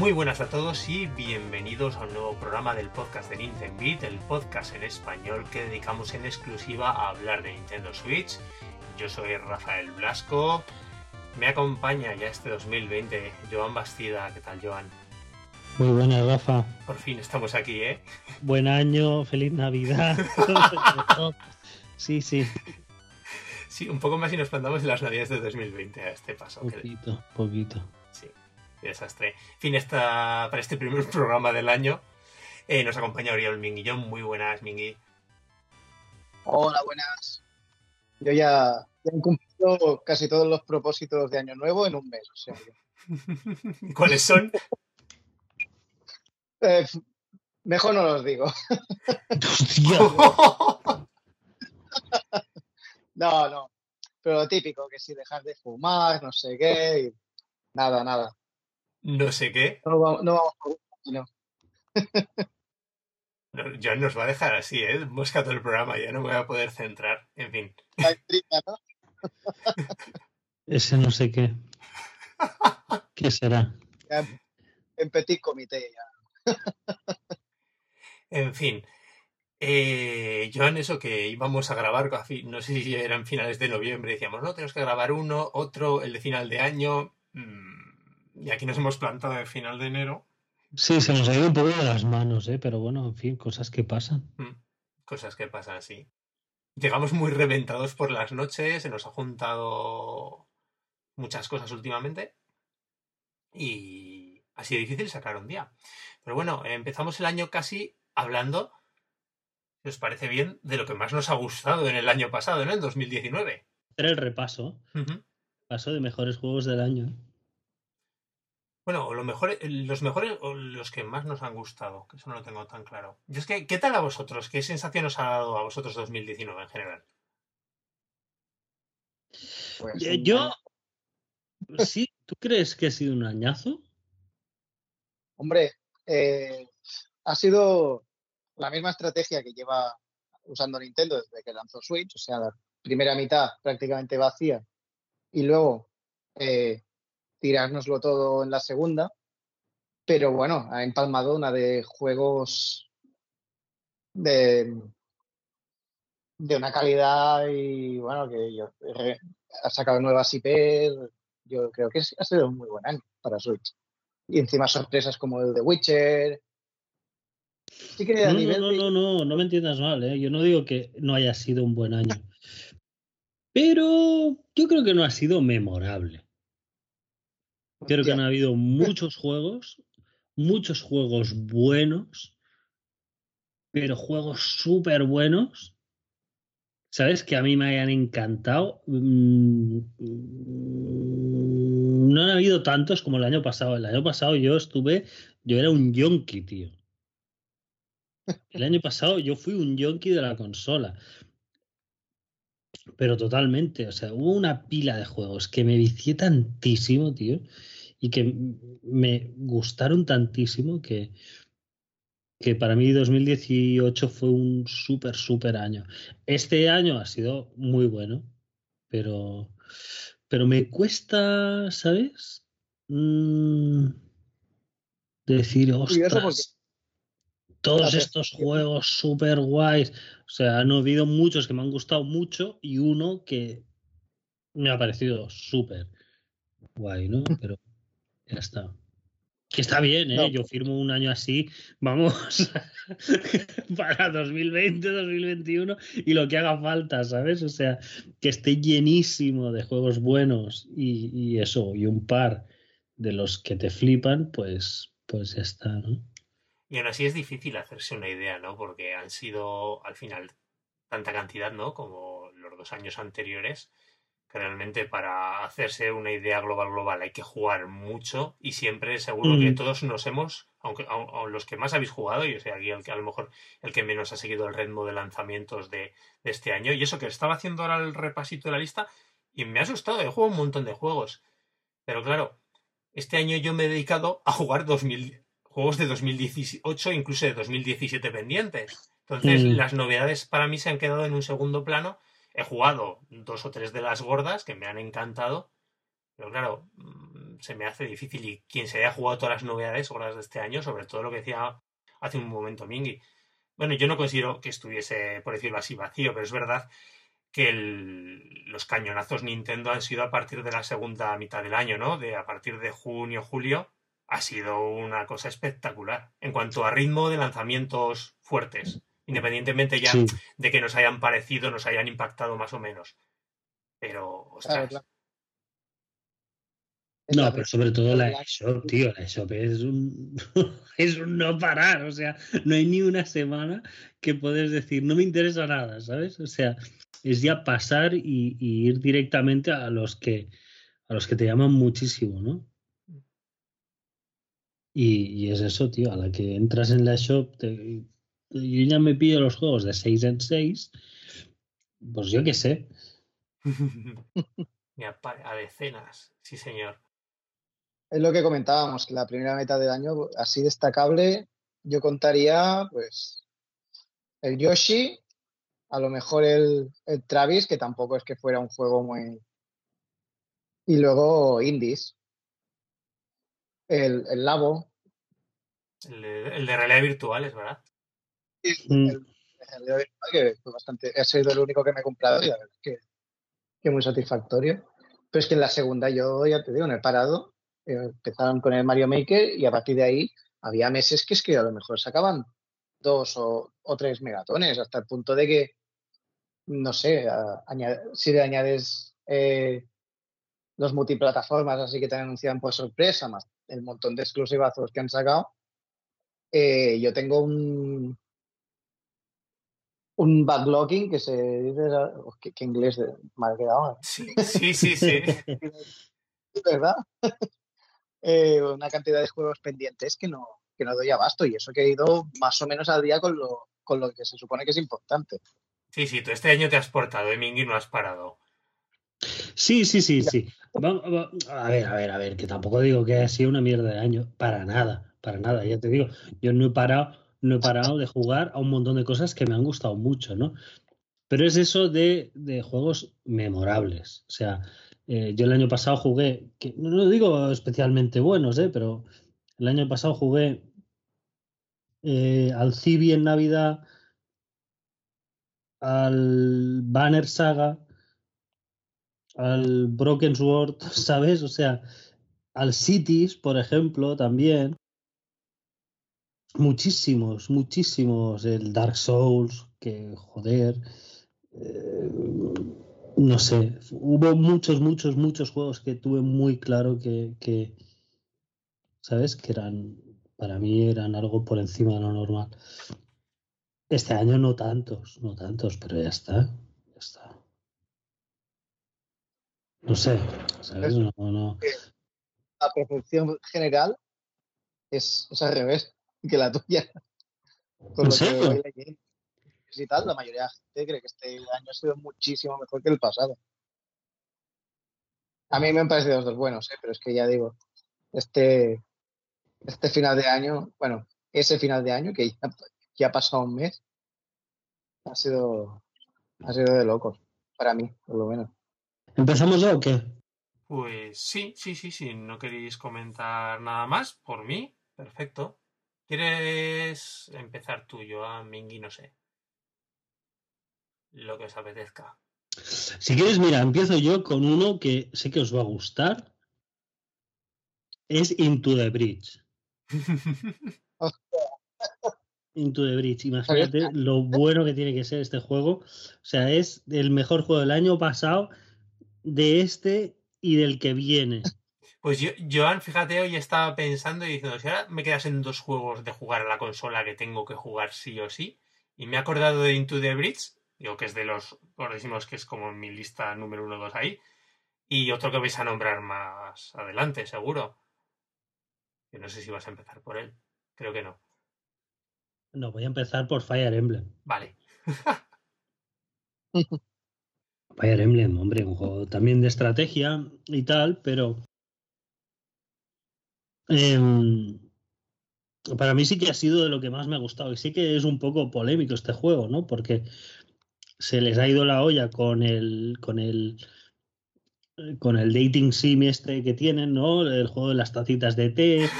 Muy buenas a todos y bienvenidos a un nuevo programa del podcast de Nintendo Beat, el podcast en español que dedicamos en exclusiva a hablar de Nintendo Switch. Yo soy Rafael Blasco, me acompaña ya este 2020 Joan Bastida. ¿Qué tal, Joan? Muy buenas, Rafa. Por fin estamos aquí, ¿eh? Buen año, feliz Navidad. sí, sí. Sí, un poco más y nos plantamos en las Navidades de 2020 a este paso. Poquito, poquito. Desastre. En fin, esta, para este primer programa del año eh, nos acompaña Oriol Minguillón. Muy buenas, Mingui. Hola, buenas. Yo ya, ya, he cumplido casi todos los propósitos de Año Nuevo en un mes. O sea, ¿Cuáles son? eh, mejor no los digo. no, no. Pero lo típico, que si dejar de fumar, no sé qué. Y... Nada, nada. No sé qué. No vamos, no vamos por no. Ya nos va a dejar así, ¿eh? Busca todo el programa, ya no me voy a poder centrar. En fin. La intriga, ¿no? Ese no sé qué. ¿Qué será? Ya en petit comité ya. En fin. Eh, Joan, eso que íbamos a grabar, no sé si eran finales de noviembre, decíamos, no, tenemos que grabar uno, otro, el de final de año. mm, Y aquí nos hemos plantado en final de enero. Sí, se nos ha ido un poco de las manos, ¿eh? pero bueno, en fin, cosas que pasan. Mm, Cosas que pasan así. Llegamos muy reventados por las noches, se nos ha juntado muchas cosas últimamente y ha sido difícil sacar un día. Pero bueno, empezamos el año casi hablando, si os parece bien, de lo que más nos ha gustado en el año pasado, ¿no? En 2019. Hacer el repaso. Paso de mejores juegos del año. Bueno, o lo mejor, los mejores o los que más nos han gustado, que eso no lo tengo tan claro. Yo es que, ¿qué tal a vosotros? ¿Qué sensación os ha dado a vosotros 2019 en general? Pues, Eh, Yo, sí, ¿tú crees que ha sido un añazo? Hombre, eh, ha sido la misma estrategia que lleva usando Nintendo desde que lanzó Switch, o sea, la primera mitad prácticamente vacía y luego eh, tirárnoslo todo en la segunda. Pero bueno, ha empalmado una de juegos de, de una calidad y bueno, que yo, ha sacado nuevas IP. Yo creo que ha sido un muy buen año para Switch. Y encima sorpresas como el de Witcher. Sí que a No, no, nivel no, de- no, no, no me entiendas mal, ¿eh? Yo no digo que no haya sido un buen año. Pero yo creo que no ha sido memorable. Creo que han habido muchos juegos, muchos juegos buenos, pero juegos súper buenos, ¿sabes? Que a mí me hayan encantado. Mm, No han habido tantos como el año pasado. El año pasado yo estuve, yo era un yonki, tío. El año pasado yo fui un yonki de la consola. Pero totalmente, o sea, hubo una pila de juegos que me vicié tantísimo, tío, y que me gustaron tantísimo que, que para mí 2018 fue un súper, súper año. Este año ha sido muy bueno, pero, pero me cuesta, ¿sabes? Mm, decir, ostras, todos estos juegos súper guays. O sea, han habido muchos que me han gustado mucho y uno que me ha parecido súper guay, ¿no? Pero ya está. Que está bien, ¿eh? No. Yo firmo un año así, vamos, para 2020, 2021 y lo que haga falta, ¿sabes? O sea, que esté llenísimo de juegos buenos y, y eso, y un par de los que te flipan, pues, pues ya está, ¿no? Y aún así es difícil hacerse una idea, ¿no? Porque han sido al final tanta cantidad, ¿no? Como los dos años anteriores, que realmente para hacerse una idea global global hay que jugar mucho y siempre seguro que Mm. todos nos hemos, aunque aun- aun los que más habéis jugado, y o sea, aquí el que a lo mejor el que menos ha seguido el ritmo de lanzamientos de, de este año, y eso que estaba haciendo ahora el repasito de la lista, y me ha asustado, he jugado un montón de juegos, pero claro, este año yo me he dedicado a jugar 2000, juegos de 2018, incluso de 2017 pendientes. Entonces, Mm. las novedades para mí se han quedado en un segundo plano. He jugado dos o tres de las gordas que me han encantado, pero claro, mm, se me hace difícil. Y quien se haya jugado todas las novedades horas de este año, sobre todo lo que decía hace un momento Mingy. Bueno, yo no considero que estuviese, por decirlo así, vacío, pero es verdad que los cañonazos Nintendo han sido a partir de la segunda mitad del año, ¿no? De a partir de junio, julio, ha sido una cosa espectacular en cuanto a ritmo de lanzamientos fuertes, independientemente ya de que nos hayan parecido, nos hayan impactado más o menos. Pero, ostras. No, pero sobre todo la eShop, tío, la eShop es un, es un no parar, o sea, no hay ni una semana que puedes decir, no me interesa nada, ¿sabes? O sea, es ya pasar y, ir directamente a los que a los que te llaman muchísimo, ¿no? Y, es eso, tío, a la que entras en la shop, yo ya me pido los juegos de 6 en 6, pues yo qué sé. a decenas, sí señor. Es lo que comentábamos, que la primera meta del año, así destacable, yo contaría, pues, el Yoshi, a lo mejor el, el Travis, que tampoco es que fuera un juego muy... Y luego Indies, el, el Labo. El, el, de realidad virtual, es verdad. Mm. el, el, de virtual, que fue bastante. Ha sido el único que me he comprado y la verdad es que, que muy satisfactorio. Pero es que en la segunda yo ya te digo, no he parado. Eh, empezaron con el Mario Maker y a partir de ahí había meses que es que a lo mejor sacaban dos o, o tres megatones, hasta el punto de que, no sé, si le añades eh, los multiplataformas, así que te anuncian por sorpresa, más el montón de exclusivazos que han sacado, eh, yo tengo un un backlogging que se dice que, inglés mal quedado. Sí, sí, sí, sí. ¿Verdad? Eh, una cantidad de juegos pendientes que no, que no doy abasto y eso que he ido más o menos al día con lo, con lo que se supone que es importante. Sí, sí, tú este año te has portado, ¿eh, y no has parado. Sí, sí, sí, sí. a ver, a ver, a ver, que tampoco digo que haya sido una mierda de año, para nada, para nada, ya te digo, yo no he parado, no he parado de jugar a un montón de cosas que me han gustado mucho, ¿no? Pero es eso de, juegos memorables. O sea, eh, yo el año pasado jugué, que no lo digo especialmente buenos, ¿eh? pero el año pasado jugué eh, al Civi en Navidad, al Banner Saga, al Broken Sword, ¿sabes? O sea, al Cities, por ejemplo, también. Muchísimos, muchísimos. El Dark Souls, que joder. Eh, no sé. Hubo muchos, muchos, muchos juegos que tuve muy claro que, que, ¿sabes? Que eran, para mí eran algo por encima de lo normal. Este año no tantos, no tantos, pero ya está, ya está. No sé, ¿sabes? No, no. La percepción general es, es, al revés que la tuya. Con lo serio? que y tal, la mayoría de la gente cree que este año ha sido muchísimo mejor que el pasado. A mí me han parecido los dos buenos, ¿eh? pero es que ya digo, este, este final de año, bueno, ese final de año que ya, ha pasado un mes, ha sido, ha sido de locos, para mí, por lo menos. ¿Empezamos ya o qué? Pues sí, sí, sí, sí. No queréis comentar nada más, por mí, perfecto. ¿Quieres empezar tú, Joan Mingui? No sé. Lo que os apetezca. Si quieres, mira, empiezo yo con uno que sé que os va a gustar. Es Into the Bridge. Into the Bridge. Imagínate lo bueno que tiene que ser este juego. O sea, es el mejor juego del año pasado de este y del que viene. Pues yo, Joan, fíjate, hoy estaba pensando y diciendo, si ahora me quedasen dos juegos de jugar a la consola que tengo que jugar sí o sí, y me he acordado de Into the Bridge, digo que es de los, por decimos que es como mi lista número uno o dos ahí, y otro que vais a nombrar más adelante, seguro. Yo no sé si vas a empezar por él, creo que no. No, voy a empezar por Fire Emblem. Vale. Fire Emblem, hombre, un juego también de estrategia y tal, pero em, para mí sí que ha sido de lo que más me ha gustado y sí que es un poco polémico este juego, ¿no? Porque se les ha ido la olla con el con el con el dating sim este que tienen, ¿no? El juego de las tacitas de té,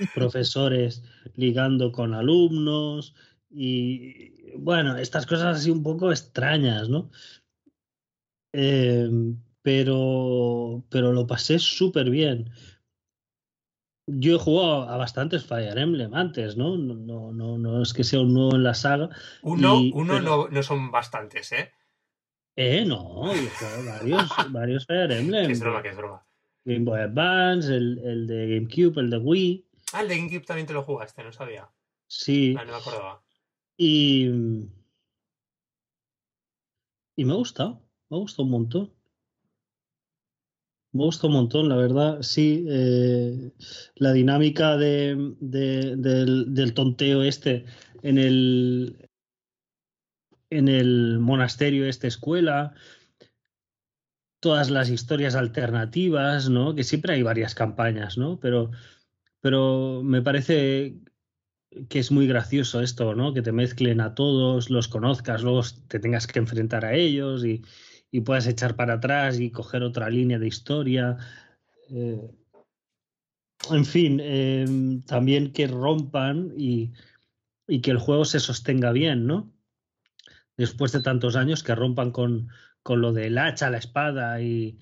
profesores ligando con alumnos y bueno, estas cosas así un poco extrañas, ¿no? Eh, pero, pero lo pasé súper bien. Yo he jugado a bastantes Fire Emblem antes, ¿no? No, no, no, es que sea un nuevo en la saga. Uno, uno no, no, son bastantes, ¿eh? Eh, no, yo he jugado varios, varios Fire Emblem. Que es broma, que es broma. Game Boy Advance, el, el, de GameCube, el de Wii. Ah, el de GameCube también te lo jugaste, no sabía. Sí. Ah, no me acordaba. Y. Y me ha gustado, me ha gustado un montón. Me gusta un montón, la verdad, sí. Eh, la dinámica de, de, del, del, tonteo este en el, en el monasterio, esta escuela, todas las historias alternativas, ¿no? Que siempre hay varias campañas, ¿no? Pero, pero me parece que es muy gracioso esto, ¿no? Que te mezclen a todos, los conozcas, luego te tengas que enfrentar a ellos y y puedas echar para atrás y coger otra línea de historia. Eh, en fin, eh, también que rompan y, y, que el juego se sostenga bien, ¿no? Después de tantos años que rompan con, con lo del hacha, la espada y,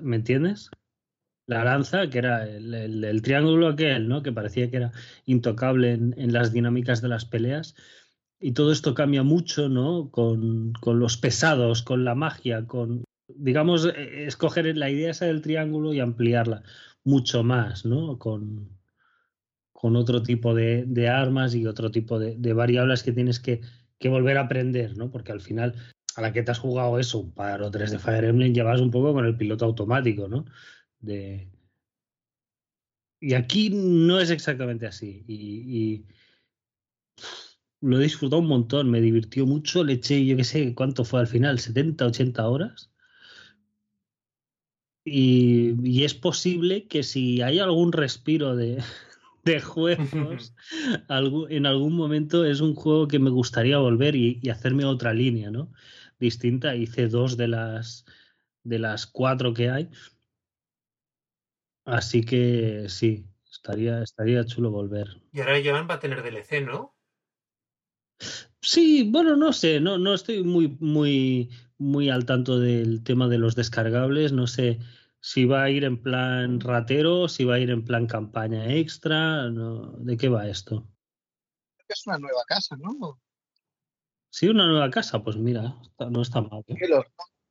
¿me entiendes? La lanza, que era el, el, triángulo aquel, ¿no? Que parecía que era intocable en, en las dinámicas de las peleas y todo esto cambia mucho, ¿no? Con, con, los pesados, con la magia, con, digamos, e, escoger la idea esa del triángulo y ampliarla mucho más, ¿no? Con, con otro tipo de, de, armas y otro tipo de, de variables que tienes que, que, volver a aprender, ¿no? Porque al final, a la que te has jugado eso, un par o tres de Fire Emblem, ya vas un poco con el piloto automático, ¿no? De... Y aquí no es exactamente así. y, y lo he disfrutado un montón, me divirtió mucho, le eché, yo qué sé, ¿cuánto fue al final? ¿70, 80 horas? Y, y es posible que si hay algún respiro de, de juegos, en algún momento es un juego que me gustaría volver y, y, hacerme otra línea, ¿no? Distinta. Hice dos de las, de las cuatro que hay. Así que sí, estaría, estaría chulo volver. Y ahora Joan va a tener DLC, ¿no? Sí, bueno, no sé, no, no estoy muy, muy, muy al tanto del tema de los descargables. No sé si va a ir en plan ratero, si va a ir en plan campaña extra. No, ¿De qué va esto? Es una nueva casa, ¿no? Sí, una nueva casa, pues mira, no está mal. ¿eh?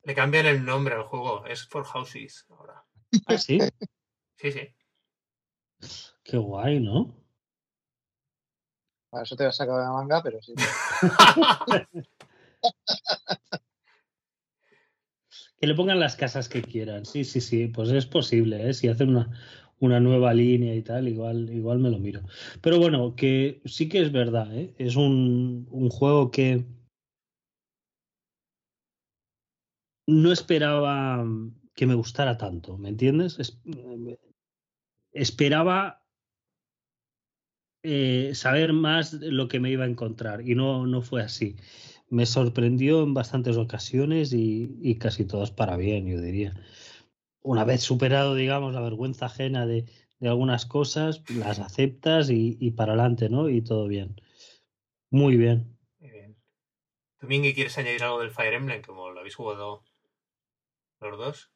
Le cambian el nombre al juego, es For Houses ahora. ¿Ah, sí? sí, sí. Qué guay, ¿no? Para eso te vas a sacar la manga, pero sí. que le pongan las casas que quieran. Sí, sí, sí, pues es posible, ¿eh? Si hacen una, una nueva línea y tal, igual, igual me lo miro. Pero bueno, que sí que es verdad, ¿eh? Es un, un juego que no esperaba que me gustara tanto, ¿me entiendes? Es, esperaba eh, saber más lo que me iba a encontrar y no, no fue así. Me sorprendió en bastantes ocasiones y, casi todas para bien, yo diría. Una vez superado, digamos, la vergüenza ajena de, de algunas cosas, las aceptas y, y, para adelante, ¿no? Y todo bien. Muy bien. Muy bien. ¿Tú, Mingy, quieres añadir algo del Fire Emblem, como lo habéis jugado los dos?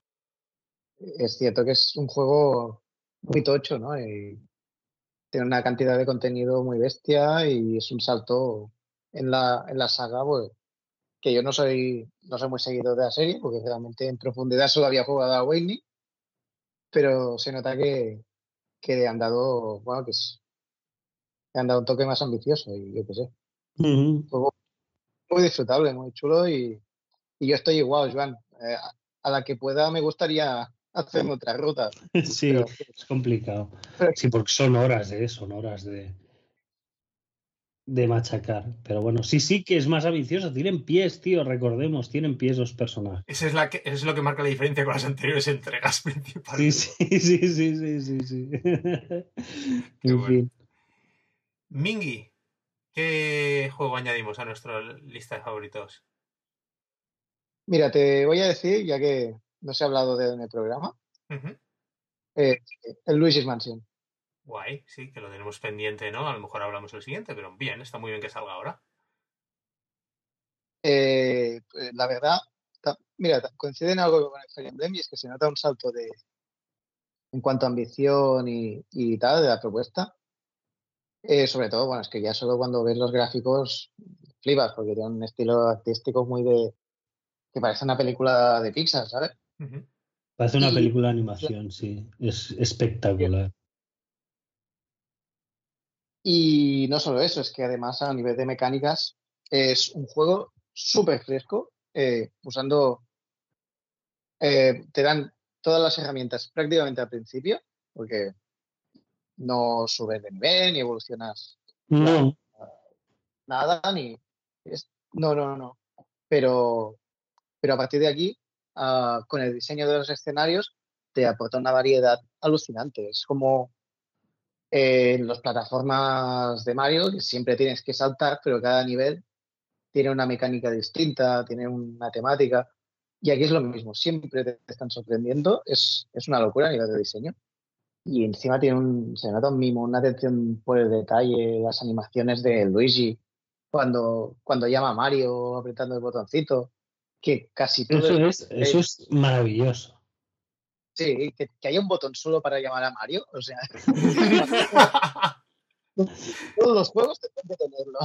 Es cierto que es un juego muy tocho, ¿no? Y tiene una cantidad de contenido muy bestia y es un salto en la, en la saga, pues, que yo no soy, no soy muy seguidor de la serie, porque realmente en profundidad solo había jugado a Wayne, pero se nota que, que le han dado, bueno, que es, le han dado un toque más ambicioso y yo qué sé. Uh -huh. Muy disfrutable, muy chulo y, y yo estoy igual, Joan. Eh, a la que pueda me gustaría hacer otra ruta. Sí, pero, es complicado. Sí, porque son horas, ¿eh? Son horas de, de machacar. Pero bueno, sí, sí que es más ambicioso. Tienen pies, tío, recordemos, tienen pies los personajes. Esa es, la que, eso es lo que marca la diferencia con las anteriores entregas principales. Sí, sí, sí, sí, sí, sí. sí. en bueno. fin. Mingy, ¿qué juego añadimos a nuestra lista de favoritos? Mira, te voy a decir, ya que no se ha hablado de en el programa, Ujú. eh, el Luigi's Mansion. Guay, sí, que lo tenemos pendiente, ¿no? A lo mejor hablamos el siguiente, pero bien, está muy bien que salga ahora. Eh, eh, la verdad, mira, ta- coincide en algo con el Fire Emblem y es que se nota un salto de en cuanto a ambición y, y tal de la propuesta. Eh, sobre todo, bueno, es que ya solo cuando ves los gráficos flipas, porque tiene un estilo artístico muy de. que parece una película de Pixar, ¿sabes? Parece una Y- película de animación, sí. Es espectacular. Y no solo eso, es que además a nivel de mecánicas es un juego súper fresco, eh, usando, eh, te dan todas las herramientas prácticamente al principio, porque no subes de nivel ni evolucionas No, nada, ni... es- no, no, no. Pero, pero a partir de aquí, con el diseño de los escenarios, te aporta una variedad alucinante. Es como eh, en las plataformas de Mario, que siempre tienes que saltar, pero cada nivel tiene una mecánica distinta, tiene una temática. Y aquí es lo mismo, siempre te están sorprendiendo. Es, es una locura a nivel de diseño. Y encima tiene un, se nota un mimo, una atención por el detalle, las animaciones de Luigi, cuando, cuando llama a Mario apretando el botoncito, que casi todo eso el- es, eso es maravilloso. Sí, que, que haya un botón solo para llamar a Mario, o sea, todos los juegos tienen que tenerlo.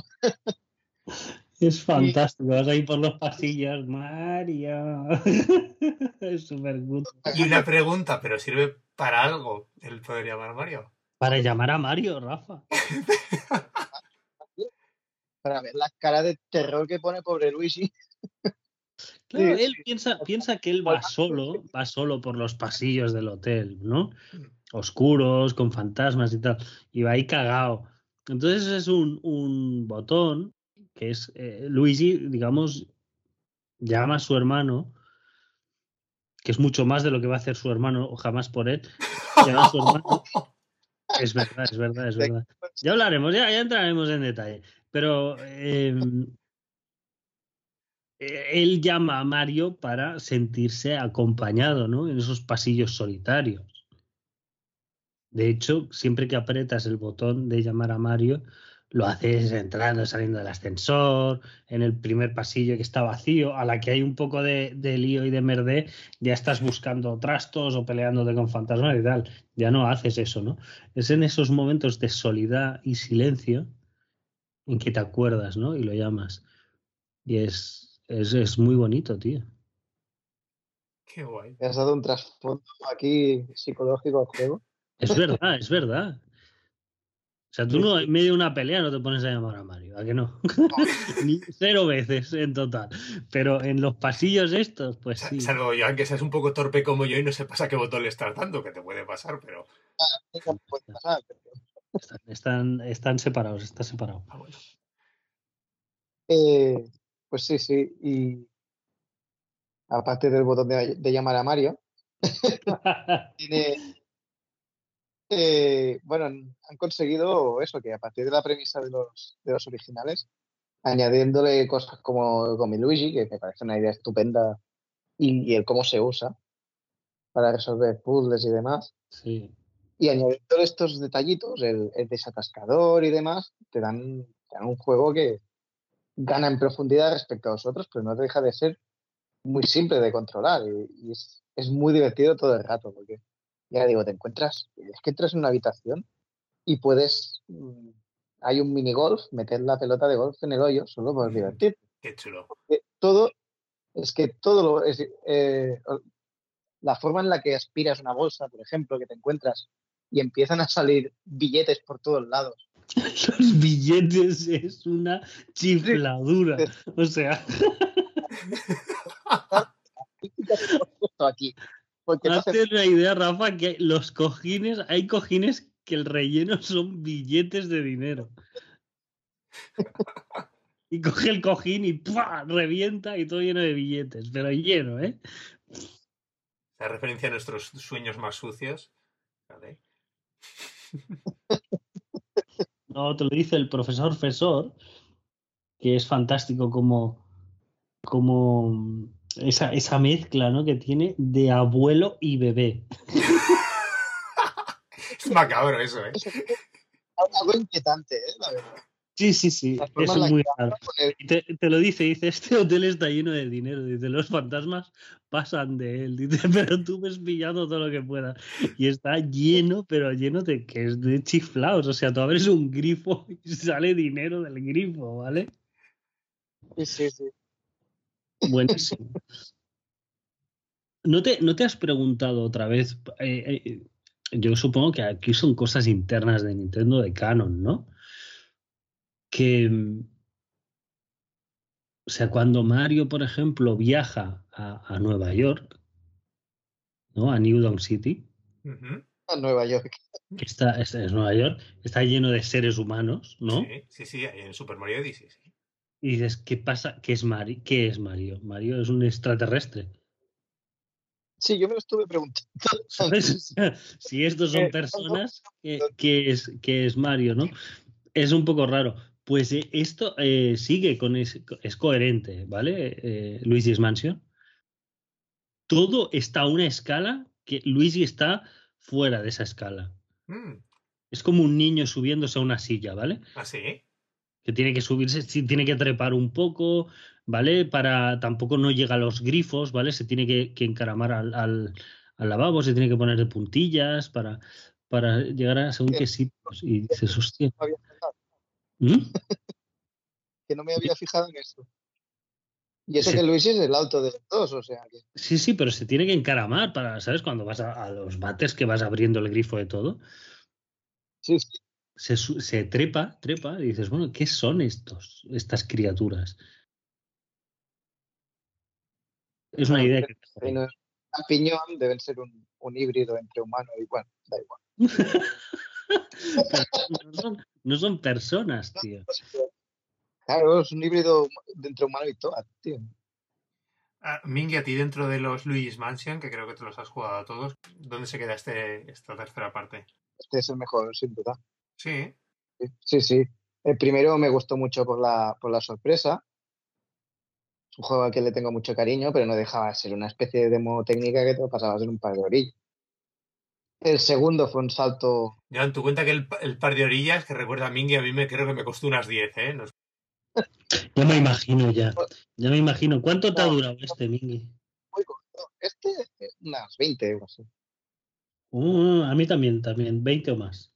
Es fantástico. Vas ahí por los pasillos, Mario. es súper good. y una pregunta, ¿pero sirve para algo el poder llamar a Mario? Para llamar a Mario, Rafa. Para ver la cara de terror que pone pobre Luigi. Claro, él piensa, piensa que él va solo, va solo por los pasillos del hotel, ¿no? Oscuros, con fantasmas y tal. Y va ahí cagado. Entonces es un, un botón que es eh, Luigi, digamos, llama a su hermano, que es mucho más de lo que va a hacer su hermano o jamás por él. Llama a su hermano. Es verdad, es verdad, es verdad. Ya hablaremos, ya, ya entraremos en detalle. Pero eh, él llama a Mario para sentirse acompañado, ¿no? En esos pasillos solitarios. De hecho, siempre que apretas el botón de llamar a Mario, lo haces entrando, saliendo del ascensor, en el primer pasillo que está vacío, a la que hay un poco de, de lío y de merdé, ya estás buscando trastos o peleándote con fantasmas y tal. Ya no haces eso, ¿no? Es en esos momentos de soledad y silencio en que te acuerdas, ¿no? Y lo llamas. Y es, es, es muy bonito, tío. Qué guay. Me has dado un trasfondo aquí psicológico al juego. Es verdad, es verdad. O sea, tú no en medio de una pelea no te pones a llamar a Mario, ¿a que no? Ni cero veces en total. Pero en los pasillos estos, pues sí. Salvo yo, que seas un poco torpe como yo y no sepas a qué botón le estás dando, que te puede pasar, pero. No puede pasar, pero- Están, están, están separados, está separado. Ah, bueno. Eh, pues sí, sí. Y aparte del botón de, de llamar a Mario, tiene. eh, bueno, han conseguido eso, que a partir de la premisa de los, de los originales, añadiéndole cosas como Gomi Luigi, que me parece una idea estupenda, y, y el cómo se usa para resolver puzzles y demás, Sí. y añadiendo estos detallitos, el, el desatascador y demás, te dan, te dan un juego que gana en profundidad respecto a los otros, pero no deja de ser muy simple de controlar y, y es, es muy divertido todo el rato, porque ya digo, te encuentras, es que entras en una habitación y puedes, mm, hay un mini golf, meter la pelota de golf en el hoyo solo por Mm. divertirte. Qué chulo. Todo, es que todo lo, es, eh, la forma en la que aspiras una bolsa, por ejemplo, que te encuentras y empiezan a salir billetes por todos lados. Los billetes es una chifladura. O sea, aquí. Porque no hace hazte una idea, Rafa, que los cojines, hay cojines que el relleno son billetes de dinero. Y coge el cojín y ¡pua! revienta y todo lleno de billetes, pero lleno, ¿eh? La referencia a nuestros sueños más sucios. ¿vale? No, te lo dice el profesor Fesor, que es fantástico como, como esa, esa mezcla, ¿no? Que tiene de abuelo y bebé. es macabro eso, ¿eh? Es algo inquietante, ¿eh? La verdad. Sí, sí, sí. Eso es muy raro. el- Y te, te lo dice, dice, este hotel está lleno de dinero. Dice, los fantasmas pasan de él. Dice, pero tú ves pillando todo lo que puedas. Y está lleno, pero lleno de que es de chiflados. O sea, tú abres un grifo y sale dinero del grifo, ¿vale? Sí, sí, sí. Buenísimo. ¿No te, ¿No te has preguntado otra vez? eh, eh, yo supongo que aquí son cosas internas de Nintendo de Canon, ¿no? Que. O sea, cuando Mario, por ejemplo, viaja a, a Nueva York, ¿no? A New Dawn City. A Nueva York. que está, es, es Nueva York, está lleno de seres humanos, ¿no? Sí, sí, sí, ahí en Super Mario Odyssey. sí. Y dices, ¿qué pasa? ¿Qué es, Mari ¿Qué es Mario? Mario es un extraterrestre. Sí, yo me lo estuve preguntando. ¿Sabes? Si estos son Eh, personas, ¿qué, qué es, qué es Mario, no? Es un poco raro. Pues eh, esto eh, sigue con es, es coherente, ¿vale? Eh, Luigi's Mansion. Todo está a una escala que Luigi está fuera de esa escala. Mm, Es como un niño subiéndose a una silla, ¿vale? ¿Ah, sí? que tiene que subirse, sí, tiene que trepar un poco, ¿vale? Para tampoco no llega a los grifos, ¿vale? Se tiene que, que encaramar al, al, al lavabo, se tiene que poner de puntillas para, para llegar a según qué sitios. Y dices, hostia. No había fijado, ¿Mm? que no me había fijado en eso. Y eso Sí. que Luis es el alto de los dos, o sea que. Sí, sí, pero se tiene que encaramar para, ¿sabes? Cuando vas a, a los bates que vas abriendo el grifo de todo, Sí, sí. se, trepa, trepa, y dices, bueno, ¿qué son estos, estas criaturas? Es una idea que... A piñón deben ser un, un híbrido entre humano y bueno, da igual. no, son, no son personas, tío. Claro, es un híbrido de entre humano y Toad, tío. Ah, Mingy, a ti dentro de los Luigi's Mansion, que creo que te los has jugado a todos, ¿dónde se queda este, esta tercera parte? Este es el mejor, sin duda. Sí, Sí, Sí, sí. El primero me gustó mucho por la, por la sorpresa. Es un juego al que le tengo mucho cariño, pero no dejaba de ser una especie de demo técnica que te lo pasabas en un par de orillas. El segundo fue un salto. Ya, tu cuenta que el, pa- el par de orillas que recuerda a Mingy a mí me creo que me costó unas 10, ¿eh? No- Ya me imagino ya. Ya me imagino. ¿Cuánto te ha durado este, Mingy? muy corto. Este, unas 20 o así. Uh, a mí también, también. 20 o más.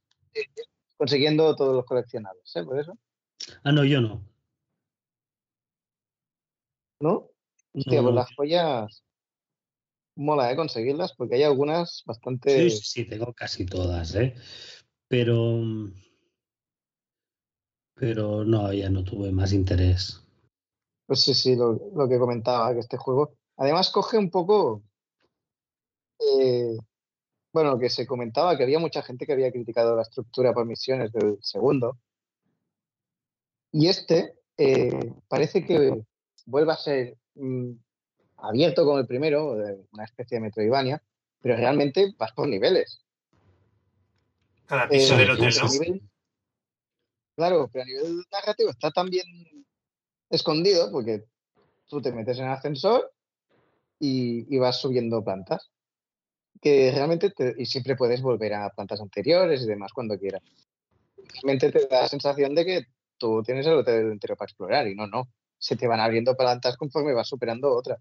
Consiguiendo todos los coleccionables, ¿eh? Por eso. Ah, no, yo no. ¿No? Hostia, No, pues las joyas. Mola, ¿eh? Conseguirlas, porque hay algunas bastante. Sí, sí, sí, tengo casi todas, ¿eh? Pero. Pero no, ya no tuve más interés. Pues sí, sí, lo, lo que comentaba, que este juego. Además, coge un poco. eh, bueno, lo que se comentaba, que había mucha gente que había criticado la estructura por misiones del segundo. Y este eh, parece que vuelve a ser mm, abierto como el primero, una especie de Metroidvania, pero realmente vas por niveles. Cada piso Eh, del hotel, ¿no? nivel- claro, pero a nivel narrativo está tan bien escondido porque tú te metes en el ascensor y, y vas subiendo plantas. Que realmente te- y siempre puedes volver a plantas anteriores y demás cuando quieras. Realmente te da la sensación de que tú tienes el hotel entero para explorar y no, no. Se te van abriendo plantas conforme vas superando otras.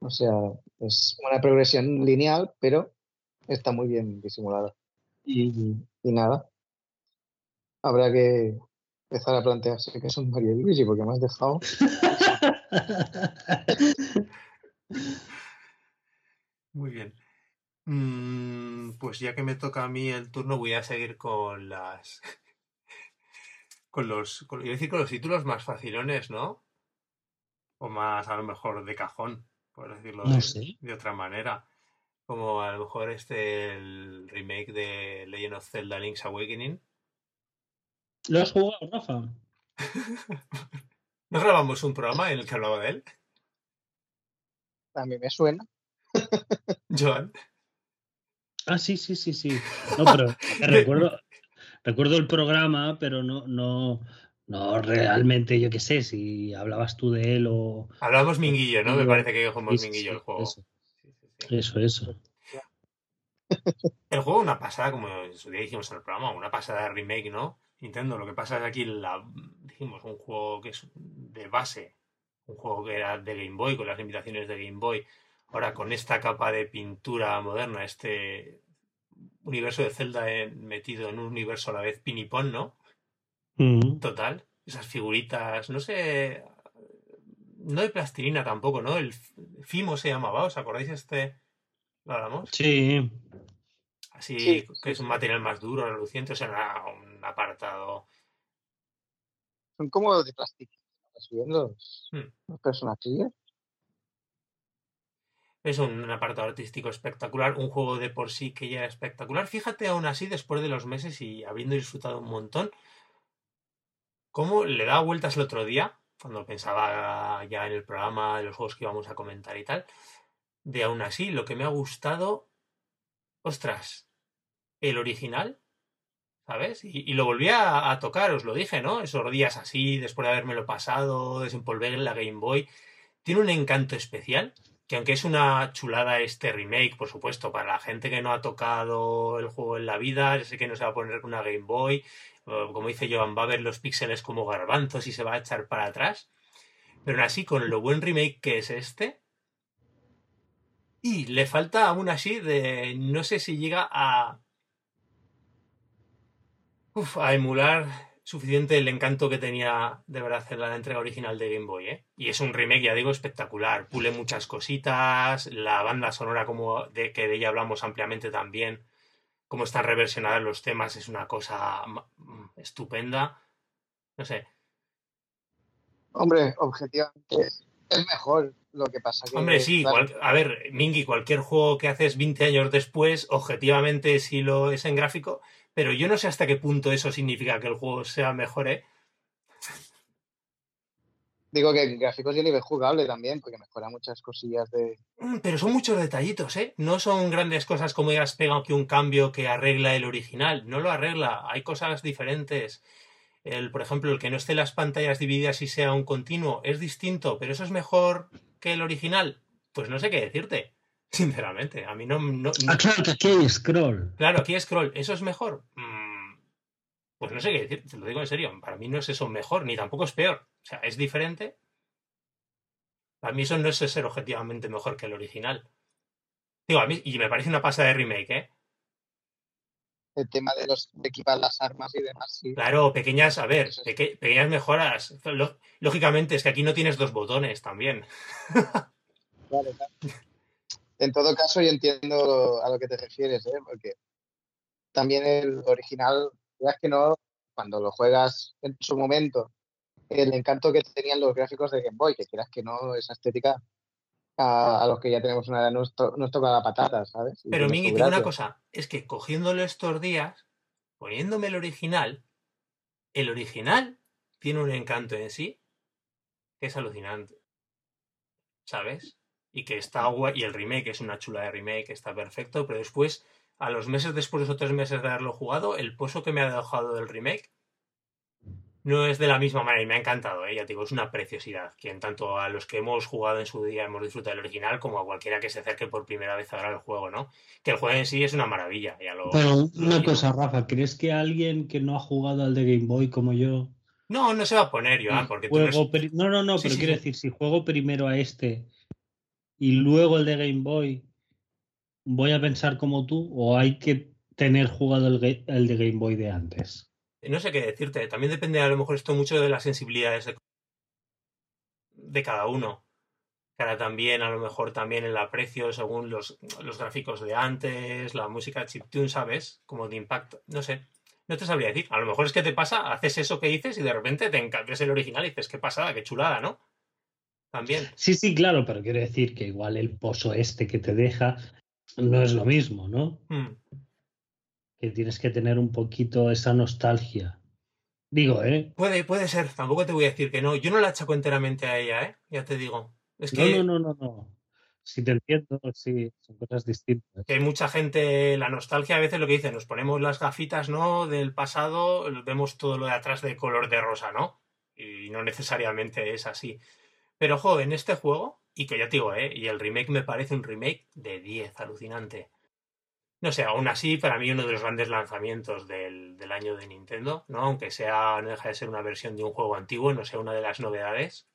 O sea, es una progresión lineal, pero está muy bien disimulada. Y, y nada. Habrá que empezar a plantearse que son Mario y Luigi, porque me has dejado. Muy bien. Mm, pues ya que me toca a mí el turno, voy a seguir con las. con los. Con, decir con los títulos más facilones, ¿no? O más, a lo mejor, de cajón, por decirlo No de, sé. de otra manera. Como a lo mejor este, el remake de Legend of Zelda Link's Awakening. ¿Lo has jugado, Rafa? ¿No grabamos un programa en el que hablaba de él? A mí me suena. Joan. Ah, sí, sí, sí, sí. No, pero recuerdo, recuerdo el programa, pero no, no, No, realmente, yo qué sé, si hablabas tú de él o. Hablábamos Minguillo, ¿no? Me parece que jugamos Sí, Minguillo el juego. Eso, Sí, eso. eso. El juego, una pasada, como en su día dijimos en el programa, una pasada de remake, ¿no? Nintendo, lo que pasa es que aquí la, dijimos un juego que es de base, un juego que era de Game Boy, con las limitaciones de Game Boy, ahora con esta capa de pintura moderna, este universo de Zelda eh, metido en un universo a la vez pinipón, ¿no? Mm. Total, esas figuritas, no sé, no de plastilina tampoco, ¿no? El Fimo se llamaba, ¿os acordáis este? ¿Lo hablamos? Sí, Así Sí, que sí, es un material más duro, reluciente, o sea, una- un apartado. Son como de plástico. ¿Estás viendo los, Hmm. los personajes? Es un, un apartado artístico espectacular, un juego de por sí que ya era espectacular. Fíjate aún así, después de los meses y habiendo disfrutado un montón, cómo le daba vueltas el otro día, cuando pensaba ya en el programa de los juegos que íbamos a comentar y tal, de aún así, lo que me ha gustado, ostras, el original, ¿sabes? Y, y lo volví a, tocar, os lo dije, ¿no? Esos días así, después de habérmelo pasado, desempolver la Game Boy, tiene un encanto especial que aunque es una chulada este remake, por supuesto, para la gente que no ha tocado el juego en la vida, sé que no se va a poner con una Game Boy, como dice Joan, va a ver los píxeles como garbanzos y se va a echar para atrás, pero aún así, con lo buen remake que es este, y le falta aún así de, no sé si llega a, a emular suficiente el encanto que tenía de verdad en la entrega original de Game Boy, ¿eh? Y es un remake, ya digo, espectacular. Pule muchas cositas, la banda sonora como de que de ella hablamos ampliamente también, cómo están reversionados los temas, es una cosa mm, estupenda. No sé. Hombre, objetivamente es mejor lo que pasa. Que, Hombre, sí, claro, cual- a ver, Mingy, cualquier juego que haces 20 años después, objetivamente sí lo es en gráfico, pero yo no sé hasta qué punto eso significa que el juego sea mejor, ¿eh? Digo que en gráficos y a nivel jugable también, porque mejora muchas cosillas de. Mm, Pero son muchos detallitos, ¿eh? No son grandes cosas como hayas pegado aquí un cambio que arregla el original. No lo arregla. Hay cosas diferentes. El, por ejemplo, el que no esté las pantallas divididas y sea un continuo es distinto, pero eso es mejor que el original. Pues no sé qué decirte. Sinceramente, a mí no, no- Ah, claro que aquí hay scroll. Claro, aquí scroll, ¿eso es mejor? Pues no sé qué decir, te lo digo en serio. Para mí no es eso mejor, ni tampoco es peor. O sea, es diferente. Para mí eso no es ser objetivamente mejor que el original. Digo, a mí, y me parece una pasada de remake, ¿eh? El tema de los de equipar las armas y demás. Sí. Claro, pequeñas, a ver, peque- pequeñas mejoras. Lógicamente, es que aquí no tienes dos botones también. Claro, claro. En todo caso, yo entiendo a lo que te refieres, ¿eh? porque también el original, es que no, cuando lo juegas en su momento, el encanto que tenían los gráficos de Game Boy, que quieras que no, esa estética a, a los que ya tenemos una edad nos, to- nos toca la patata, ¿sabes? Y Pero digo una cosa, es que cogiéndolo estos días, poniéndome el original, el original tiene un encanto en sí que es alucinante. ¿Sabes? Y que está guay, y el remake es una chula de remake, está perfecto, pero después, a los meses después o tres meses de haberlo jugado, el pozo que me ha dejado del remake no es de la misma manera y me ha encantado, ¿eh? ya te digo, es una preciosidad. Quien tanto a los que hemos jugado en su día hemos disfrutado del original, como a cualquiera que se acerque por primera vez a ver el juego, ¿no? Que el juego en sí es una maravilla, ya lo. Pero lo una digo. cosa, Rafa, ¿crees que alguien que no ha jugado al de Game Boy como yo No, no se va a poner, Joan, y porque tú no no, no, no, Sí, pero sí, quiero sí. decir, si juego primero a este y luego el de Game Boy, ¿voy a pensar como tú o hay que tener jugado el, el de Game Boy de antes? no sé qué decirte. También depende a lo mejor esto mucho de las sensibilidades de, de cada uno. Cara también, a lo mejor también el aprecio según los, los gráficos de antes, la música chiptune, ¿sabes? Como de impacto. No sé. No te sabría decir. A lo mejor es que te pasa, haces eso que dices y de repente te encantas el original y dices, qué pasada, qué chulada, ¿no? También. Sí, sí, claro, pero quiero decir que igual el pozo este que te deja no es lo mismo, ¿no? Mm. Que tienes que tener un poquito esa nostalgia. Digo, ¿eh? Puede, puede ser. Tampoco te voy a decir que no. Yo no la achaco enteramente a ella, ¿eh? Ya te digo. Es No, no, no, no, no. Si te entiendo, sí, son cosas distintas. Que hay mucha gente, la nostalgia a veces lo que dice, nos ponemos las gafitas, ¿no? Del pasado, vemos todo lo de atrás de color de rosa, ¿no? Y no necesariamente es así. Pero, ojo, en este juego, y que ya te digo, ¿eh? Y el remake me parece un remake de 10, alucinante. No sé, aún así, para mí uno de los grandes lanzamientos del, del año de Nintendo, ¿no? Aunque sea, no deja de ser una versión de un juego antiguo, no sea una de las novedades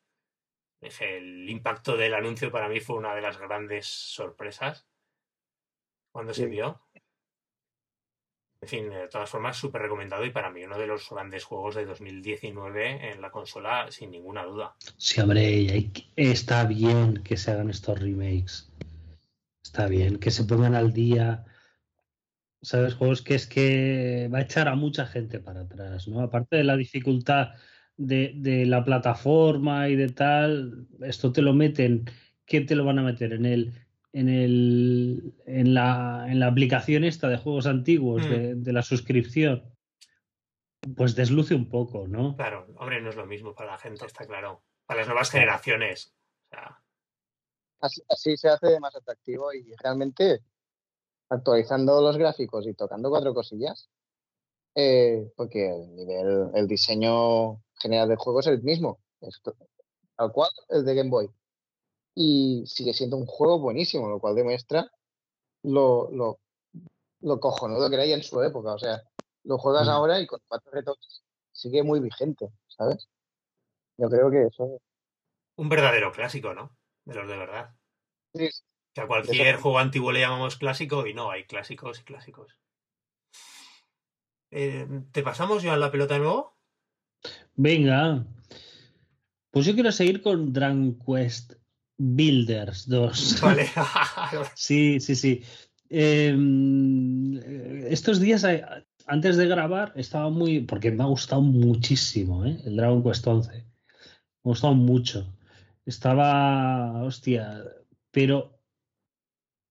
el impacto del anuncio para mí fue una de las grandes sorpresas cuando se vio. En fin, de todas formas, súper recomendado y para mí uno de los grandes juegos de 2019 en la consola, sin ninguna duda. Sí, hombre, está bien que se hagan estos remakes. Está bien que se pongan al día. ¿Sabes? Juegos que es que va a echar a mucha gente para atrás, ¿no? Aparte de la dificultad de, la plataforma y de tal, esto te lo meten, ¿qué te lo van a meter? En el, en el en la, en la aplicación esta de juegos antiguos, de, mm. la suscripción, pues desluce un poco, ¿no? Claro, hombre, no es lo mismo para la gente, está claro. Para las nuevas generaciones. así, así se hace más atractivo y realmente actualizando los gráficos y tocando cuatro cosillas, eh, porque el nivel, el diseño general del juego es el mismo, tal cual el de Game Boy. Y sigue siendo un juego buenísimo, lo cual demuestra lo, lo, lo cojonudo que era en su época. O sea, lo juegas mm. ahora y con cuatro retoques sigue muy vigente, ¿sabes? Yo creo que eso. Un verdadero clásico, ¿no? De los de verdad. Sí. Que a cualquier juego antiguo le llamamos clásico y no, hay clásicos y clásicos. Eh, ¿Te pasamos ya la pelota de nuevo? Venga. Pues yo quiero seguir con Dragon Quest Builders 2. Vale. sí, sí, sí. Em, estos días, eh, antes de grabar, estaba muy. Porque me ha gustado muchísimo, ¿eh? El Dragon Quest 11. Me ha gustado mucho. Estaba. Hostia. Pero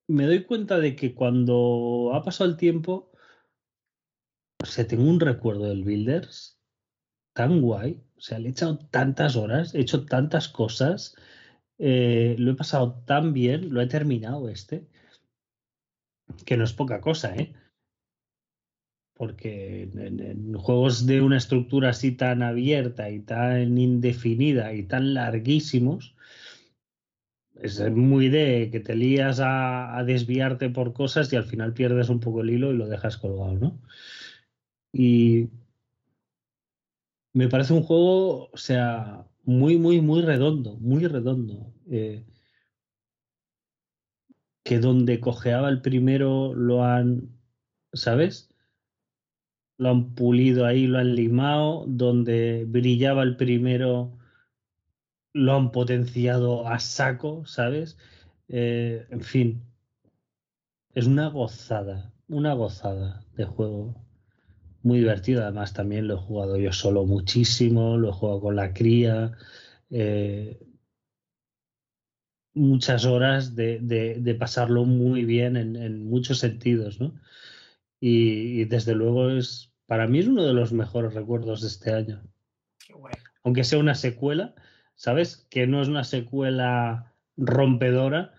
me doy cuenta de que cuando ha pasado el tiempo. O sea, tengo un recuerdo del Builders tan guay. O sea, le he echado tantas horas, he hecho tantas cosas, eh, lo he pasado tan bien, lo he terminado este, que no es poca cosa, ¿eh? Porque en, juegos de una estructura así tan abierta y tan indefinida y tan larguísimos, es muy de que te lías a, a, desviarte por cosas y al final pierdes un poco el hilo y lo dejas colgado, ¿no? Y me parece un juego, o sea, muy, muy, muy redondo, muy redondo. Eh, que donde cojeaba el primero lo han, ¿sabes? Lo han pulido ahí, lo han limado, donde brillaba el primero lo han potenciado a saco, ¿sabes? Eh, en fin, es una gozada, una gozada de juego muy divertido. Además, también lo he jugado yo solo muchísimo, lo he jugado con la cría. Eh, muchas horas de, pasarlo muy bien en, muchos sentidos, ¿no? Y, desde luego es, para mí es uno de los mejores recuerdos de este año. Aunque sea una secuela, ¿sabes? Que no es una secuela rompedora,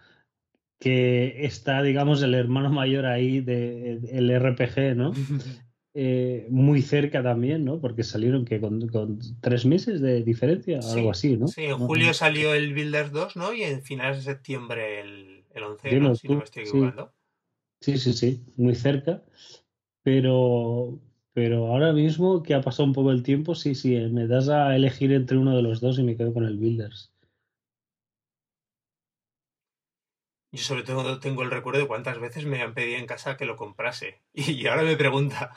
que está, digamos, el hermano mayor ahí del de, RPG, ¿no? Eh, muy cerca también, ¿no? Porque salieron que con, tres meses de diferencia, algo así, ¿no? Sí, en julio salió el Builders 2, ¿no? Y en finales de septiembre el, el 11, ¿no? si no me estoy equivocando. Sí. sí, sí, muy cerca. Pero, pero ahora mismo que ha pasado un poco el tiempo, sí, sí, eh, me das a elegir entre uno de los dos y me quedo con el Builders. Yo sobre todo tengo el recuerdo de cuántas veces me han pedido en casa que lo comprase. Y ahora me pregunta,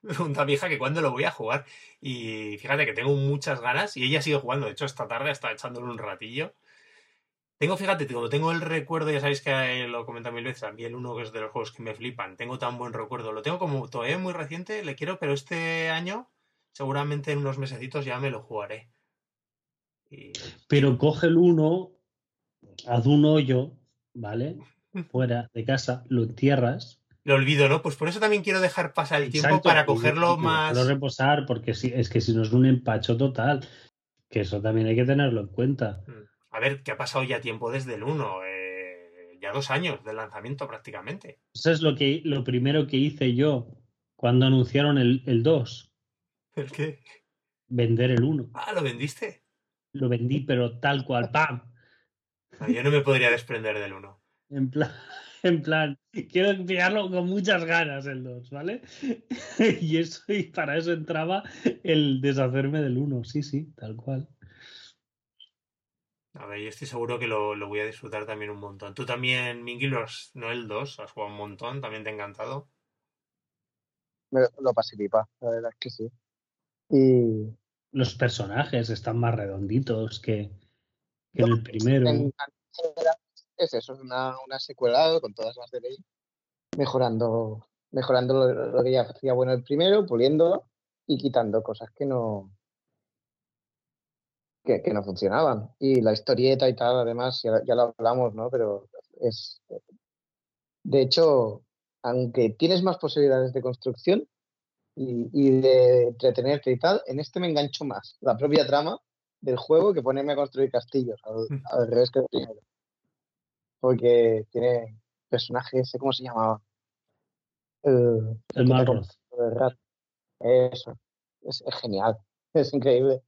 pregunta mi hija que cuándo lo voy a jugar. Y fíjate que tengo muchas ganas y ella sigue jugando. De hecho, esta tarde está echándole un ratillo. Tengo, fíjate, cuando tengo el recuerdo, ya sabéis que lo comenta mil veces, también uno que es de los juegos que me flipan. Tengo tan buen recuerdo. Lo tengo como todavía muy reciente, le quiero, pero este año, seguramente en unos mesecitos ya me lo jugaré. Pero coge el uno, haz un hoyo, ¿vale? Fuera de casa, lo entierras lo olvido, ¿no? Pues por eso también quiero dejar pasar el tiempo para cogerlo más. No reposar, porque si, es que si no es un empacho total, que eso también hay que tenerlo en cuenta. Mm. A ver, ¿qué ha pasado ya tiempo desde el 1. Eh, ya dos años del lanzamiento prácticamente. Eso es lo, que, lo primero que hice yo cuando anunciaron el, el 2. ¿El qué? Vender el 1. Ah, ¿lo vendiste? Lo vendí, pero tal cual, ¡pam! No, yo no me podría desprender del 1. En plan, en plan, quiero pillarlo con muchas ganas el 2, ¿vale? y eso, y para eso entraba el deshacerme del 1, sí, sí, tal cual. A ver, yo estoy seguro que lo, lo voy a disfrutar también un montón. Tú también, Mingy, los, no el 2, has jugado un montón, también te ha encantado. Me lo pasé pipa, la verdad es que sí. Y Los personajes están más redonditos que, que en el primero. en- es eso, es una, una secuela con todas las de ley, mejorando, mejorando lo, lo que ya hacía bueno el primero, puliéndolo y quitando cosas que no que, que no funcionaban. Y la historieta y tal, además, ya, ya lo hablamos, ¿no? Pero es de hecho, aunque tienes más posibilidades de construcción y, y de entretenerte y tal, en este me engancho más la propia trama del juego que ponerme a construir castillos, al, Mm. al revés que el primero. Porque tiene personajes, ¿cómo se llamaba? El, El te Malroth. Eso. Es, es genial. Es increíble.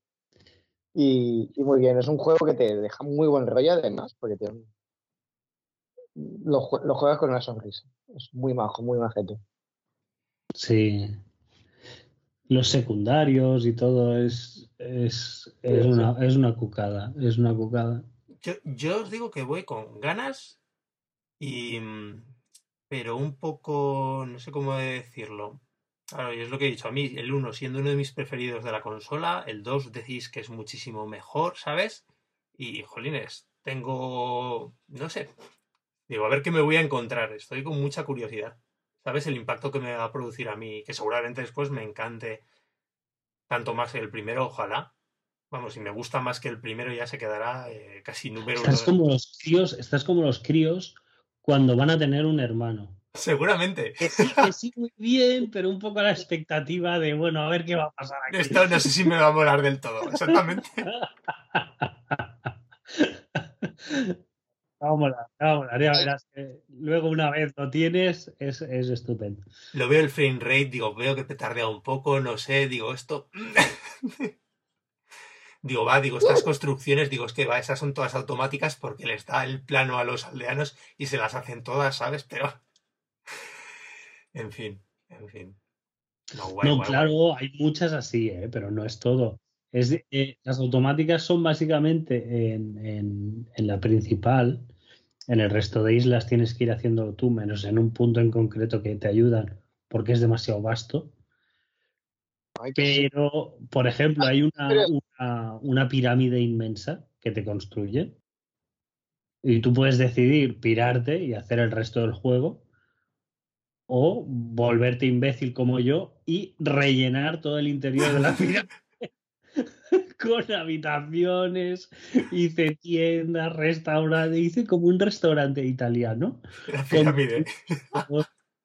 Y, y muy bien. Es un juego que te deja muy buen rollo, además, porque te, lo, jue- lo juegas con una sonrisa. Es muy majo, muy majete. Sí. Los secundarios y todo es, es, es, una, es una cucada. Es una cucada. Yo, yo os digo que voy con ganas y... mm, pero un poco, no sé cómo decirlo. Claro, y es lo que he dicho, a mí el 1 siendo uno de mis preferidos de la consola, el 2 decís que es muchísimo mejor, ¿sabes? Y, jolines, tengo, no sé, digo, a ver qué me voy a encontrar, estoy con mucha curiosidad, ¿sabes? El impacto que me va a producir a mí, que seguramente después me encante tanto más el primero, ojalá. Vamos, si me gusta más que el primero ya se quedará eh, casi número uno. Estás como los críos, estás como los críos cuando van a tener un hermano. Seguramente. Que sí, que sí, muy bien, pero un poco a la expectativa de, bueno, a ver qué va a pasar aquí. Esto no sé si me va a molar del todo, exactamente. Va a molar, va a molar, ya verás que luego una vez lo tienes, es, es estupendo. Lo veo el frame rate, digo, veo que petardea un poco, no sé, digo, esto. digo, va, digo, estas construcciones, digo, es que va, esas son todas automáticas porque les da el plano a los aldeanos y se las hacen todas, ¿sabes? Pero. En fin, en fin. No, guay, no, guay, claro, hay muchas así, ¿eh? pero no es todo. Es de- eh, las automáticas son básicamente en, en- en la principal. En el resto de islas tienes que ir haciéndolo tú, menos en un punto en concreto que te ayudan porque es demasiado vasto. Pero, por ejemplo, hay una, una, una pirámide inmensa que te construye y tú puedes decidir pirarte y hacer el resto del juego o volverte imbécil como yo y rellenar todo el interior de la pirámide con habitaciones, hice tiendas, restaurantes, hice como un restaurante italiano La pirámide. con,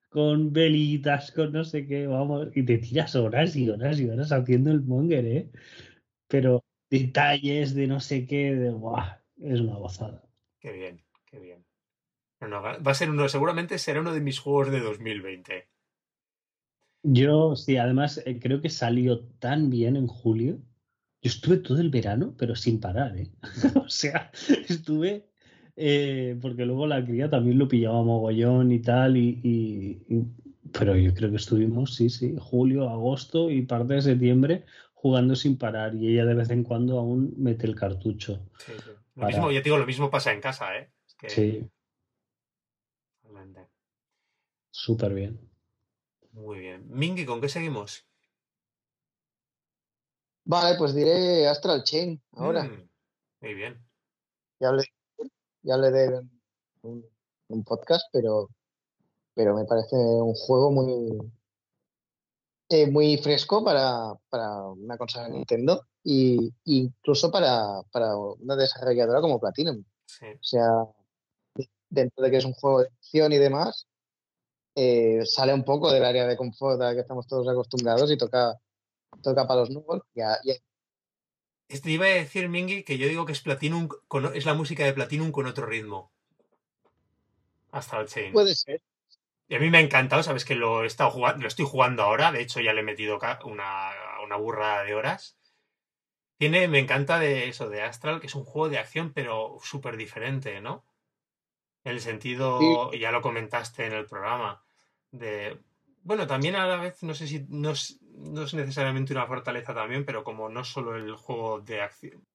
con velitas, con no sé qué, vamos, y te tiras horas y horas y horas haciendo el monger, ¿eh? Pero detalles de no sé qué, de ¡buah! es una gozada. Qué bien, qué bien. No, no, va va a ser uno, seguramente será uno de mis juegos de 2020. Yo, sí, además eh, creo que salió tan bien en julio. Yo estuve todo el verano, pero sin parar, ¿eh? o sea, estuve, eh, porque luego la cría también lo pillaba mogollón y tal, y, y- y- pero yo creo que estuvimos, sí, sí, julio, agosto y parte de septiembre jugando sin parar, y ella de vez en cuando aún mete el cartucho. Sí, sí. Lo Para- mismo, yo te digo, lo mismo pasa en casa, ¿eh? Es que, Sí, súper bien. Muy bien. Mingy, ¿con qué seguimos? Vale, pues diré Astral Chain ahora. Mm, muy bien. Ya hablé, ya hablé de un, un podcast, pero, pero me parece un juego muy, eh, muy fresco para, para una consola de Nintendo y incluso para, para una desarrolladora como Platinum. Sí. O sea, dentro de que es un juego de acción y demás, eh, sale un poco del área de confort a la que estamos todos acostumbrados y toca, toca palos nuevos. Este iba a decir, Mingy, que yo digo que es Platinum con- es la música de Platinum con otro ritmo. Astral Chain. Puede ser. Y a mí me ha encantado, sabes que lo, he estado jugando, lo estoy jugando ahora, de hecho ya le he metido una, una burra de horas. Tiene, me encanta de eso, de Astral, que es un juego de acción, pero súper diferente, ¿no? En el sentido, ya lo comentaste en el programa, de. Bueno, también a la vez, no sé si no no es necesariamente una fortaleza también, pero como no solo el juego de acción,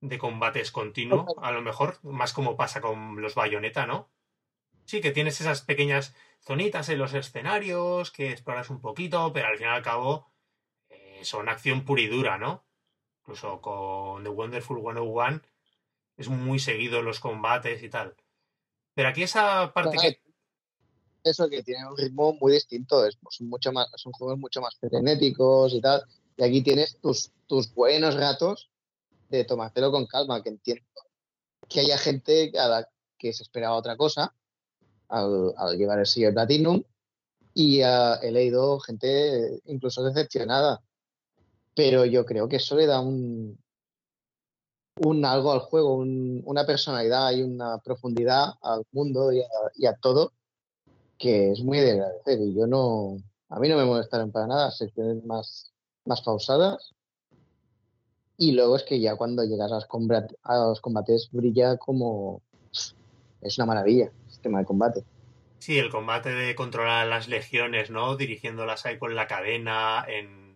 de combate es continuo, a lo mejor, más como pasa con los bayoneta, ¿no? Sí, que tienes esas pequeñas zonitas en los escenarios, que exploras un poquito, pero al fin y al cabo eh, son acción pura y dura, ¿no? Incluso con The Wonderful 101 es muy seguido los combates y tal. Pero aquí esa parte que... Eso que tiene un ritmo muy distinto, es, son, mucho más, son juegos mucho más frenéticos y tal. Y aquí tienes tus, tus buenos ratos de tomártelo con calma, que entiendo que haya gente que se esperaba otra cosa al, llevar el sello Platinum y he leído gente incluso decepcionada. Pero yo creo que eso le da un, un algo al juego, una personalidad y una profundidad al mundo y a, todo que es muy de agradecer. Y yo no, a mí no me molestaron para nada secciones más, más pausadas. Y luego es que ya cuando llegas a los, combates, a los combates brilla como es una maravilla el sistema de combate. Sí, el combate de controlar las legiones, ¿no? Dirigiéndolas ahí con la cadena, en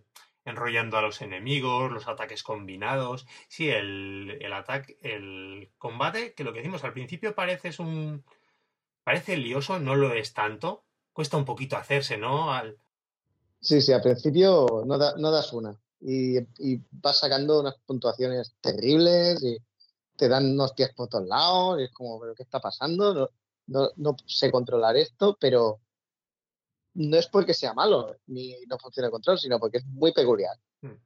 enrollando a los enemigos, los ataques combinados. Sí, el, el ataque, el combate, que lo que decimos al principio parece es un. Parece lioso, no lo es tanto. Cuesta un poquito hacerse, ¿no? Al... Sí, sí, al principio no, no das una. Y, y, vas sacando unas puntuaciones terribles y te dan unos pies por todos lados. Y es como, ¿pero qué está pasando? No, no, no sé controlar esto, pero no es porque sea malo ni no funcione el control, sino porque es muy peculiar. Hmm.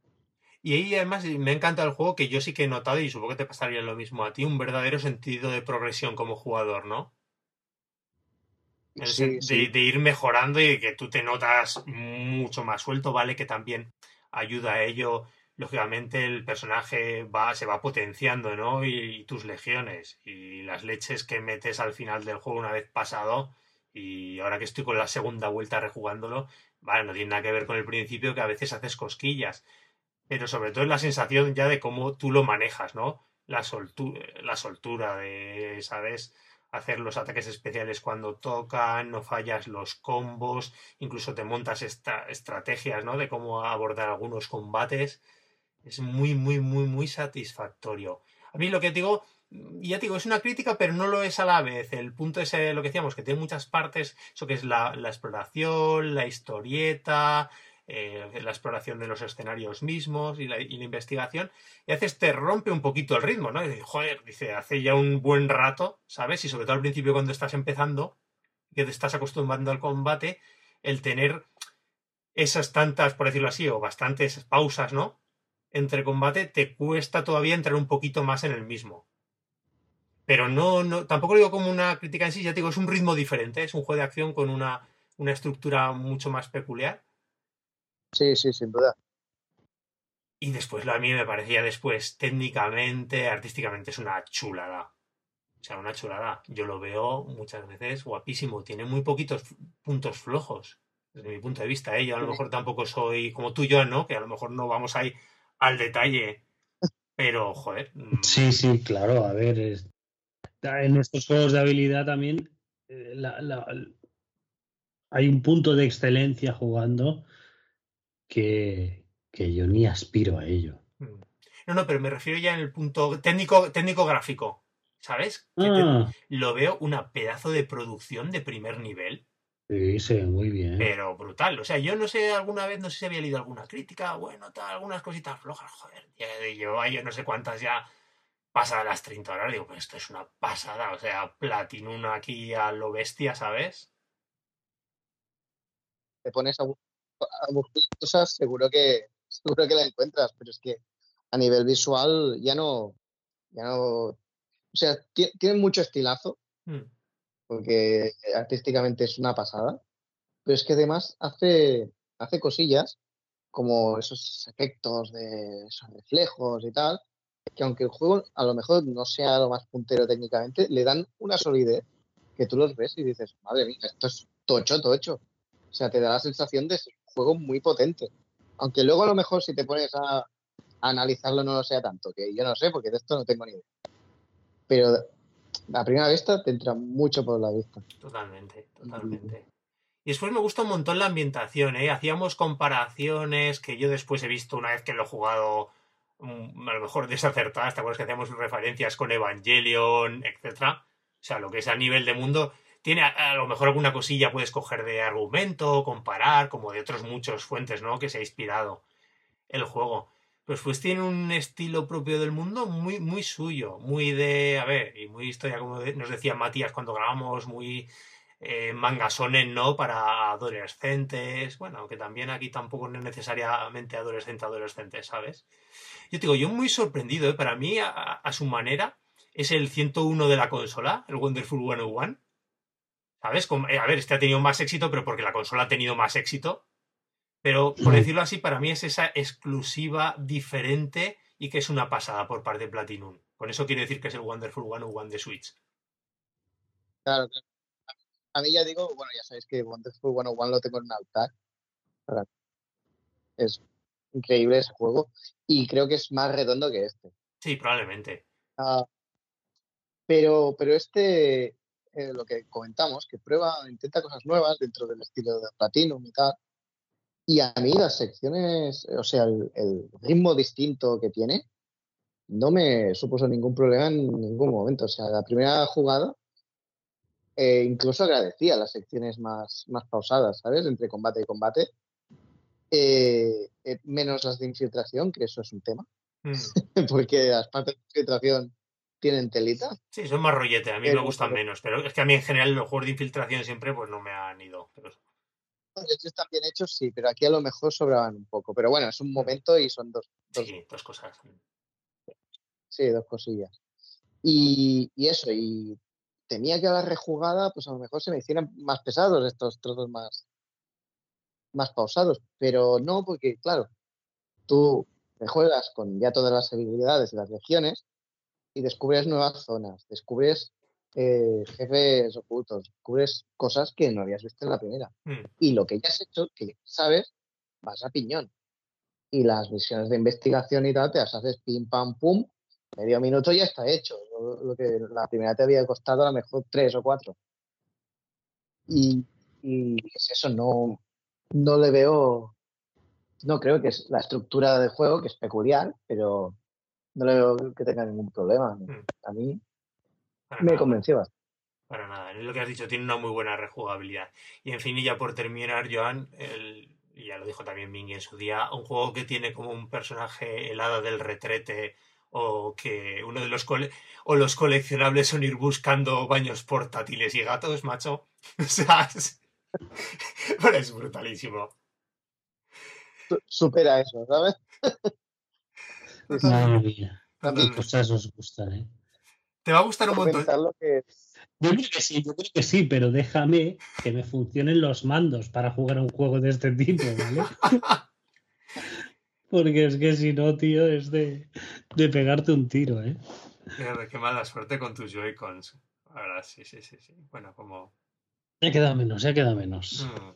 Y ahí además me encanta el juego que yo sí que he notado, y supongo que te pasaría lo mismo a ti, un verdadero sentido de progresión como jugador, ¿no? De, ir mejorando y que tú te notas mucho más suelto, ¿vale? Que también ayuda a ello. Lógicamente el personaje va, se va potenciando, ¿no? y tus legiones y las leches que metes al final del juego una vez pasado, y ahora que estoy con la segunda vuelta rejugándolo, vale, no tiene nada que ver con el principio que a veces haces cosquillas. Pero sobre todo es la sensación ya de cómo tú lo manejas, ¿no? La, la soltura de, ¿sabes? Hacer los ataques especiales cuando tocan, no fallas los combos, incluso te montas esta estrategias, ¿no? De cómo abordar algunos combates. Es muy, muy, muy, muy satisfactorio. A mí lo que digo, ya digo, es una crítica, pero no lo es a la vez. El punto es lo que decíamos, que tiene muchas partes, eso que es la, exploración, la historieta, eh, la exploración de los escenarios mismos y la, investigación, y a veces te rompe un poquito el ritmo, ¿no? Y joder, dice, hace ya un buen rato, ¿sabes? Y sobre todo al principio cuando estás empezando, que te estás acostumbrando al combate, el tener esas tantas, por decirlo así, o bastantes pausas, ¿no? Entre combate, te cuesta todavía entrar un poquito más en el mismo. Pero no, no, tampoco lo digo como una crítica en sí, ya te digo, es un ritmo diferente, es un juego de acción con una, una estructura mucho más peculiar. Sí, sí, sin duda. Y después, lo a mí me parecía después, técnicamente, artísticamente, es una chulada. O sea, una chulada. Yo lo veo muchas veces guapísimo. Tiene muy poquitos puntos flojos, desde mi punto de vista. ¿eh? Yo a lo mejor tampoco soy como tú y yo, ¿no? Que a lo mejor no vamos ahí al detalle. Pero, joder. Mm. Sí, sí, claro. A ver, es, en estos juegos de habilidad también eh, hay un punto de excelencia jugando que, yo ni aspiro a ello. Mm. No, no, pero me refiero ya en el punto técnico, técnico gráfico. ¿Sabes? Ah. lo veo una pedazo de producción de primer nivel. Sí, sí, muy bien. Pero brutal. O sea, yo no sé, alguna vez, no sé si había leído alguna crítica, bueno, tal, algunas cositas flojas, joder. Yo, yo no sé cuántas ya pasa las 30 horas, digo, pues esto es una pasada, o sea, Platinum aquí a lo bestia, ¿sabes? Te pones a, buscar cosas, seguro que, seguro que la encuentras, pero es que a nivel visual ya no, ya no, o sea, tiene mucho estilazo, hmm. porque artísticamente es una pasada, pero es que además hace, hace cosillas como esos efectos de esos reflejos y tal, que aunque el juego a lo mejor no sea lo más puntero técnicamente, le dan una solidez que tú los ves y dices, madre mía, esto es tocho, tocho. O sea, te da la sensación de ser juego muy potente. Aunque luego a lo mejor si te pones a, analizarlo no lo sea tanto, que yo no sé, porque de esto no tengo ni idea. Pero a primera vista te entra mucho por la vista. Totalmente, totalmente. Y después me gusta un montón la ambientación, ¿eh? Hacíamos comparaciones que yo después he visto una vez que lo he jugado mm, a lo mejor desacertadas, ¿te acuerdas que hacíamos referencias con Evangelion, etcétera? O sea, lo que es a nivel de mundo, tiene a, lo mejor alguna cosilla puedes coger de argumento, comparar, como de otros muchos fuentes, ¿no? Que se ha inspirado el juego. Pues pues tiene un estilo propio del mundo muy, muy suyo, muy de, a ver, y muy historia, como nos decía Matías cuando grabamos, muy eh, mangasones, ¿no? Para adolescentes, bueno, aunque también aquí tampoco no es necesariamente adolescente, adolescente, ¿sabes? Yo te digo, yo muy sorprendido, ¿eh? Para mí, a, a su manera, es el 101 de la consola, el Wonderful 101. ¿Sabes? Eh, a ver, este ha tenido más éxito, pero porque la consola ha tenido más éxito. Pero, por decirlo así, para mí es esa exclusiva diferente y que es una pasada por parte de Platinum. Con eso quiero decir que es el Wonderful 101 de Switch. Claro, claro. A mí ya digo, bueno, ya sabéis que Wonderful 101 lo tengo en un altar. Es increíble ese juego y creo que es más redondo que este. Sí, probablemente. Ah, pero, pero este, eh, lo que comentamos, que prueba, intenta cosas nuevas dentro del estilo de Platinum y tal. Y a mí las secciones, o sea, el, ritmo distinto que tiene, no me supuso ningún problema en ningún momento. O sea, la primera jugada, eh, incluso agradecía las secciones más, más pausadas, ¿sabes? Entre combate y combate. Eh, menos las de infiltración, que eso es un tema. Mm. Porque las partes de infiltración tienen telita. Sí, son más rollete, a mí me gustan menos, pero es que a mí en general los juegos de infiltración siempre pues no me han ido. Pero... Están bien hechos, sí, pero aquí a lo mejor sobraban un poco. Pero bueno, es un momento y son dos. sí, dos cosas. Sí, dos cosillas. Y, eso, y tenía que haber rejugada, pues a lo mejor se me hicieran más pesados estos trozos más, más pausados. Pero no, porque claro, tú te juegas con ya todas las habilidades y las regiones y descubres nuevas zonas, descubres eh, jefes ocultos, descubres cosas que no habías visto en la primera. Hmm. Y lo que ya has hecho, que sabes, vas a piñón. Y las misiones de investigación y tal, te las haces pim, pam, pum, medio minuto ya está hecho. Lo, que la primera te había costado a lo mejor tres o cuatro. Y, y es eso, no, no le veo, no creo que es la estructura del juego, que es peculiar, pero no le veo que tenga ningún problema. Hmm. A mí me convenció Para nada, es lo que has dicho, tiene una muy buena rejugabilidad. Y en fin, y ya por terminar, Joan, el, ya lo dijo también Mingy en su día, un juego que tiene como un personaje helada del retrete o que uno de los o los coleccionables son ir buscando baños portátiles y gatos, macho. O sea, es, es brutalísimo. Supera eso, ¿sabes? Madre mía. cosas os gustan, ¿eh? Te va a gustar un montón. Yo creo que sí, yo creo que sí, pero déjame que me funcionen los mandos para jugar a un juego de este tipo, ¿vale? Porque es que si no, tío, es de, de pegarte un tiro, ¿eh? Qué, mala suerte con tus Joy-Cons. Ahora sí, sí, sí, sí. Bueno, como. Ya queda menos, ya queda menos. Mm.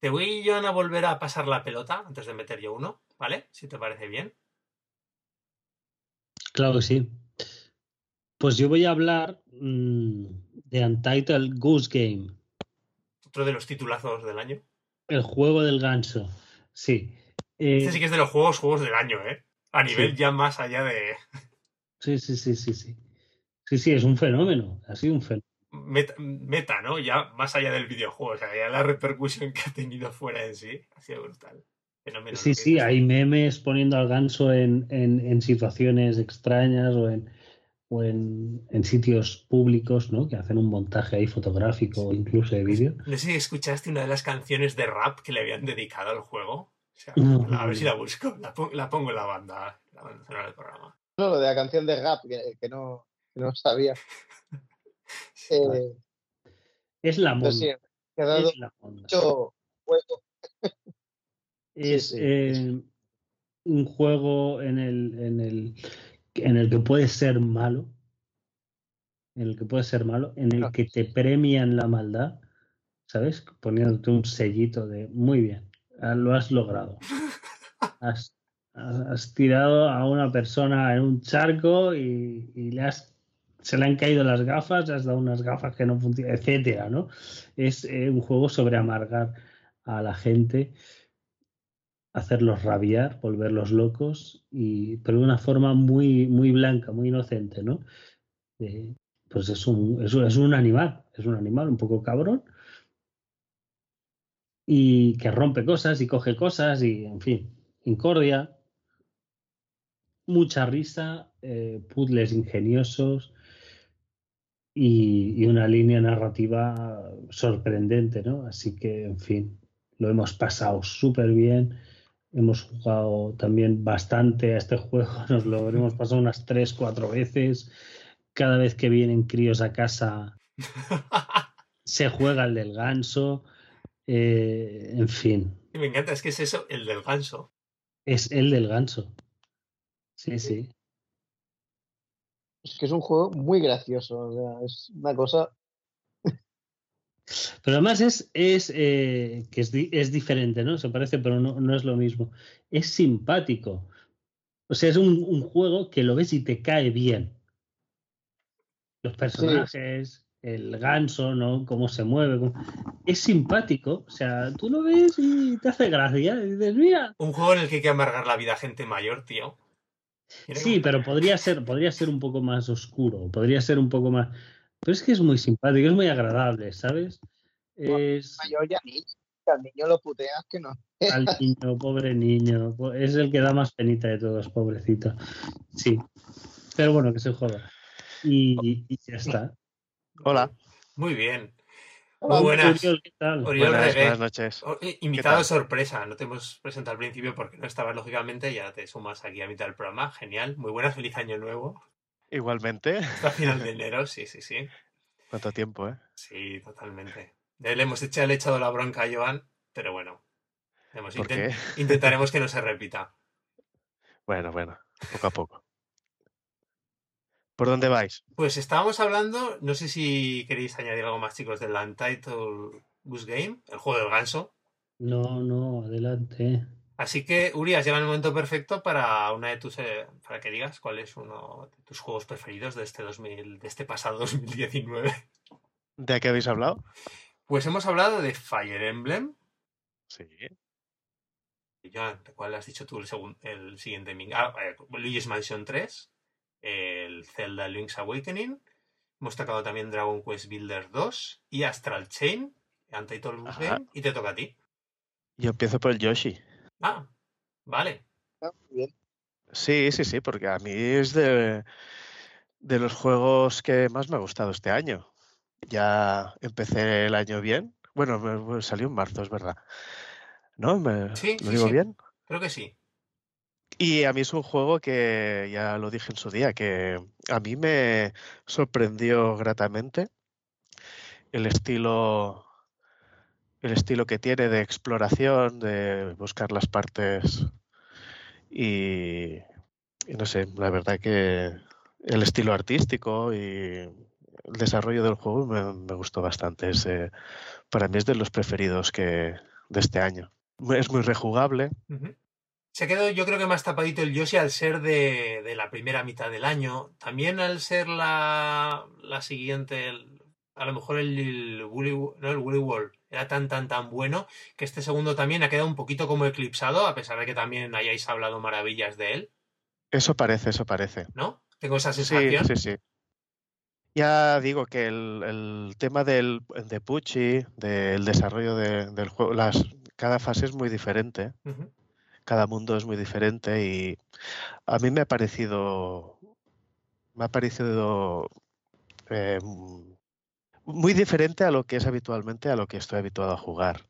Te voy, yo a volver a pasar la pelota antes de meter yo uno, ¿vale? Si te parece bien. Claro que sí. Pues yo voy a hablar mm, de Untitled Goose Game. Otro de los titulazos del año. El juego del ganso. Sí. este sí que es de los juegos, juegos del año, ¿eh? A nivel ya más allá de. Sí, sí, sí, sí, sí. Sí, sí, es un fenómeno. Ha sido un fenómeno. Meta, ¿no? Ya más allá del videojuego. O sea, ya la repercusión que ha tenido fuera en sí ha sido brutal sí, sí, hay memes poniendo al ganso en, en, situaciones extrañas o en, o en, en, sitios públicos, ¿no? Que hacen un montaje ahí fotográfico o incluso de vídeo. No sé si escuchaste una de las canciones de rap que le habían dedicado al juego. a ver si la busco, la, pongo en la banda, la banda del programa. No, lo de la canción de rap, que, no, no, sabía. Eh, es la monda. Sí, ha dado mucho juego es eh, un juego en el, en, el, en el que puedes ser malo. en el que puedes ser malo, en el que te premian la maldad, ¿sabes? Poniéndote un sellito de muy bien, ah, lo has logrado. Has, has tirado a una persona en un charco y, y le has se le han caído las gafas, has dado unas gafas que no funcionan, etcétera, ¿no? Es eh, un juego sobre amargar a la gente, hacerlos rabiar, volverlos locos, y, pero de una forma muy, muy blanca, muy inocente, ¿no? Pues es un, es, es un animal, es un animal un poco cabrón, y que rompe cosas y coge cosas, y en fin, incordia, mucha risa, eh, puzzles ingeniosos, y, una línea narrativa sorprendente, ¿no? Así que, en fin, lo hemos pasado súper bien. Hemos jugado también bastante a este juego, nos lo hemos pasado unas tres, cuatro veces. Cada vez que vienen críos a casa, se juega el del ganso. Eh, en fin. Me encanta, es que es eso, el del ganso. Es el del ganso. Sí, sí es que es un juego muy gracioso. O sea, es una cosa. Pero además es, es eh, que es, es, diferente, ¿no? Se parece, pero no, no, es lo mismo. Es simpático. O sea, es un, un, juego que lo ves y te cae bien. Los personajes, sí. el ganso, ¿no? Cómo se mueve. Cómo... Es simpático. O sea, tú lo ves y te hace gracia. Y dices, mira. Un juego en el que hay que amargar la vida a gente mayor, tío. Sí, pero podría ser, podría ser un poco más oscuro, podría ser un poco más. Pero es que es muy simpático, es muy agradable, ¿sabes? Es... Mayor ya ni, al niño lo puteas que no. Al niño, pobre niño, es el que da más penita de todos, pobrecito. Sí, pero bueno, que se joda. Y, y ya está. Hola. Muy bien. Muy buenas. Uriol, ¿qué tal? Oriol Buenas, Revés. buenas noches. Oh, eh, Invitado sorpresa, no te hemos presentado al principio porque no estabas lógicamente, ya te sumas aquí a mitad del programa, genial, muy buenas, feliz año nuevo. Igualmente. Hasta final de enero, sí, sí, sí. ¿Cuánto tiempo, eh? Sí, totalmente. Le hemos echado, le he echado la bronca a Joan, pero bueno, hemos ¿Por intent- qué? intentaremos que no se repita. Bueno, bueno, poco a poco. ¿Por dónde vais? Pues estábamos hablando, no sé si queréis añadir algo más, chicos, del Untitled Goose Game, el juego del ganso. No, no, adelante. Así que, Uri, has llegado el momento perfecto para una de tus eh, para que digas cuál es uno de tus juegos preferidos de este 2000, de este pasado 2019. ¿De qué habéis hablado? Pues hemos hablado de Fire Emblem. Sí. Joan, ¿cuál has dicho tú el, segun- el siguiente? Ah, eh, Luigi's Mansion 3, el Zelda Link's Awakening. Hemos tocado también Dragon Quest Builder 2 y Astral Chain, Untitled. Game, y te toca a ti. Yo empiezo por el Yoshi. Ah, vale. Ah, muy bien. Sí, sí, sí, porque a mí es de, de los juegos que más me ha gustado este año. Ya empecé el año bien. Bueno, me, me salió en marzo, es verdad. ¿No? ¿Me, Sí, ¿lo sí, digo sí. bien? Creo que sí. Y a mí es un juego que ya lo dije en su día, que a mí me sorprendió gratamente el estilo, el estilo que tiene de exploración, de buscar las partes y, no sé, la verdad que el estilo artístico y el desarrollo del juego me, gustó bastante. Es, para mí es de los preferidos que de este año. Es muy rejugable. Se quedó, yo creo que más tapadito el Yoshi al ser de, de la primera mitad del año. También al ser la, la siguiente, el- a lo mejor el, el Woolly, no, el Woolly World era tan, tan, tan bueno que este segundo también ha quedado un poquito como eclipsado, a pesar de que también hayáis hablado maravillas de él, Eso parece, eso parece. ¿no? Tengo esa Sí, sensación. sí, sí. Ya digo que el, el tema del, de Pucci, del desarrollo de- del juego, las, cada fase es muy diferente, cada mundo es muy diferente y a mí me ha parecido, me ha parecido eh, muy diferente a lo que es habitualmente, a lo que estoy habituado a jugar.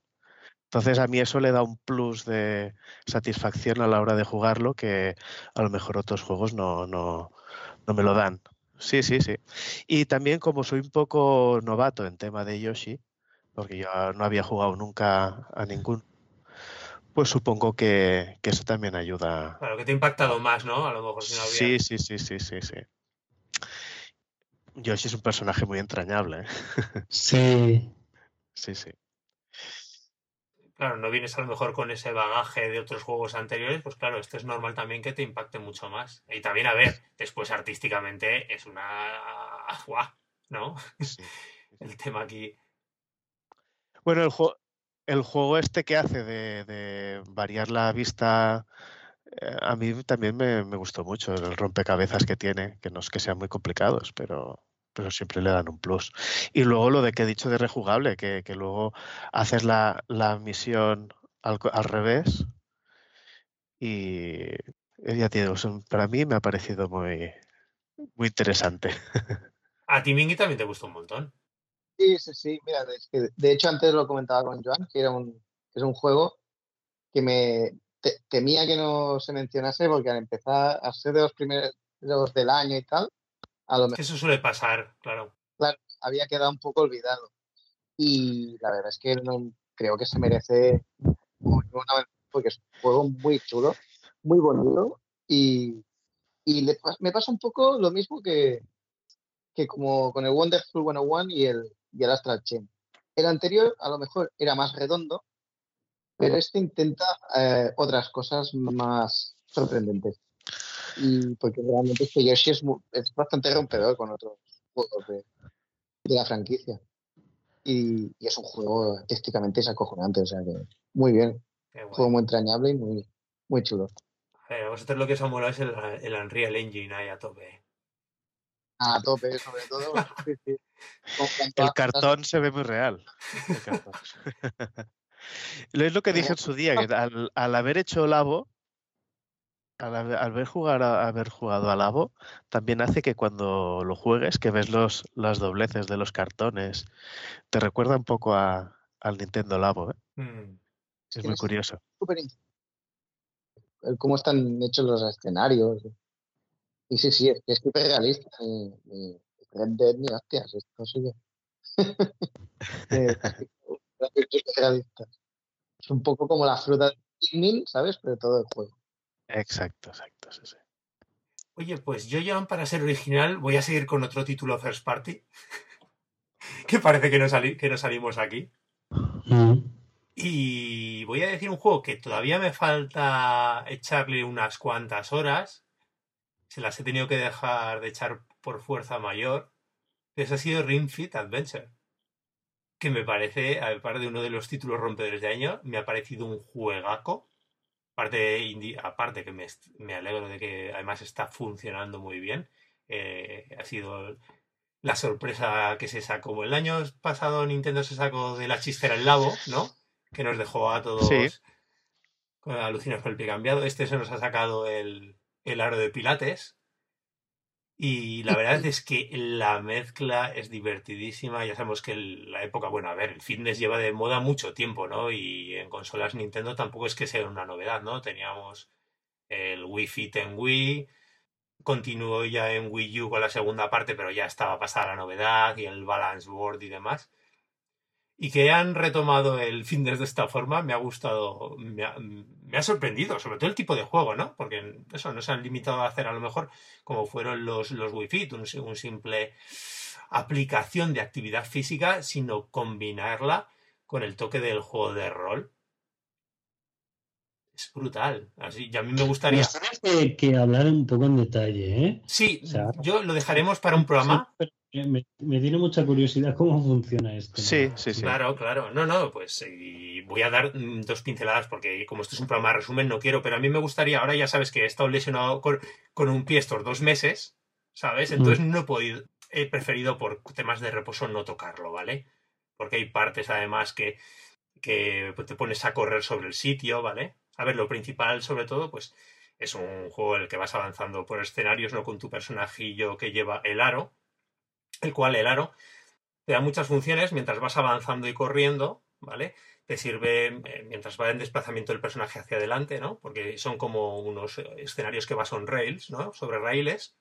Entonces a mí eso le da un plus de satisfacción a la hora de jugarlo que a lo mejor otros juegos no, no, no me lo dan. Sí, sí, sí. Y también como soy un poco novato en tema de Yoshi, porque yo no había jugado nunca a ningún, pues supongo que, que eso también ayuda. Claro, que te ha impactado más, ¿no? A lo mejor si no había... Sí, sí, sí, sí, sí, sí. Yoshi es un personaje muy entrañable. ¿eh? Sí. Sí, sí. Claro, no vienes a lo mejor con ese bagaje de otros juegos anteriores, pues claro, esto es normal también que te impacte mucho más. Y también, a ver, después artísticamente es una... ¡Guau! ¿No? sí. El tema aquí. Bueno, el, juego el juego este que hace de, de variar la vista, a mí también me, me, gustó mucho el rompecabezas que tiene, que no es que sean muy complicados, pero, pero siempre le dan un plus. Y luego lo de que he dicho de rejugable, que, que luego haces la, la misión al, al, revés y ya te digo, para mí me ha parecido muy, muy interesante. A ti, Mingy, también te gustó un montón. Sí, sí, sí. Mira, es que de hecho antes lo comentaba con Joan, que era un, que es un juego que me te, temía que no se mencionase porque al empezar a ser de los primeros del año y tal, a lo mejor... Eso suele pasar, claro. Claro, había quedado un poco olvidado. Y la verdad es que no, creo que se merece porque es un juego muy chulo, muy bonito y, y le, me pasa un poco lo mismo que, que como con el Wonderful 101 y el, y el Astral Chain. El anterior a lo mejor era más redondo, pero este intenta eh, otras cosas más sorprendentes. Y porque realmente este Yoshi es, muy, es bastante rompedor con otros juegos de, de la franquicia. Y, y, es un juego artísticamente es acojonante, o sea que muy bien. Un juego muy entrañable y muy, muy chulo. Ver, a vosotros lo que os ha molado es el, el Unreal Engine ahí a tope. A tope, sobre todo. sí, sí. El cartón se ve muy real. es lo que dije en su día, que al, al haber hecho Labo, al, al haber, jugar a, haber jugado a Labo, también hace que cuando lo juegues, que ves los, las dobleces de los cartones, te recuerda un poco a, al Nintendo Labo. ¿eh? Mm. Es, es muy curioso. Super cómo están hechos los escenarios. Y sí, sí, es súper realista. Y, y Red Dead ni hostias, esto sigue. realista. Es un poco como la fruta de Pikmin, ¿sabes? Pero todo el juego. Exacto, exacto, sí, sí. Oye, pues yo, Joan, para ser original, voy a seguir con otro título First Party. que parece que no, sali que no salimos aquí. Mm. Y voy a decir un juego que todavía me falta echarle unas cuantas horas. Se las he tenido que dejar de echar por fuerza mayor. Ese ha sido Ring Fit Adventure. Que me parece, aparte de uno de los títulos rompedores de año, me ha parecido un juegaco. Aparte, aparte que me, me alegro de que además está funcionando muy bien. Eh, ha sido la sorpresa que se sacó. El año pasado Nintendo se sacó de la chistera el labo, ¿no? Que nos dejó a todos Sí. alucinados con el pie cambiado. Este se nos ha sacado el, el aro de Pilates. Y la verdad es que la mezcla es divertidísima. Ya sabemos que la época, bueno, a ver, el fitness lleva de moda mucho tiempo, ¿no? Y en consolas Nintendo tampoco es que sea una novedad, ¿no? Teníamos el Wii Fit en Wii, continuó ya en Wii U con la segunda parte, pero ya estaba pasada la novedad y el Balance Board y demás. Y que han retomado el fitness de esta forma me ha gustado, me ha, me ha sorprendido, sobre todo el tipo de juego, ¿no? Porque eso no se han limitado a hacer a lo mejor como fueron los, los Wii Fit, un, un simple aplicación de actividad física, sino combinarla con el toque del juego de rol. Es brutal. Así, y a mí me gustaría. Nos tienes que, que hablar un poco en detalle, ¿eh? Sí, O sea, yo lo dejaremos para un programa. Sí, pero me, me tiene mucha curiosidad cómo funciona esto. Sí, sí, sí. Claro, claro. No, no, pues y voy a dar mm, dos pinceladas porque como esto es un programa de resumen no quiero, pero a mí me gustaría, ahora ya sabes que he estado lesionado con, con un pie estos dos meses, ¿sabes? Entonces no he podido, he preferido por temas de reposo no tocarlo, ¿vale? Porque hay partes además que, que te pones a correr sobre el sitio, ¿vale? A ver, lo principal sobre todo, pues es un juego en el que vas avanzando por escenarios, no con tu personajillo que lleva el aro, el cual el aro te da muchas funciones mientras vas avanzando y corriendo, ¿vale? Te sirve eh, mientras va en desplazamiento el personaje hacia adelante, ¿no? Porque son como unos escenarios que vas on rails, ¿no? Sobre raíles.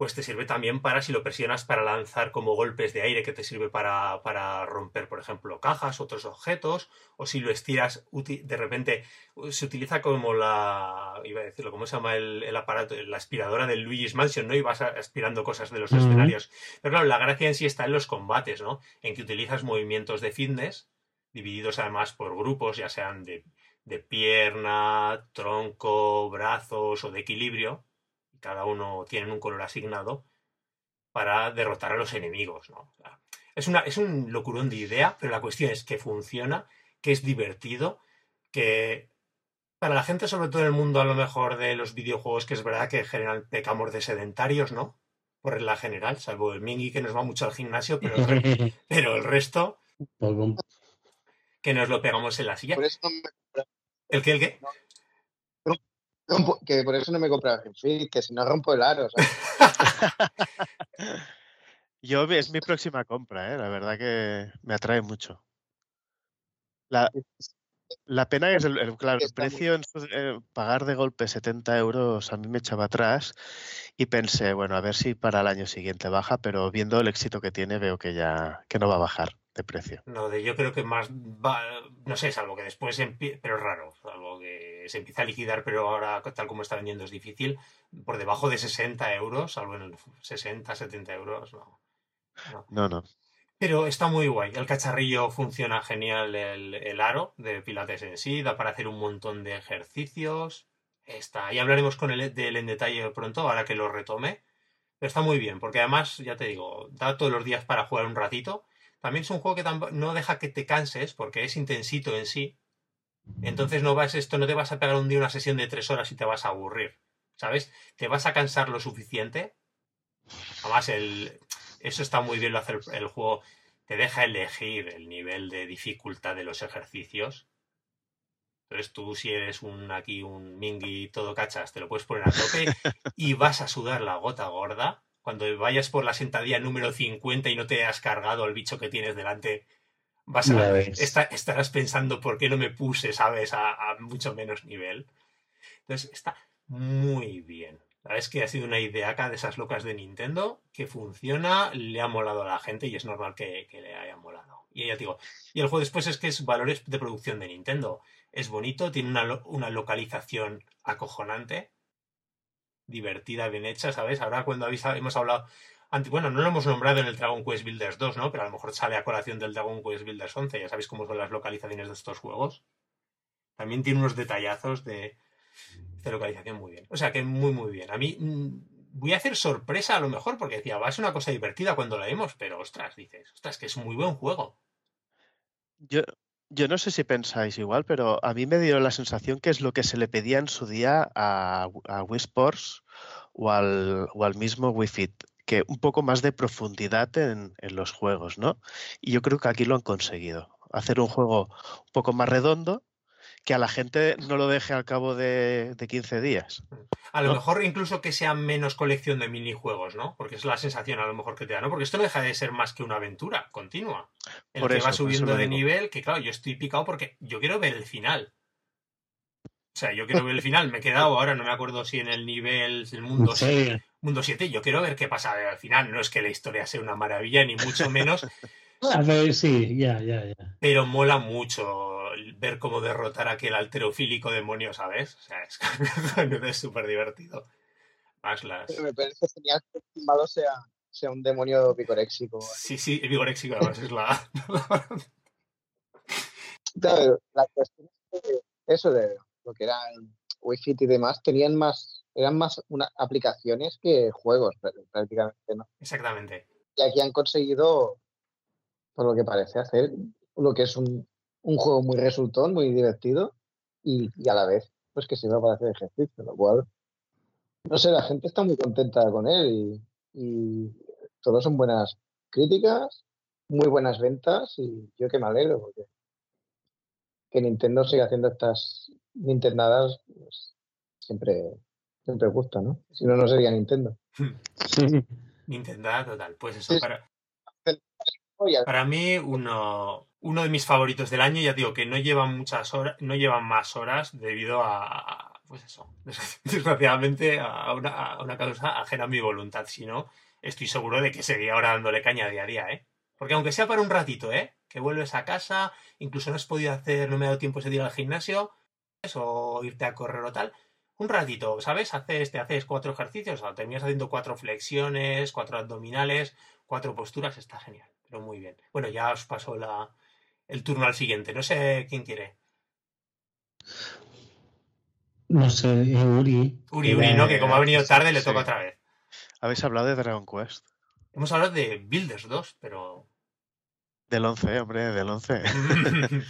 Pues te sirve también para, si lo presionas, para lanzar como golpes de aire que te sirve para, para romper, por ejemplo, cajas, otros objetos, o si lo estiras, de repente se utiliza como la, iba a decirlo, ¿cómo se llama el, el aparato? La aspiradora del Luigi's Mansion, ¿no? Y vas aspirando cosas de los escenarios. Pero claro, la gracia en sí está en los combates, ¿no? En que utilizas movimientos de fitness, divididos además por grupos, ya sean de, de pierna, tronco, brazos o de equilibrio, cada uno tiene un color asignado para derrotar a los enemigos, ¿no? O sea, Es, una, es un locurón de idea, pero la cuestión es que funciona, que es divertido, que para la gente, sobre todo en el mundo a lo mejor de los videojuegos, que es verdad que en general pecamos de sedentarios, ¿no? Por regla general, salvo el Mingy que nos va mucho al gimnasio, pero el, re- pero el resto Poco. que nos lo pegamos en la silla. Por eso no me compra- ¿El qué, el qué? Rompo- que por eso no me compraba el Fit, que si no rompo el aro. ¿sabes? Yo es mi próxima compra, ¿eh? la verdad que me atrae mucho. La, la pena es el, el- claro, el precio, en su- eh, pagar de golpe 70 euros a mí me echaba atrás y pensé, bueno, a ver si para el año siguiente baja, pero viendo el éxito que tiene veo que ya que no va a bajar de precio. No, de yo creo que más va, no sé, salvo que después empie- pero es raro, salvo que se empieza a liquidar, pero ahora tal como está vendiendo es difícil, por debajo de 60 euros, salvo en el 60, 70 euros, no. no. No, no. Pero está muy guay, el cacharrillo funciona genial, el, el aro de pilates en sí, da para hacer un montón de ejercicios, está, ya hablaremos con él de él en detalle pronto, ahora que lo retome, pero está muy bien, porque además, ya te digo, da todos los días para jugar un ratito. También es un juego que no deja que te canses, porque es intensito en sí. Entonces no vas esto, no te vas a pegar un día una sesión de tres horas y te vas a aburrir. ¿Sabes? Te vas a cansar lo suficiente. Además, el, eso está muy bien lo hace el, el juego. Te deja elegir el nivel de dificultad de los ejercicios. Entonces tú si eres un aquí un mingui todo cachas, te lo puedes poner a tope y vas a sudar la gota gorda. Cuando vayas por la sentadilla número 50 y no te has cargado al bicho que tienes delante, vas a, esta- estarás pensando por qué no me puse, ¿sabes? A, a mucho menos nivel. Entonces está muy bien. La verdad es que ha sido una ideaca de esas locas de Nintendo que funciona, le ha molado a la gente y es normal que, que le haya molado. Y ya te digo, y el juego después es que es valores de producción de Nintendo. Es bonito, tiene una, una localización acojonante, divertida, bien hecha, ¿sabes? Ahora cuando habéis- hemos hablado, bueno, no lo hemos nombrado en el Dragon Quest Builders 2, ¿no? Pero a lo mejor sale a colación del Dragon Quest Builders 11, ya sabéis cómo son las localizaciones de estos juegos. También tiene unos detallazos de, de localización muy bien. O sea que muy, muy bien. A mí mm, voy a hacer sorpresa a lo mejor porque decía, va ser una cosa divertida cuando la vemos, pero ostras, dices, ostras, que es muy buen juego. Yo, yo no sé si pensáis igual, pero a mí me dio la sensación que es lo que se le pedía en su día a, a Wii Sports o al, o al mismo Wii Fit, que un poco más de profundidad en, en los juegos, ¿no? Y yo creo que aquí lo han conseguido. Hacer un juego un poco más redondo que a la gente no lo deje al cabo de, de 15 días. A lo ¿No? mejor incluso que sea menos colección de minijuegos, ¿no? Porque es la sensación a lo mejor que te da, ¿no? Porque esto no deja de ser más que una aventura continua. El Por que eso, va subiendo de nivel, que claro, yo estoy picado porque yo quiero ver el final. O sea, yo quiero ver el final. Me he quedado ahora, no me acuerdo si en el nivel del mundo Sí. Mundo 7, yo quiero ver qué pasa al final. No es que la historia sea una maravilla, ni mucho menos, A ver, sí, ya, ya, ya. pero mola mucho ver cómo derrotar a aquel alterofílico demonio, ¿sabes? O sea, es, es súper divertido. Más las... Pero me parece genial que el malo sea, sea un demonio picoréxico. Sí, sí, vigoréxico además es la... Claro, la cuestión es que eso de lo que era el Wii Fit y demás, tenían más, eran más una, aplicaciones que juegos, pr- prácticamente, ¿no? Exactamente. Y aquí han conseguido, por lo que parece, hacer lo que es un, un juego muy resultón, muy divertido y, y a la vez, pues que sirva para hacer ejercicio, lo cual, no sé, la gente está muy contenta con él y, y todos son buenas críticas, muy buenas ventas y yo que me alegro porque que Nintendo siga haciendo estas Nintendadas, pues, siempre, siempre gusta, ¿no? Si no, no sería Nintendo. Nintendo total. Pues eso, Sí. para, para mí uno, uno de mis favoritos del año, ya digo que no llevan muchas horas, no llevan más horas debido a, a- pues eso, desgraciadamente a una, a una causa ajena a mi voluntad. Si no, estoy seguro de que seguía ahora dándole caña día a día, ¿eh? Porque aunque sea para un ratito, ¿eh? Que vuelves a casa, incluso no has podido hacer, no me ha dado tiempo ese día al gimnasio, o irte a correr o tal, un ratito, ¿sabes? Haces, te haces cuatro ejercicios, o terminas haciendo cuatro flexiones, cuatro abdominales, cuatro posturas, está genial, pero muy bien. Bueno, ya os paso la, el turno al siguiente, no sé quién quiere. No sé, eh, Uri. Uri, Uri, ¿no? Que como ha venido tarde le toca otra vez. Habéis hablado de Dragon Quest. Hemos hablado de Builders 2, pero... Del 11, hombre, del 11.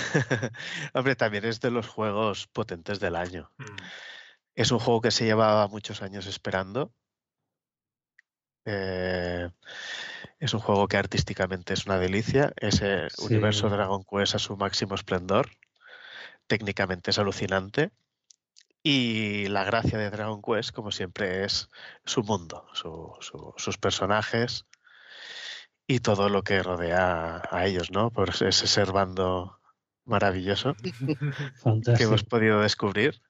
hombre, también es de los juegos potentes del año. Mm, Es un juego que se llevaba muchos años esperando. Eh, es un juego que artísticamente es una delicia. Ese Sí. universo Dragon Quest a su máximo esplendor. Técnicamente es alucinante. Y la gracia de Dragon Quest, como siempre, es su mundo, su- su- sus personajes y todo lo que rodea a ellos, ¿no? Por ese ser bando maravilloso que hemos podido descubrir.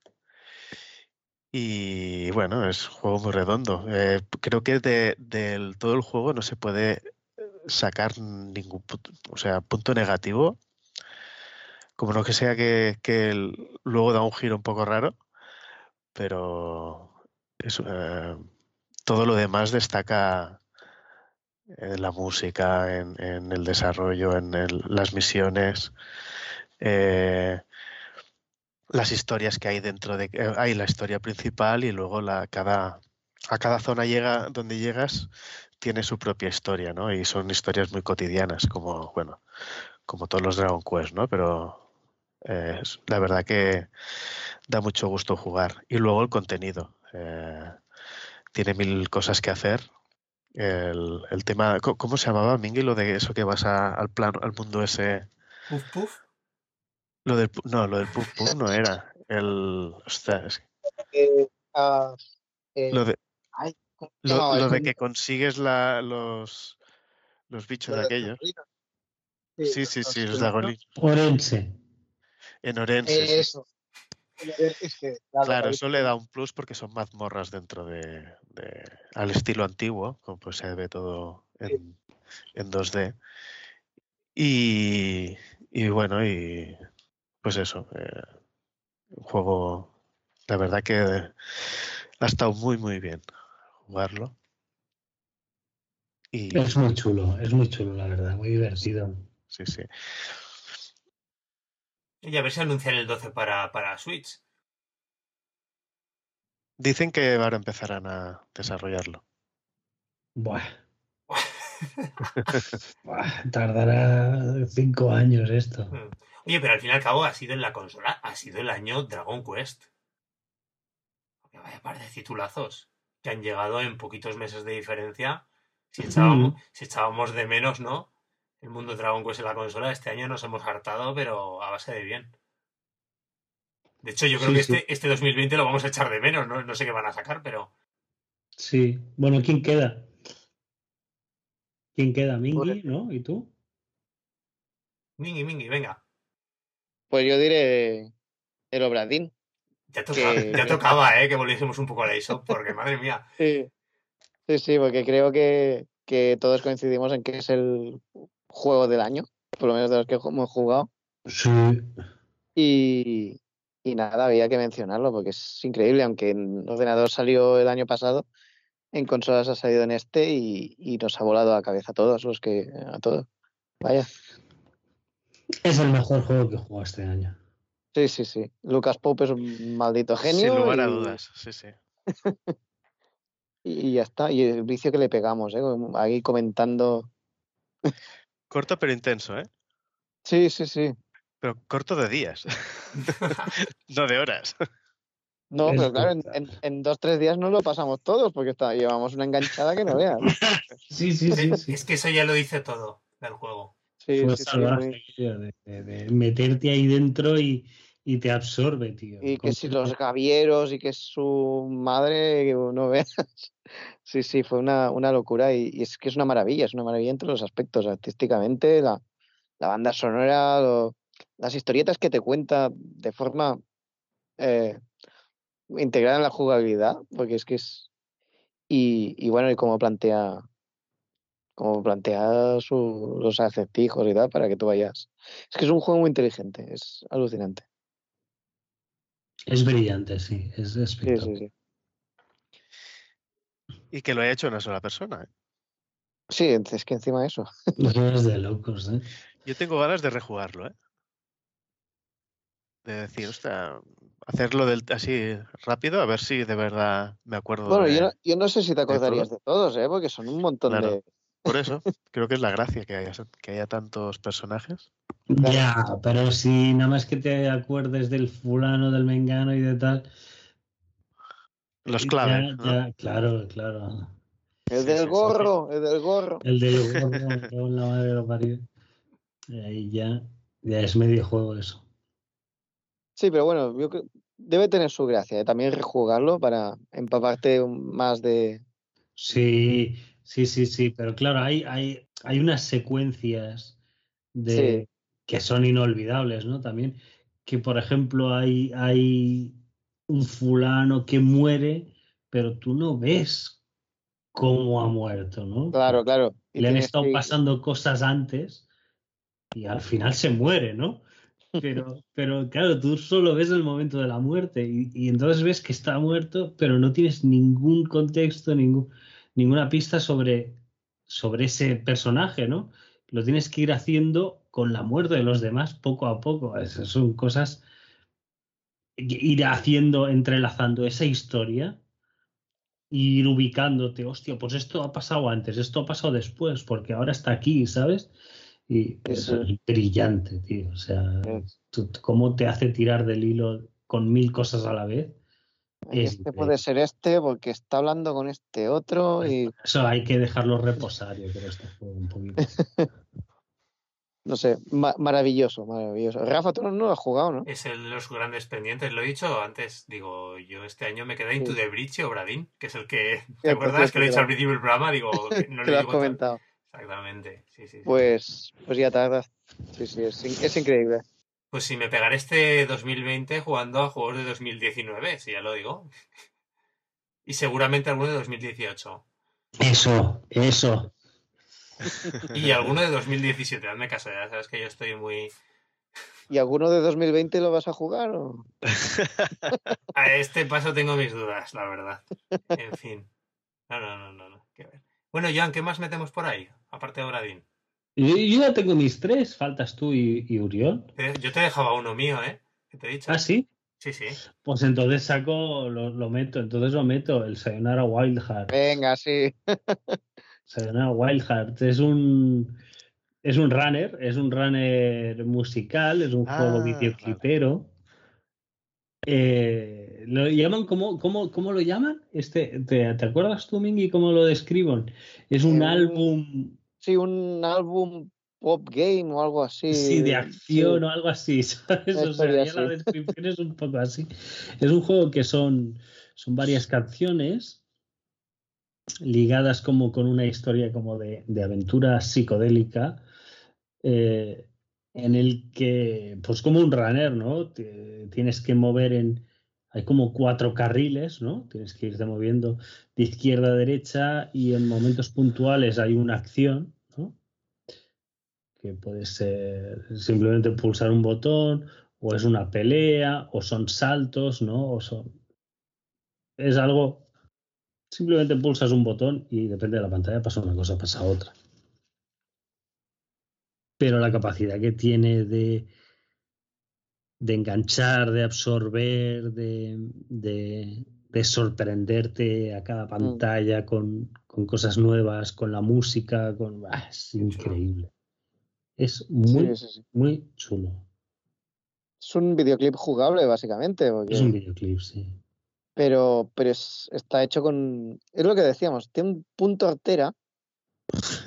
Y bueno, es un juego muy redondo. Eh, creo que de, del todo el juego no se puede sacar ningún punto, o sea, punto negativo. Como no que sea que, luego da un giro un poco raro, pero eh, todo lo demás destaca en la música, en, el desarrollo, en el- las misiones. eh, las historias que hay dentro de eh, hay la historia principal y luego la cada a cada zona llega donde llegas tiene su propia historia, ¿no? Y son historias muy cotidianas, como bueno, como todos los Dragon Quest, ¿no? Pero eh, la verdad que da mucho gusto jugar. Y luego el contenido. eh, tiene mil cosas que hacer. El, el tema, ¿cómo se llamaba, Mingy? Lo de eso que vas a- al plano, al mundo ese. Lo del, no, lo del Puff Puff no era. El, ostras, Eh, ah, eh, lo de, ay, ¿cómo se lo, de que consigues la, los, los bichos lo de aquellos. Torrino. Sí, sí, sí, los dragonitos. Orense. En Orense. Eh, sí. Eso. Es que, claro, eso le da un plus porque son mazmorras dentro de, de- al estilo antiguo, como pues se ve todo en, en 2D. Y, y bueno, y pues eso, eh, un juego, la verdad que ha estado muy, muy bien jugarlo. Y Es muy chulo, es muy chulo, la verdad, muy divertido. sí, sí. Y a ver si anuncian el 12 para, para Switch. Dicen que ahora empezarán a desarrollarlo. Buah. Tardará cinco años esto. Mm. Oye, pero al fin y al cabo ha sido en la consola, ha sido el año Dragon Quest. Porque vaya par de titulazos que han llegado en poquitos meses de diferencia. Si echábamos, si echábamos de menos, ¿no? El mundo Dragon Quest en la consola, este año nos hemos hartado, pero a base de bien. De hecho, yo creo Sí, que sí. este, este 2020 lo vamos a echar de menos, ¿no? No sé qué van a sacar, pero. Sí. Bueno, ¿quién queda? ¿Quién queda? Mingy, Joder. ¿no? ¿Y tú? Mingi, Mingi, venga. Pues yo diré el Obradín. Ya, toca- Que- ya tocaba, ¿eh? Que volviésemos un poco a la ISO, porque madre mía. Sí, sí, sí, porque creo que, que todos coincidimos en que es el juego del año, por lo menos de los que hemos jugado. Sí. Y, y nada, había que mencionarlo porque es increíble, aunque en ordenador salió el año pasado, en consolas ha salido en este y, y nos ha volado a cabeza a todos los que a todos. Vaya, Es el mejor juego que he jugado este año. sí, sí, sí. Lucas Pope es un maldito genio. Sin lugar a dudas, sí, sí. Y ya está. Y el vicio que le pegamos, ¿eh? Ahí comentando. Corto pero intenso, ¿eh? Sí, sí, sí. Pero corto de días, no de horas. No, Es pero claro, en, en, en dos, tres días no lo pasamos todos porque está, llevamos una enganchada que no veas. Sí, sí, sí. sí. Es que eso ya lo dice todo del juego. Sí, Fue sí, sí, salvaje, muy- tío, de, de- de meterte ahí dentro y, y te absorbe, tío. Y que si los gavieros y que su madre, no veas. Sí, sí, fue una, una locura y, y es que es una maravilla, es una maravilla en todos los aspectos, artísticamente, la, la banda sonora, lo- las historietas que te cuenta de forma eh, integrada en la jugabilidad, porque es que es. Y, y bueno, y cómo plantea. Cómo plantea su, los acertijos y tal para que tú vayas. Es que es un juego muy inteligente, es alucinante. Es brillante, sí, es espectacular. sí, sí. Y que lo haya hecho una sola persona. ¿eh? Sí, es que encima de eso. Es de locos, ¿eh? Yo tengo ganas de rejugarlo, ¿eh? De decir, hostia, hacerlo del, así rápido, a ver si de verdad me acuerdo Bueno, de... yo no, yo no sé si te acordarías de todos, ¿eh? Porque son un montón Claro. de. Por eso, creo que es la gracia que haya, que haya tantos personajes. Ya, pero si nada más que te acuerdes del fulano, del mengano y de tal. Los claves, claro, claro. El Sí, del sí, sí. gorro, el del gorro. El del gorro, la madre de los paridos. Y Ahí ya, ya es medio juego eso. Sí, pero bueno, yo creo debe tener su gracia, ¿eh? También rejugarlo para empaparte más de. Sí, sí, sí, sí, pero claro, hay, hay, hay unas secuencias de, Sí. que son inolvidables, ¿no? También, que por ejemplo hay, hay un fulano que muere, pero tú no ves cómo ha muerto, ¿no? Claro, claro. Y Le han estado que- pasando cosas antes y al final se muere, ¿no? Pero, pero claro, tú solo ves el momento de la muerte y, entonces ves que está muerto, pero no tienes ningún contexto, ningún, ninguna pista sobre, sobre ese personaje, ¿no? Lo tienes que ir haciendo con la muerte de los demás poco a poco. Esas son cosas. Ir haciendo, entrelazando esa historia ir ubicándote, hostia, pues esto ha pasado antes, esto ha pasado después, porque ahora está aquí, ¿sabes? Y eso es brillante, tío. O sea, tú- cómo te hace tirar del hilo con mil cosas a la vez. es Este increíble. puede ser este porque está hablando con este otro y Eso hay que dejarlo reposar, yo creo, este juego un poquito. no sé, ma- maravilloso, maravilloso. Rafa, tú no, no lo has jugado, ¿no? Es el de los grandes pendientes. Lo he dicho antes, digo, yo este año me quedé Into Sí. the Breach o Bradin, que es el que. ¿Te acuerdas que lo he dicho al principio del programa? Digo, que no le lo has tal- comentado. Exactamente, sí, sí. sí. Pues, pues ya tardas. Sí, sí, es, es increíble. Pues si me pegaré este 2020 jugando a juegos de 2019, si ya lo digo. Y seguramente alguno de 2018. Eso, eso. Y alguno de 2017, hazme caso, ya sabes que yo estoy muy... ¿Y alguno de 2020 lo vas a jugar? O? A este paso tengo mis dudas, la verdad. En fin. No, no, no, no. no. Bueno, Joan, ¿qué más metemos por ahí? Aparte de Bradin. Yo, yo ya tengo mis tres, faltas tú y. Te- Yo te dejaba uno mío, ¿eh? ¿Qué te he dicho? Ah, sí. Sí, sí. Pues entonces saco, lo, lo meto, entonces lo meto, el Sayonara Wild Heart. Venga, sí. Sayonara Wild Heart es un es un runner, es un runner musical, es un Ah, juego videoclipero. Eh, lo llaman ¿cómo, cómo, cómo lo llaman? Este, ¿te, te acuerdas tú, Mingy, cómo lo describen? Es un Eh, álbum Sí, un álbum pop game o algo así. sí, de acción Sí. o algo así, ¿sabes? O sea, ya la descripción es un poco así. Es un juego que son, son varias canciones ligadas como con una historia como de, de aventura psicodélica eh, en el que, pues como un runner, ¿no? Tienes que mover en... Hay como cuatro carriles, ¿no? Tienes que irte moviendo de izquierda a derecha y en momentos puntuales hay una acción, ¿no? Que puede ser simplemente pulsar un botón o es una pelea o son saltos, ¿no? O son... Es algo... Simplemente pulsas un botón y depende de la pantalla pasa una cosa, pasa otra. Pero la capacidad que tiene de, de enganchar, de absorber, de, de, de sorprenderte a cada pantalla con, con cosas nuevas, con la música, con... ¡ah! es increíble. Es muy, Sí, sí, sí. muy chulo. Es un videoclip jugable, básicamente. porque- Es un videoclip, sí. Pero, pero es- está hecho con. Es lo que decíamos, tiene un punto hortera.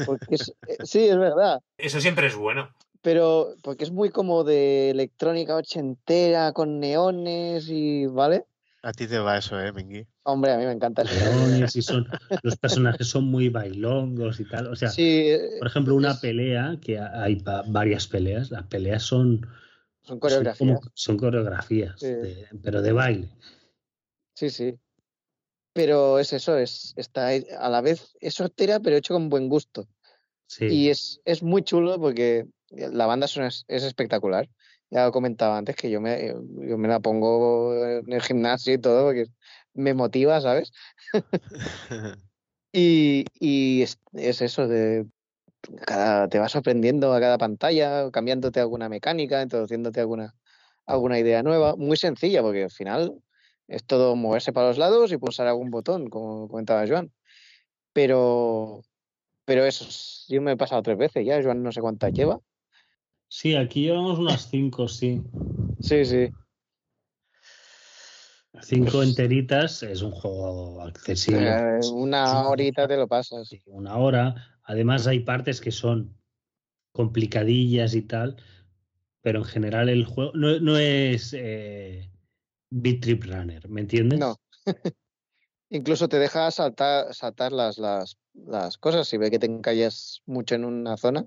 Porque es, eh, sí, es verdad. Eso siempre es bueno. Pero porque es muy como de electrónica ochentera, con neones y. ¿Vale? A ti te va eso, ¿eh, Mingui? Hombre, a mí me encanta el Leones y son, los personajes son muy bailongos y tal. O sea, Sí, eh, por ejemplo, una es- pelea, que hay varias peleas, las peleas son, son son, coreografías. como- son coreografías, Sí. de- pero de baile. Sí, sí. Pero es eso, es está a la vez es sortera, pero hecho con buen gusto. Sí. Y es, es muy chulo porque la banda es, es espectacular. Ya lo comentaba antes que yo me, yo me la pongo en el gimnasio y todo porque me motiva, ¿sabes? Y, y es, es eso, de cada, te vas sorprendiendo a cada pantalla, cambiándote alguna mecánica, introduciéndote alguna, alguna idea nueva. Muy sencilla, porque al final es todo moverse para los lados y pulsar algún botón, como comentaba Joan. Pero, pero eso, es- yo me he pasado tres veces ya, Joan no sé cuántas lleva. Sí, aquí llevamos unas cinco, sí. Sí, sí. Cinco enteritas es un juego accesible. Eh, una horita te lo pasas. Sí, una hora. Además hay partes que son complicadillas y tal, pero en general el juego no, no es eh, Beat Trip Runner, ¿me entiendes? No. Incluso te deja saltar, saltar las, las, las cosas. Si ve que te encallas mucho en una zona,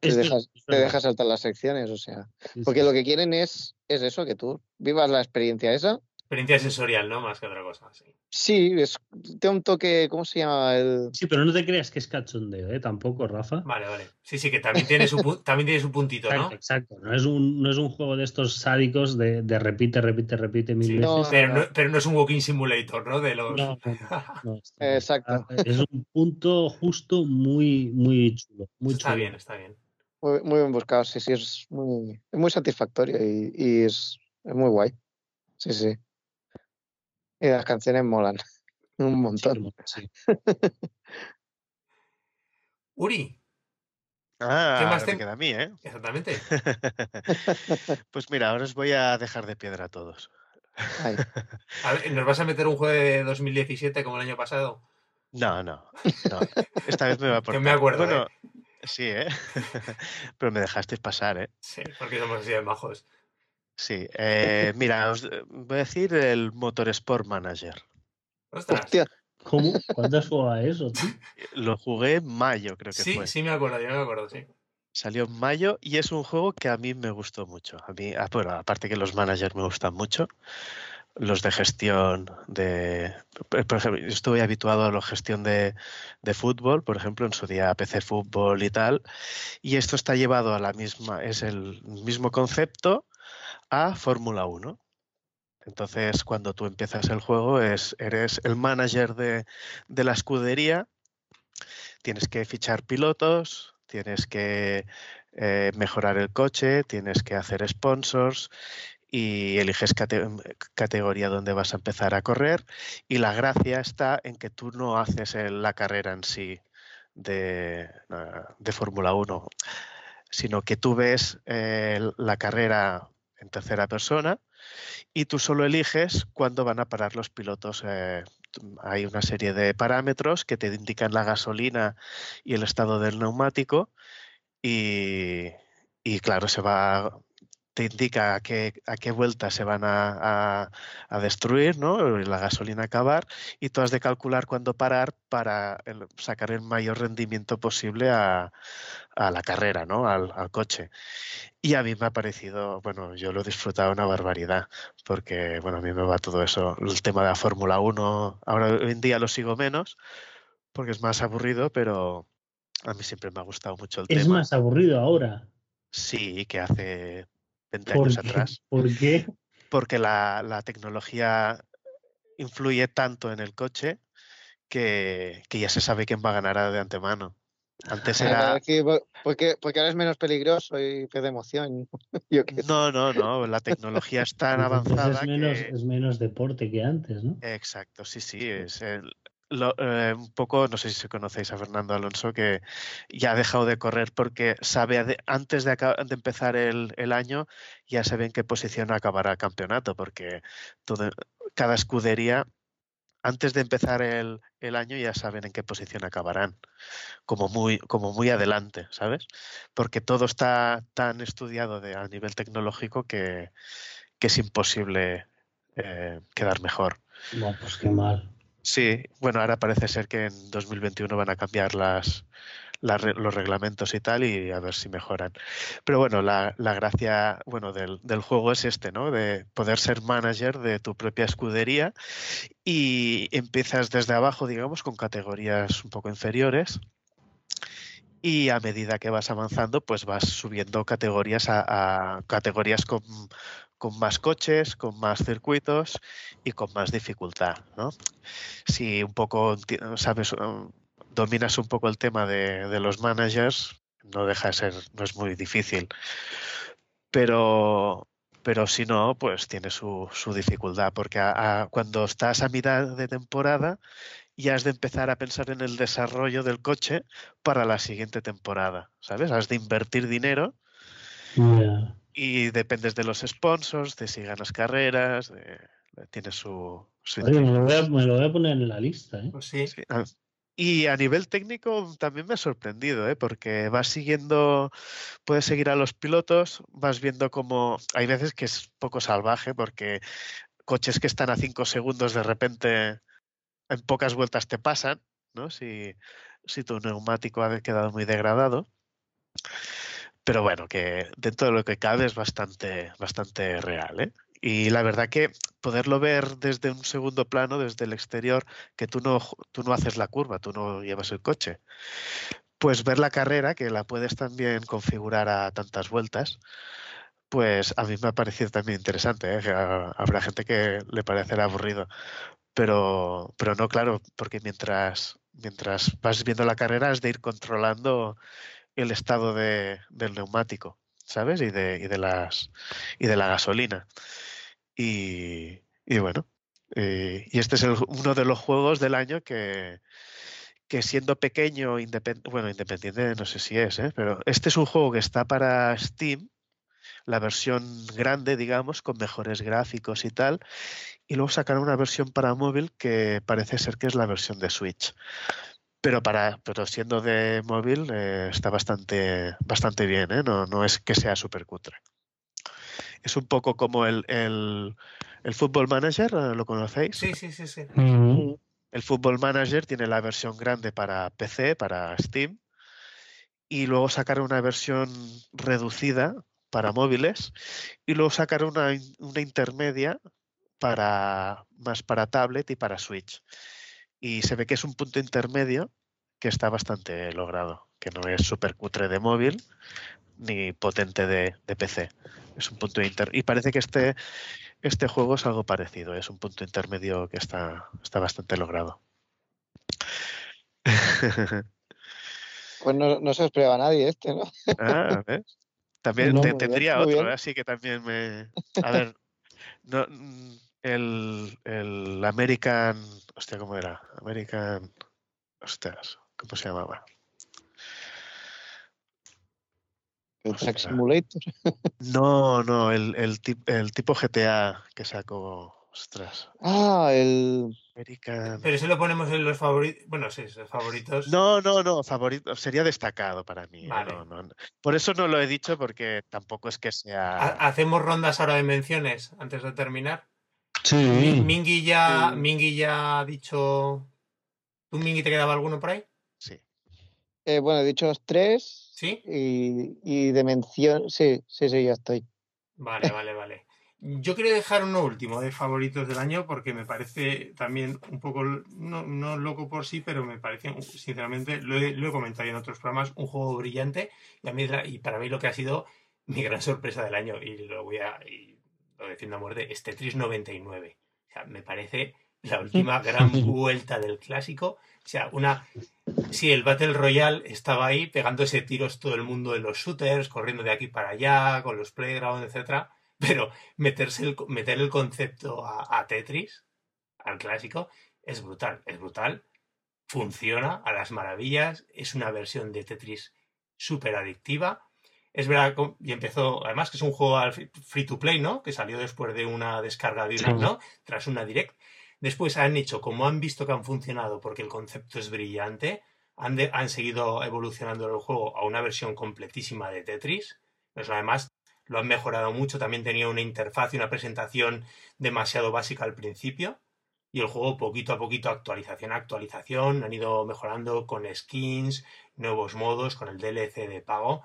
te dejas, te deja saltar las secciones. O sea, porque lo que quieren es, es eso, que tú vivas la experiencia esa. Experiencia sensorial, ¿no? Más que otra cosa. Sí. Sí, es, tiene un toque, ¿cómo se llama? El, Sí, pero no te creas que es cachondeo, ¿eh? Tampoco, Rafa. Vale, vale. Sí, sí, que también tiene su, también tiene su puntito, ¿no? Exacto, exacto. No es un, no es un juego de estos sádicos de, de repite, repite, repite mil Sí, veces. no, Pero no, pero no es un walking simulator, ¿no? De los. No, no, no, no, está- Exacto. Es un punto justo muy, muy chulo. Muy está chulo. bien, está bien. muy, muy bien buscado, sí, sí, es muy, es muy satisfactorio y, y es, es muy guay. Sí, sí. Y las canciones molan un montón. Sí, Uri, Ah, ¿Qué más ahora me te- queda a mí, ¿eh? exactamente. pues mira, ahora os voy a dejar de piedra a todos. Ay, A ver, ¿nos vas a meter un juego de 2017 como el año pasado? No, no, no. Esta vez me va a Que portar. me acuerdo, Bueno, sí, ¿eh? Pero me dejasteis pasar, ¿eh? Sí, porque somos así de majos. Sí. eh, mira, os eh, voy a decir el Motorsport Manager. Ostras. hostia, ¿Cómo? ¿Cuándo has jugado a eso, tío? Lo jugué en mayo, creo que Sí, fue. sí me acuerdo, yo me acuerdo, sí. Salió en mayo y es un juego que a mí me gustó mucho. A mí, ah, bueno, aparte que los managers me gustan mucho, los de gestión de, por por ejemplo, yo estuve habituado a la gestión de, de fútbol, por ejemplo, en su día PC Fútbol y tal, y esto está llevado a la misma, es el mismo concepto a Fórmula 1. Entonces, cuando tú empiezas el juego, es, eres el manager de, de la escudería, tienes que fichar pilotos, tienes que eh, mejorar el coche, tienes que hacer sponsors y eliges cate- categoría donde vas a empezar a correr. Y la gracia está en que tú no haces la carrera en sí de, ah, de Fórmula 1, sino que tú ves eh, la carrera en tercera persona y tú solo eliges cuándo van a parar los pilotos. eh, hay una serie de parámetros que te indican la gasolina y el estado del neumático y, y claro, se va te indica a qué, a qué vuelta se van a, a- a destruir, ¿no? La gasolina acabar y tú has de calcular cuándo parar para el- sacar el mayor rendimiento posible a, a la carrera, ¿no? Al, al coche. Y a mí me ha parecido, bueno, yo lo he disfrutado una barbaridad, porque, bueno, a mí me va todo eso, el tema de la Fórmula 1, ahora hoy en día lo sigo menos, porque es más aburrido, pero a mí siempre me ha gustado mucho el Es tema. más aburrido ahora. Sí, que hace 20 ¿Por años qué? atrás, ¿Por qué? porque la, la tecnología influye tanto en el coche que, que ya se sabe quién va a ganar de antemano. Antes era... Aquí, po- porque, porque ahora es menos peligroso y que de emoción. Yo qué sé. No, no, no, la tecnología es tan Entonces avanzada es menos, que... es menos deporte que antes, ¿no? Exacto, sí, sí, es el- lo- eh, un poco, no sé si conocéis a Fernando Alonso, que ya ha dejado de correr porque sabe, antes de, de empezar el, año, ya sabe en qué posición acabará el campeonato, porque todo, cada escudería, antes de empezar el, año, ya saben en qué posición acabarán, como muy, como muy adelante, ¿sabes? Porque todo está tan estudiado de, a nivel tecnológico que, es imposible eh, quedar mejor. Bueno, pues qué mal. Sí, bueno, ahora parece ser que en 2021 van a cambiar las, los reglamentos y tal y a ver si mejoran. Pero bueno, la, gracia bueno, del, del, juego es este, ¿no? De poder ser manager de tu propia escudería y empiezas desde abajo, digamos, con categorías un poco inferiores y a medida que vas avanzando, pues vas subiendo categorías a, a categorías con, con, más coches, con más circuitos y con más dificultad, ¿no? Si un poco sabes dominas un poco el tema de, los managers, no deja de ser, no es muy difícil. Pero, pero si no, pues tiene su, su dificultad, porque a, cuando estás a mitad de temporada ya has de empezar a pensar en el desarrollo del coche para la siguiente temporada, ¿sabes? Has de invertir dinero. Y dependes de los sponsors, de si ganas carreras, de, tiene su... su Oye, me, lo voy a, me, lo voy a, poner en la lista, ¿eh? Pues sí. sí. Y a nivel técnico también me ha sorprendido, ¿eh? porque vas siguiendo, puedes seguir a los pilotos, vas viendo como hay veces que es poco salvaje porque coches que están a 5 segundos de repente en pocas vueltas te pasan, ¿no? Si, si tu neumático ha quedado muy degradado. Pero bueno, que dentro de lo que cabe es bastante, bastante real, ¿eh? Y la verdad que poderlo ver desde un segundo plano, desde el exterior, que tú no, tú no haces la curva, tú no llevas el coche, pues ver la carrera, que la puedes también configurar a tantas vueltas, pues a mí me ha parecido también interesante. ¿eh? Habrá gente que le parecerá aburrido, pero, pero no, claro, porque mientras, mientras vas viendo la carrera has de ir controlando el estado de, del neumático, ¿sabes? Y de, y de, las, y de la gasolina. Y, y bueno, eh, y este es uno de los juegos del año que, que siendo pequeño, independ, bueno, independiente no sé si es, ¿eh? pero este es un juego que está para Steam, la versión grande, digamos, con mejores gráficos y tal, y luego sacaron una versión para móvil que parece ser que es la versión de Switch. Pero, para, pero siendo de móvil eh, está bastante, bastante bien, ¿eh? no, no es que sea súper cutre es un poco como el, el, el, Football Manager, ¿lo conocéis? Sí, sí, sí, sí. -huh. El Football Manager tiene la versión grande para PC, para Steam, y luego sacaron una versión reducida para móviles, y luego sacaron una, una intermedia para más para tablet y para Switch. Y se ve que es un punto intermedio que está bastante logrado, que no es súper cutre de móvil ni potente de, de PC es un punto inter y parece que este este juego es algo parecido es un punto intermedio que está está bastante logrado. Pues no, no se esperaba nadie este no ah, ¿ves? también no, te, tendría bien, otro así que también me a ver no, el, el American hostia cómo era American hostias cómo se llamaba ¿El Track Simulator? No, no, el, el, tip, el, tipo GTA que sacó. Ostras. Ah, el. American... Pero si lo ponemos en los favoritos. Bueno, sí, los favoritos. No, no, no, favorito. Sería destacado para mí. Vale. No, no, Por eso no lo he dicho, porque tampoco es que sea. ¿Hacemos rondas ahora de menciones antes de terminar? Sí. Mingy ya, sí. Mingy ya ha dicho. ¿Tú, Mingy, te quedaba alguno por ahí? Sí. Eh, bueno, he dicho tres. ¿Sí? Y, y, de mención, sí, sí, sí, ya estoy. Vale, vale, vale. Yo quiero dejar uno último de favoritos del año porque me parece también un poco, no, no loco por sí, pero me parece, sinceramente, lo he, lo he, comentado en otros programas, un juego brillante y, a mí, y para mí lo que ha sido mi gran sorpresa del año y lo voy a, y lo defiendo a muerte, es Tetris 99. O sea, me parece la última gran vuelta del clásico. O sea, una. Sí, el Battle Royale estaba ahí pegándose tiros todo el mundo de los shooters, corriendo de aquí para allá, con los playgrounds, etcétera. Pero meterse el, meter el concepto a, a, Tetris, al clásico, es brutal, es brutal. Funciona a las maravillas. Es una versión de Tetris súper adictiva. Es verdad, y empezó, además que es un juego free to play, ¿no? Que salió después de una descarga de una, ¿no? Tras una direct. Después han hecho, como han visto que han funcionado, porque el concepto es brillante, han, de, han seguido evolucionando el juego a una versión completísima de Tetris. Pues además lo han mejorado mucho. También tenía una interfaz y una presentación demasiado básica al principio. y el juego poquito a poquito, actualización a actualización, han ido mejorando con skins, nuevos modos, con el DLC de pago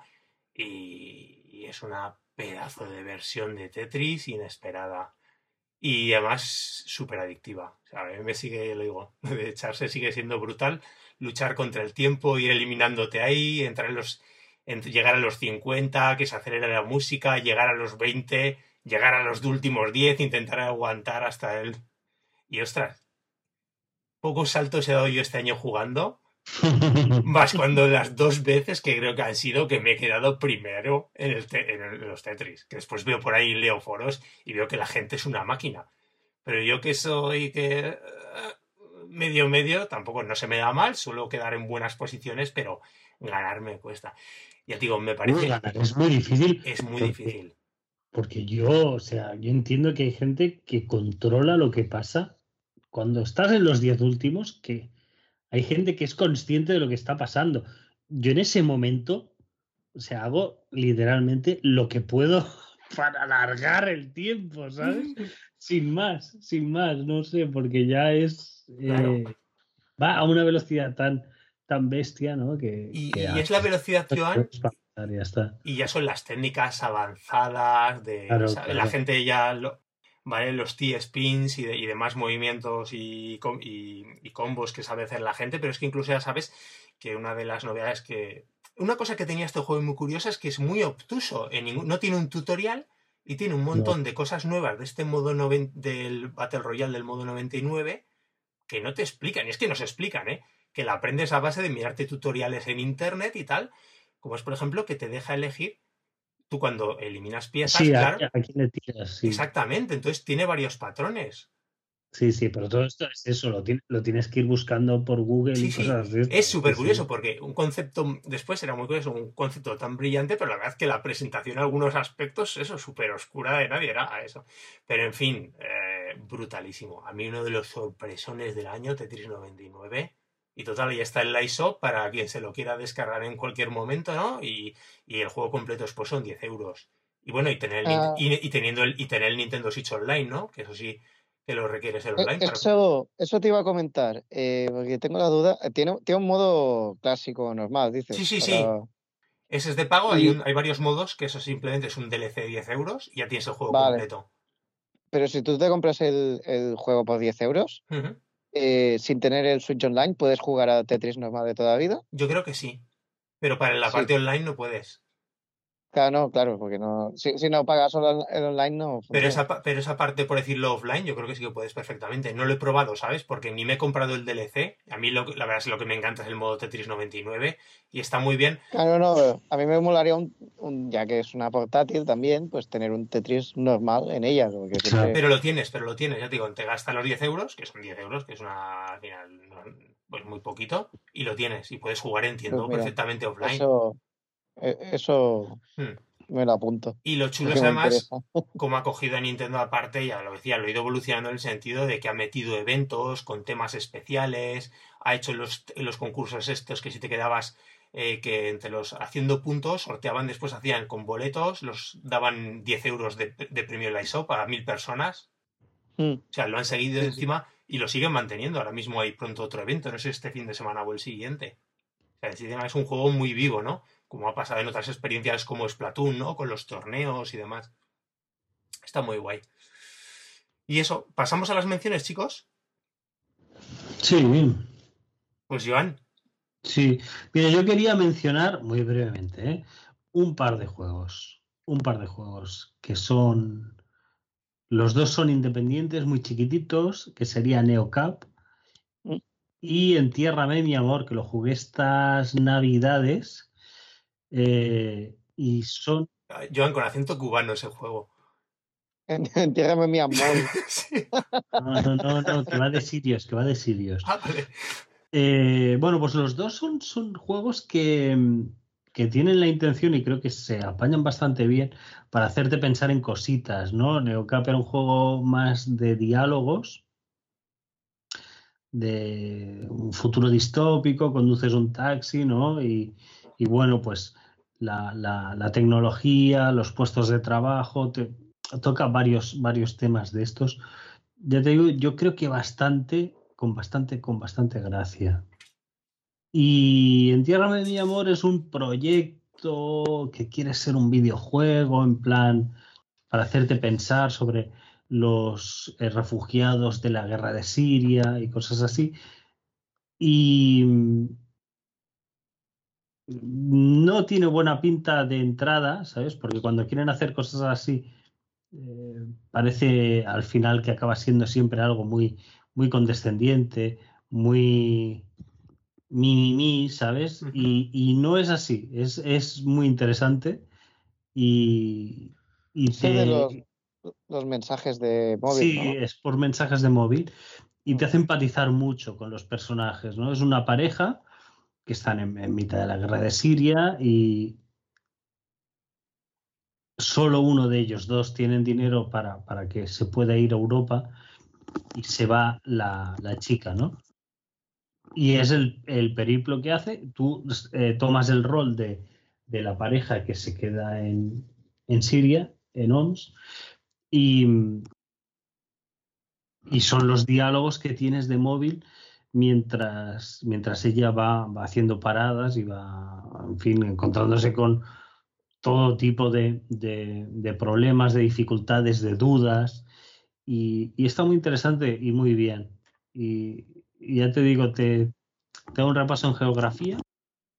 y, es una pedazo de versión de Tetris inesperada. Y además súper adictiva. A mí me sigue, lo digo, de echarse sigue siendo brutal. Luchar contra el tiempo, ir eliminándote ahí, entrar en los, llegar a los 50, que se acelere la música, llegar a los 20, llegar a los últimos 10, intentar aguantar hasta el... Y ostras, pocos saltos he dado yo este año jugando, más cuando las dos veces que creo que han sido que me he quedado primero en, el te- en el- en los Tetris. Que después veo por ahí, leo foros y veo que la gente es una máquina. Pero yo que soy que eh, medio medio, tampoco no se me da mal, suelo quedar en buenas posiciones, pero ganar me cuesta. Ya te digo, me parece ganar es muy difícil. es muy porque- difícil. Porque yo, o sea, yo entiendo que hay gente que controla lo que pasa cuando estás en los 10 últimos, que hay gente que es consciente de lo que está pasando. Yo en ese momento, o sea, hago literalmente lo que puedo para alargar el tiempo, ¿sabes? Sin más, sin más, no sé, porque ya es... eh, Claro. va a una velocidad tan, tan bestia, ¿no? Que, Y, que y es la velocidad, Joan, ya está. y ya son las técnicas avanzadas de Claro, ¿sabes? la claro. gente ya lo- vale los T-spins y, de- y demás movimientos y, com- y- y combos que sabe hacer la gente pero es que incluso ya sabes que una de las novedades que una cosa que tenía este juego muy curiosa es que es muy obtuso en ningún- no tiene un tutorial y tiene un montón de cosas nuevas de este modo noven- del Battle Royale del modo 99 que no te explican y es que no se explican ¿eh? que la aprendes a base de mirarte tutoriales en internet y tal como es por ejemplo que te deja elegir tú cuando eliminas piezas, Sí, claro, a quién le tiras, sí. exactamente, entonces tiene varios patrones. Sí, sí, pero todo esto es eso, lo, ti- lo tienes que ir buscando por Google Sí, y cosas estas. Es súper curioso porque un concepto, después era muy curioso, un concepto tan brillante, pero la verdad es que la presentación en algunos aspectos, eso, súper oscura de nadie era a eso. Pero en fin, eh, brutalísimo. A mí uno de los sorpresones del año, Tetris 99. Y total, ya está en la ISO para quien se lo quiera descargar en cualquier momento, ¿no? Y, y el juego completo después son 10 euros. Y bueno, y tener el, Ah. y, y teniendo el, y tener el Nintendo Switch Online, ¿no? Que eso sí, que lo requieres el online. para- Eso, eso te iba a comentar, eh, porque tengo la duda. eh, Tiene, tiene un modo clásico normal, dices. Sí, sí, sí. Ese es de pago, hay, un- hay varios modos que eso simplemente es un DLC de 10 euros y ya tienes el juego Vale. completo. Pero si tú te compras el, el juego por 10 euros. Eh, sin tener el Switch Online, ¿puedes jugar a Tetris normal de toda la vida? Yo creo que sí. Pero para la Sí. parte online no puedes. Claro, no, claro, porque no, si, si no pagas solo el online no Pero esa, pero esa parte, por decirlo offline, yo creo que sí que puedes perfectamente. No lo he probado, ¿sabes? Porque ni me he comprado el DLC. A mí lo, que- la verdad es que lo que me encanta es el modo Tetris 99 y está muy bien. Claro, no, pero a mí me molaría, un, un- ya que es una portátil también, pues tener un Tetris normal en ella. Porque Claro. siempre- Pero lo tienes, pero lo tienes. Ya te digo, te gastas los 10 euros, que son 10 euros, que es una, al final, pues muy poquito, y lo tienes. Y puedes jugar, entiendo, Pues mira, perfectamente offline. Eso, eso Hmm. me lo apunto. Y lo chulo es además como ha cogido a Nintendo aparte, ya lo decía, lo ha ido evolucionando en el sentido de que ha metido eventos con temas especiales, ha hecho los, los concursos estos que si te quedabas eh, que entre los haciendo puntos, sorteaban después, hacían con boletos, los daban 10 euros de, de premio en la ISO para mil personas. Hmm. O sea, lo han seguido Sí, sí. encima y lo siguen manteniendo. Ahora mismo hay pronto otro evento, no sé este fin de semana o el siguiente. O sea, es un juego muy vivo, ¿no? Como ha pasado en otras experiencias como Splatoon, ¿no? Con los torneos y demás. Está muy guay. Y eso, pasamos a las menciones, chicos. Sí, Pues Joan, sí. Mira, yo quería mencionar muy brevemente ¿eh? un par de juegos. Un par de juegos que son. Los dos son independientes, muy chiquititos, que sería NeoCap. Mm. Y Entiérrame, mi amor, que lo jugué estas navidades. Eh, y son. Joan con acento cubano ese juego. Entiérrame mi amor. Sí. No, no, no, no, que va de sirios, que va de sirios. Ah, vale. Eh, bueno, pues los dos son, son juegos que, mm, que tienen la intención y creo que se apañan bastante bien para hacerte pensar en cositas, ¿no? Neocap era un juego más de diálogos, de un futuro distópico, conduces un taxi, ¿no? Y, y bueno, pues la, la- tecnología, los puestos de trabajo, toca varios, varios temas de estos ya te digo, yo creo que bastante, con bastante, con bastante gracia. Y en Tierra de mi amor es un proyecto que quiere ser un videojuego en plan para hacerte pensar sobre los eh, refugiados de la guerra de Siria y cosas así. Y no tiene buena pinta de entrada, ¿sabes? Porque cuando quieren hacer cosas así, eh, parece al final que acaba siendo siempre algo muy, muy condescendiente, muy mini ¿sabes? y, y, no es así, es, es muy interesante y, y te... los, los, mensajes de móvil. Sí, es por mensajes de móvil y te hace empatizar mucho con los personajes, ¿no? Es una pareja que están en, mitad de la guerra de Siria y solo uno de ellos dos tienen dinero para, para que se pueda ir a Europa y se va la, la chica, ¿no? Y es el, el, periplo que hace. Tú eh, tomas el rol de, de, la pareja que se queda en, en Siria, en OMS, y, y son los diálogos que tienes de móvil mientras, mientras ella va, va, haciendo paradas y va, en fin, encontrándose con todo tipo de, de, de problemas, de dificultades, de dudas. Y, y, está muy interesante y muy bien. Y, y ya te digo, te, te hago un repaso en geografía.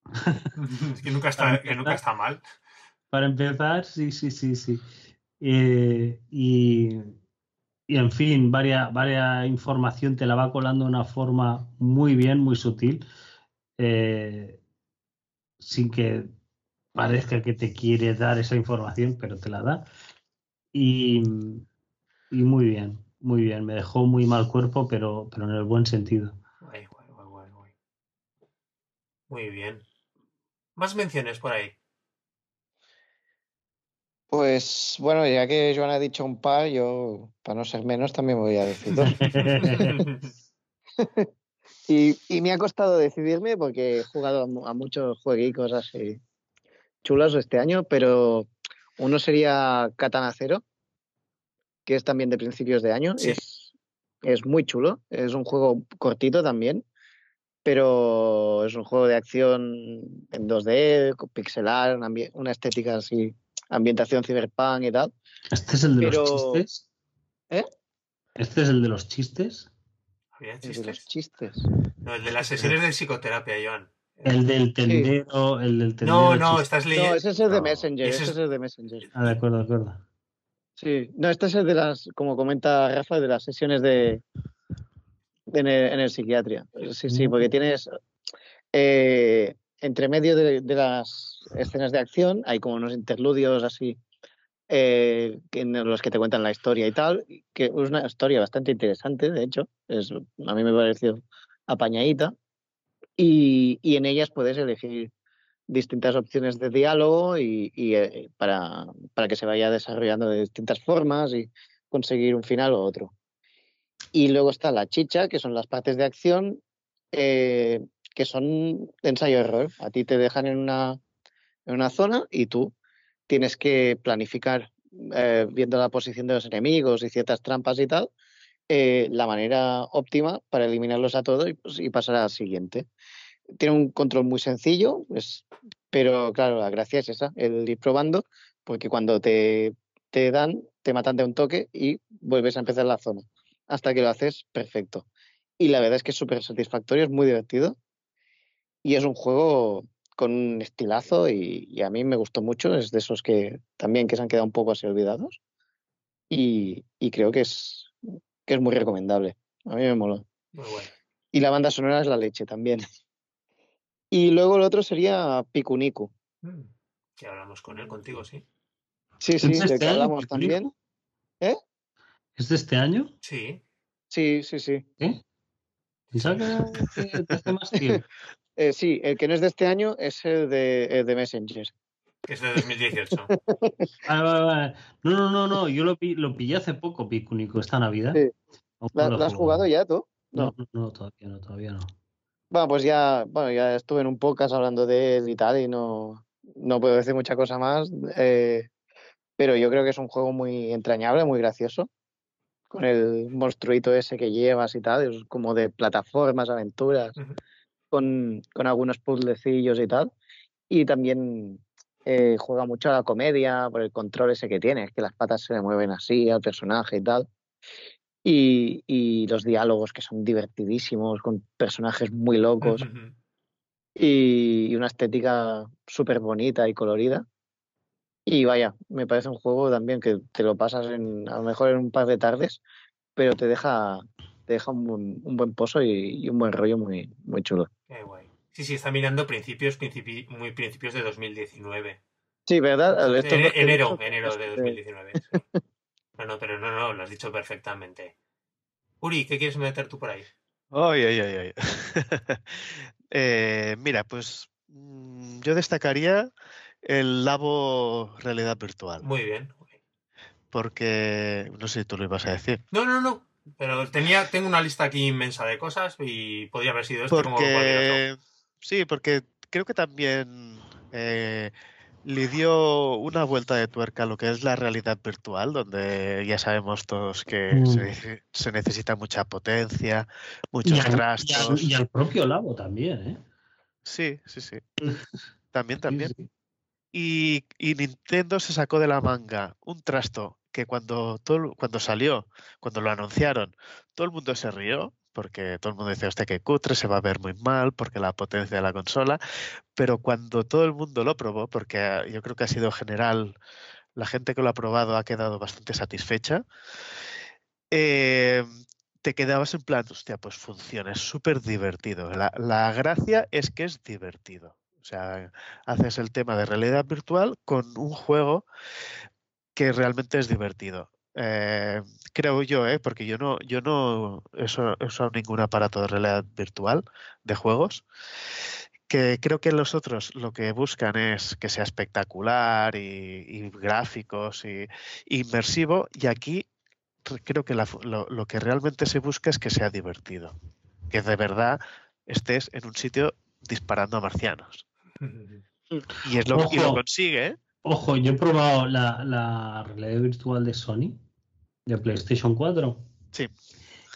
es que nunca está, que nunca está mal. Para empezar, sí, sí, sí, sí. Eh, y, y en fin, varias, varias información te la va colando de una forma muy bien, muy sutil, eh, sin que parezca que te quiere dar esa información, pero te la da. Y, y muy bien, muy bien. Me dejó muy mal cuerpo, pero, pero en el buen sentido. Muy bien. Más menciones por ahí. Pues bueno, ya que Joan ha dicho un par, yo, para no ser menos, también voy a decir dos. y, y, me ha costado decidirme porque he jugado a, muchos jueguitos así chulos este año, pero uno sería Katana Zero, que es también de principios de año. Sí. Es, es muy chulo, es un juego cortito también, pero es un juego de acción en 2D, pixelar, una estética así ambientación cyberpunk y tal. ¿Este es el de Pero... los chistes? ¿Eh? ¿Este es el de los chistes? ¿Había El de chistes? los chistes. No, el de las sesiones de psicoterapia, Joan. El del tendero, el del tendero. No, no, chiste. estás leyendo. No, ese es el de No, Messenger, ese ese es- es el de Messenger. Ah, de acuerdo, de acuerdo. Sí, no, este es el de las, como comenta Rafa, de las sesiones de, de en, el, en el psiquiatria. Sí, sí, porque tienes eh, entre medio de, las escenas de acción hay como unos interludios así eh, en los que te cuentan la historia y tal, que es una historia bastante interesante, de hecho, es, a mí me pareció apañadita, y, en ellas puedes elegir distintas opciones de diálogo y, eh, para, para que se vaya desarrollando de distintas formas y conseguir un final o otro. Y luego está la chicha, que son las partes de acción, eh, que son ensayo-error. A ti te dejan en una, en una zona y tú tienes que planificar, eh, viendo la posición de los enemigos y ciertas trampas y tal, eh, la manera óptima para eliminarlos a todos y, pues, pasar al siguiente. Tiene un control muy sencillo, pues, pero claro, la gracia es esa, el ir probando, porque cuando te, te dan, te matan de un toque y vuelves a empezar la zona, hasta que lo haces perfecto. Y la verdad es que es súper satisfactorio, es muy divertido y es un juego con un estilazo y, y a mí me gustó mucho, es de esos que también que se han quedado un poco así olvidados y, y creo que es, que es muy recomendable. A mí me moló. Muy bueno. Y la banda sonora es la leche también. Y luego el otro sería Pikuniku. Mm, Que hablamos con él, contigo, sí. Sí, sí, ¿Es del este que hablamos Pikuniku? también. ¿Es de este año? Sí. Sí, sí, sí. ¿Eh? Pensaba que que de hace más tiempo. Eh, sí, el que no es de este año es el de, el de Messenger. Que es de 2018. Ah, vale, vale. No, no, no, no. Yo lo, pi- lo pillé hace poco, Picunico, esta Navidad. Sí. Aún ¿La, no la has jugado ya tú? No, no, no, todavía no, todavía no. Bueno, pues ya, bueno, ya estuve en un podcast hablando de él y tal, y no, no puedo decir mucha cosa más. eh, pero yo creo que es un juego muy entrañable, muy gracioso. con el monstruito ese que llevas y tal, es como de plataformas, aventuras. Con, con algunos puzzlecillos y tal. Y también eh, juega mucho a la comedia por el control ese que tiene, es que las patas se le mueven así al personaje y tal. Y, y los diálogos que son divertidísimos, con personajes muy locos y, y una estética súper bonita y colorida. Y vaya, me parece un juego también que te lo pasas en, a lo mejor en un par de tardes, pero te deja, te deja un, buen- un buen pozo y, y un buen rollo muy, muy chulo. Qué guay. Sí, sí, está mirando principios, principi- muy principios de 2019. Sí, ¿verdad? Enero, dicho, enero de eh, 2019. sí. No, no, pero no, no, lo has dicho perfectamente. Uri, ¿qué quieres meter tú por ahí? Ay, ay, ay, ay. Eh, mira, pues mm, yo destacaría el Labo Realidad Virtual, Muy bien. porque no sé si tú lo ibas a decir. No, no, no. Pero tenía, tengo una lista aquí inmensa de cosas y podría haber sido este como cualquier otro. Porque sí, porque creo que también eh, le dio una vuelta de tuerca a lo que es la realidad virtual, donde ya sabemos todos que Mm. se, se necesita mucha potencia, muchos Y al, y al- trastos. y al propio Labo también, ¿eh? Sí, sí, sí. También, Sí, también. sí. Y, y Nintendo se sacó de la manga un trasto que cuando, todo, cuando salió, cuando lo anunciaron, todo el mundo se rió, porque todo el mundo decía, hostia, que cutre, se va a ver muy mal, porque la potencia de la consola, pero cuando todo el mundo lo probó, porque ah, yo creo que ha sido general, la gente que lo ha probado ha quedado bastante satisfecha, eh, te quedabas en plan, hostia, pues funciona, es súper divertido. La, la gracia es que es divertido. O sea, haces el tema de realidad virtual con un juego que realmente es divertido. Eh, creo yo, ¿eh? porque yo no, yo no he usa- he usado ningún aparato de realidad virtual de juegos, que creo que los otros lo que buscan es que sea espectacular y, y gráficos y, inmersivo, y aquí re- creo que la lo, lo que realmente se busca es que sea divertido, que de verdad estés en un sitio disparando a marcianos. Y, es lo, y lo Ojo. consigue, ¿eh? Ojo, yo he probado la, la realidad virtual de Sony, de PlayStation 4. Sí.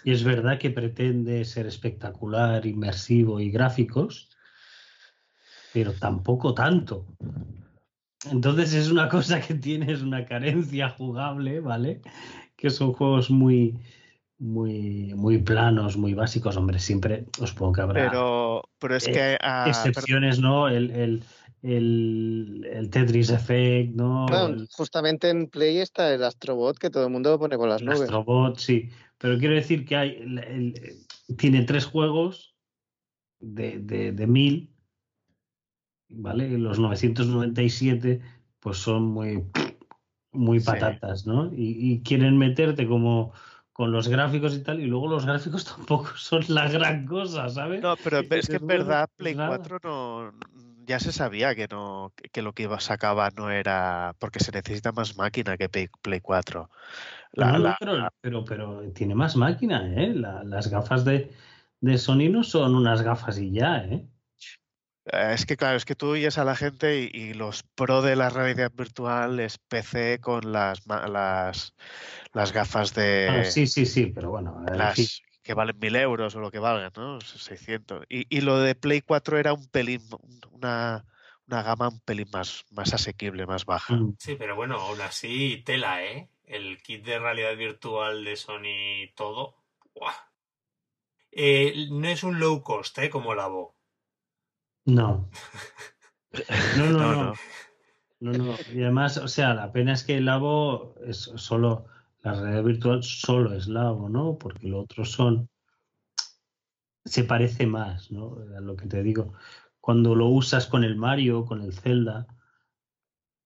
Y es verdad que pretende ser espectacular, inmersivo y gráficos, pero tampoco tanto. Entonces es una cosa que tienes una carencia jugable, ¿vale? Que son juegos muy, muy, muy planos, muy básicos. Hombre, siempre os supongo que habrá Pero, pero es eh, que ah, excepciones, ¿no? El, el, el, el Tetris Effect, ¿no? Bueno, El- justamente en Play está el Astrobot que todo el mundo pone por las el nubes. Astrobot, sí. Pero quiero decir que hay, el- el- tiene tres juegos de, de, de 1000, ¿vale? Y los 997 pues son muy, muy Sí. patatas, ¿no? Y, y quieren meterte como con los gráficos y tal, y luego los gráficos tampoco son la gran cosa, ¿sabes? No, pero es que en verdad Play nada. 4 no ya se sabía que no que lo que iba sacaba no era porque se necesita más máquina que Play, Play 4. La- No, la- pero, pero, pero tiene más máquina, ¿eh? La- las gafas de, de Sony no son unas gafas y ya, ¿eh? eh, es que claro, es que tú oyes a la gente y, y los pro de la realidad virtual es PC con las las, las gafas de Ah, sí, sí, sí, pero bueno, en fin, las que valen mil euros o lo que valgan, ¿no? 600. Y, y lo de Play 4 era un pelín, una, una gama un pelín más, más asequible, más baja. mm, Sí, pero bueno, aún así, tela, ¿eh? El kit de realidad virtual de Sony, todo. ¡buah! Eh, no es un low cost, ¿eh? Como la Bo. no. No, no, No, no. no. No, no. Y además, o sea, la pena es que el Labo es solo, la realidad virtual solo es Labo, ¿no? Porque lo otro son, se parece más, ¿no? A lo que te digo. Cuando lo usas con el Mario, con el Zelda,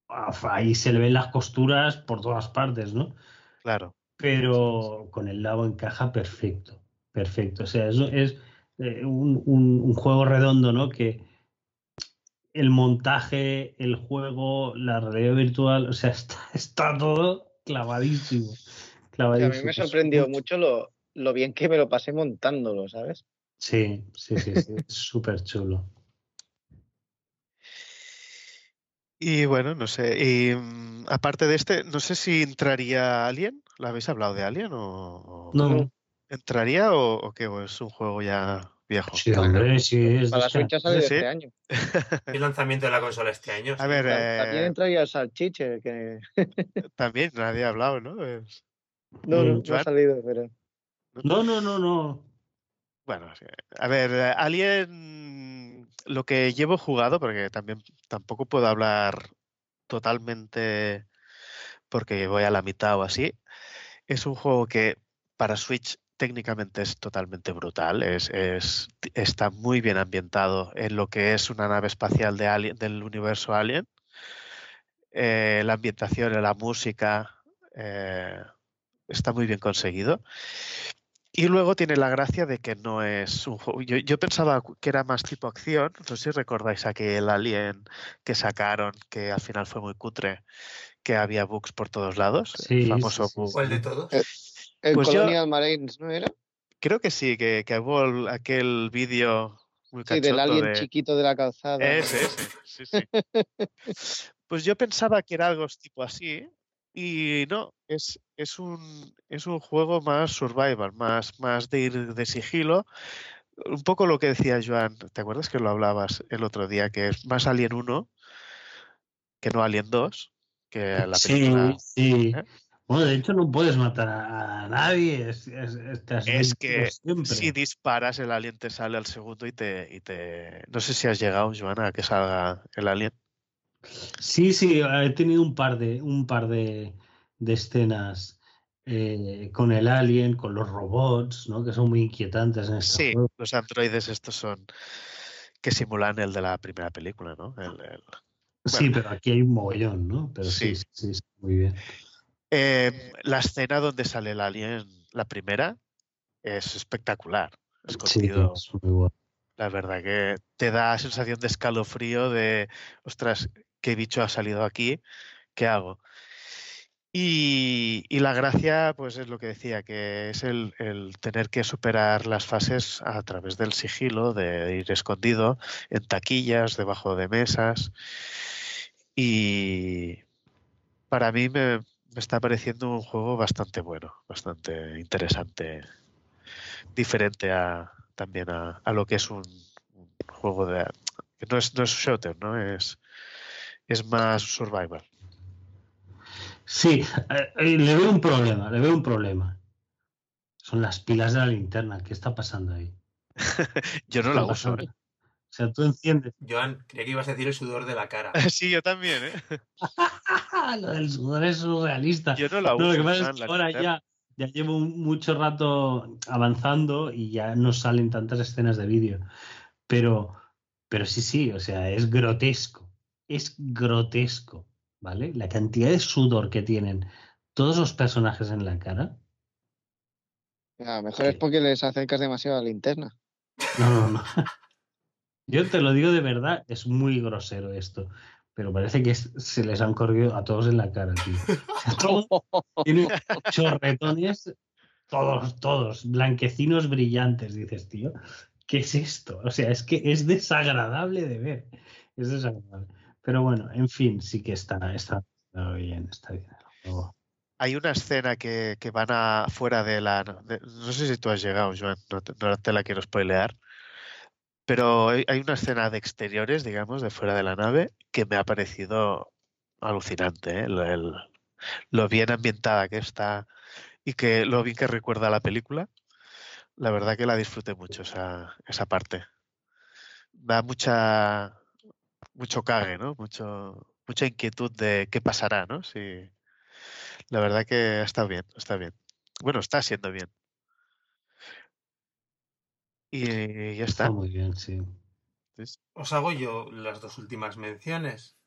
ahí se le ven las costuras por todas partes, ¿no? Claro. Pero con el Labo encaja perfecto, perfecto. O sea, es, es eh, un, un- un juego redondo, ¿no? Que el montaje, el juego, la realidad virtual, o sea, está, está todo clavadísimo. Sí, a mí me sorprendió mucho- mucho lo, lo bien que me lo pasé montándolo, ¿sabes? Sí, sí, sí, sí, es súper chulo. Y bueno, no sé. Y mm, aparte de este, no sé si entraría Alien, ¿La habéis hablado de Alien o, o No, entraría o, o qué? ¿O es un juego ya viejo? sí, hombre, sí. Es, Para la Switch ha salido Sí, este año. El lanzamiento de la consola este año. A sí. ver, También eh, entraría el salchiche, que también nadie ha hablado, ¿no? Es- no, no, no ha salido, pero No, no, no, no. Bueno, a ver, eh, Alien, lo que llevo jugado, porque también tampoco puedo hablar totalmente porque voy a la mitad o así, es un juego que para Switch técnicamente es totalmente brutal, es, es- está muy bien ambientado en lo que es una nave espacial de Alien, del universo Alien. Eh, la ambientación, la música, eh, está muy bien conseguido. Y luego tiene la gracia de que no es un juego. Yo, yo pensaba que era más tipo acción. No sé si recordáis aquel Alien que sacaron, que al final fue muy cutre, que había bugs por todos lados. el Sí, famoso sí, sí, bug. ¿Cuál de todos? El Pues yo- Colonial Marines, ¿no era? Creo que sí, que, que hubo el- aquel vídeo muy Sí, del alien de- chiquito de la calzada. Ese, ese, sí, sí. Pues yo pensaba que era algo tipo así y no, es, es un, es un juego más survival, más, más de ir de sigilo. Un poco lo que decía Joan, ¿te acuerdas que lo hablabas el otro día? Que es más Alien 1 que no Alien 2, que la Sí, película... sí. ¿eh? Bueno, de hecho no puedes matar a nadie. Es, que si disparas el alien te sale al segundo y te, y te... No sé si has llegado, Joana, a que salga el alien. Sí, sí, he tenido un par de, un par de, de escenas eh, con el alien, con los robots, ¿no? Que son muy inquietantes en este Sí, juego. los androides estos son que simulan el de la primera película, ¿no? El- el- Sí, pero aquí hay un mogollón, ¿no? Pero sí, Sí. sí, sí, muy bien. Eh, la escena donde sale el alien, la primera, es espectacular. Sí, Escondido, es muy bueno. la verdad que te da sensación de escalofrío de, ostras, qué bicho ha salido aquí, ¿qué hago? Y, y la gracia, pues es lo que decía, que es el, el tener que superar las fases a través del sigilo, de ir escondido en taquillas, debajo de mesas. Y para mí me, me está pareciendo un juego bastante bueno, bastante interesante, diferente a, también a, a lo que es un, un juego de... que no es, no es shooter, ¿no? Es, es más survival. Sí, eh, eh, le veo un problema, le veo un problema. Son las pilas de la linterna. ¿Qué está pasando ahí? Yo no ¿Qué la uso? ¿eh? O sea, tú enciendes. Joan, creía que ibas a decir el sudor de la cara. Sí, yo también, ¿eh? Lo del sudor es surrealista. Yo no la uso. No, lo que pasa es que ahora ya, ya llevo un- mucho rato avanzando y ya no salen tantas escenas de vídeo. Pero, pero sí, sí, o sea, es grotesco. Es grotesco, ¿vale? La cantidad de sudor que tienen todos los personajes en la cara. A lo mejor es porque les acercas demasiado a la linterna. No, no, no. Yo te lo digo de verdad, es muy grosero esto. Pero parece que es- se les han corrido a todos en la cara, tío. Tienen chorretones, todos, todos, blanquecinos brillantes, dices, tío. ¿Qué es esto? O sea, es que es desagradable de ver. Es desagradable. Pero bueno, en fin, sí que está, está, está bien, está bien. Hay una escena que, que van a fuera de la... de- no sé si tú has llegado, Joan, no te, no te la quiero spoilear, pero hay, una escena de exteriores, digamos, de fuera de la nave, que me ha parecido alucinante, ¿eh? Lo, bien ambientada que está y que lo bien que recuerda la película. La verdad que la disfruté mucho esa, esa parte. Da mucha mucho cague, ¿no? Mucho, mucha inquietud de qué pasará, ¿no? Si, la verdad que está bien, está bien. Bueno, está siendo bien. Y ya Está está. muy bien, sí. Os hago yo las dos últimas menciones.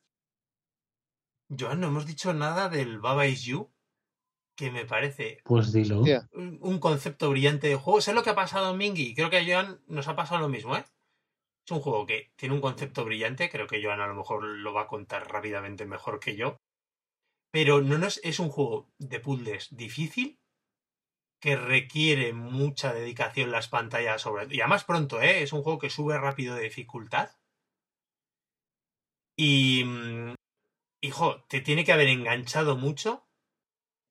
Joan, no hemos dicho nada del Baba Is You, que me parece Pues dilo. Un un concepto brillante de juego. ¿Sabes lo que ha pasado, Mingy? Creo que a Joan nos ha pasado lo mismo, ¿eh? Es un juego que tiene un concepto brillante, creo que Joan a lo mejor lo va a contar rápidamente mejor que yo. Pero no nos, es un juego de puzzles difícil, que requiere mucha dedicación las pantallas sobre y además pronto, ¿eh? Es un juego que sube rápido de dificultad. Y mm, hijo, te tiene que haber enganchado mucho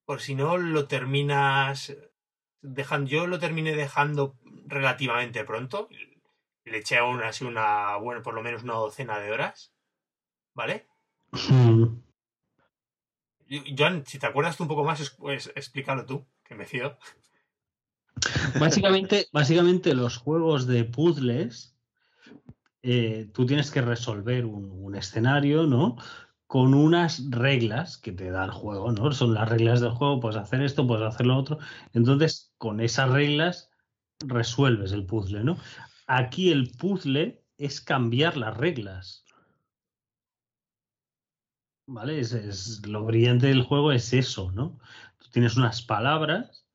por si no lo terminas dejando, yo lo terminé dejando relativamente pronto. Le eché aún así una, bueno, por lo menos una docena de horas. ¿Vale? Joan, si te acuerdas tú un poco más, pues explícalo tú, que me fío. Básicamente, básicamente los juegos de puzzles, eh, tú tienes que resolver un, escenario, ¿no? Con unas reglas que te da el juego, ¿no? Son las reglas del juego, puedes hacer esto, puedes hacer lo otro. Entonces, con esas reglas resuelves el puzzle, ¿no? Aquí el puzzle es cambiar las reglas. ¿Vale? Es, lo brillante del juego es eso, ¿no? Tienes unas palabras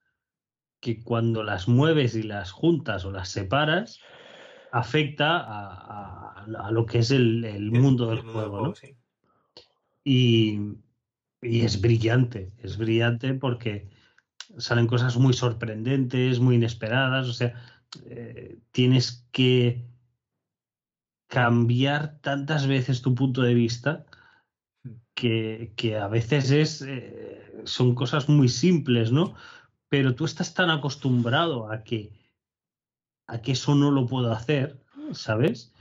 que cuando las mueves y las juntas o las separas, afecta a, lo que es el, mundo del juego, ¿no? Y, es brillante, es brillante porque salen cosas muy sorprendentes, muy inesperadas, o sea, eh, tienes que cambiar tantas veces tu punto de vista que, a veces es, eh, son cosas muy simples, ¿no? Pero tú estás tan acostumbrado a que, a que eso no lo puedo hacer, ¿sabes?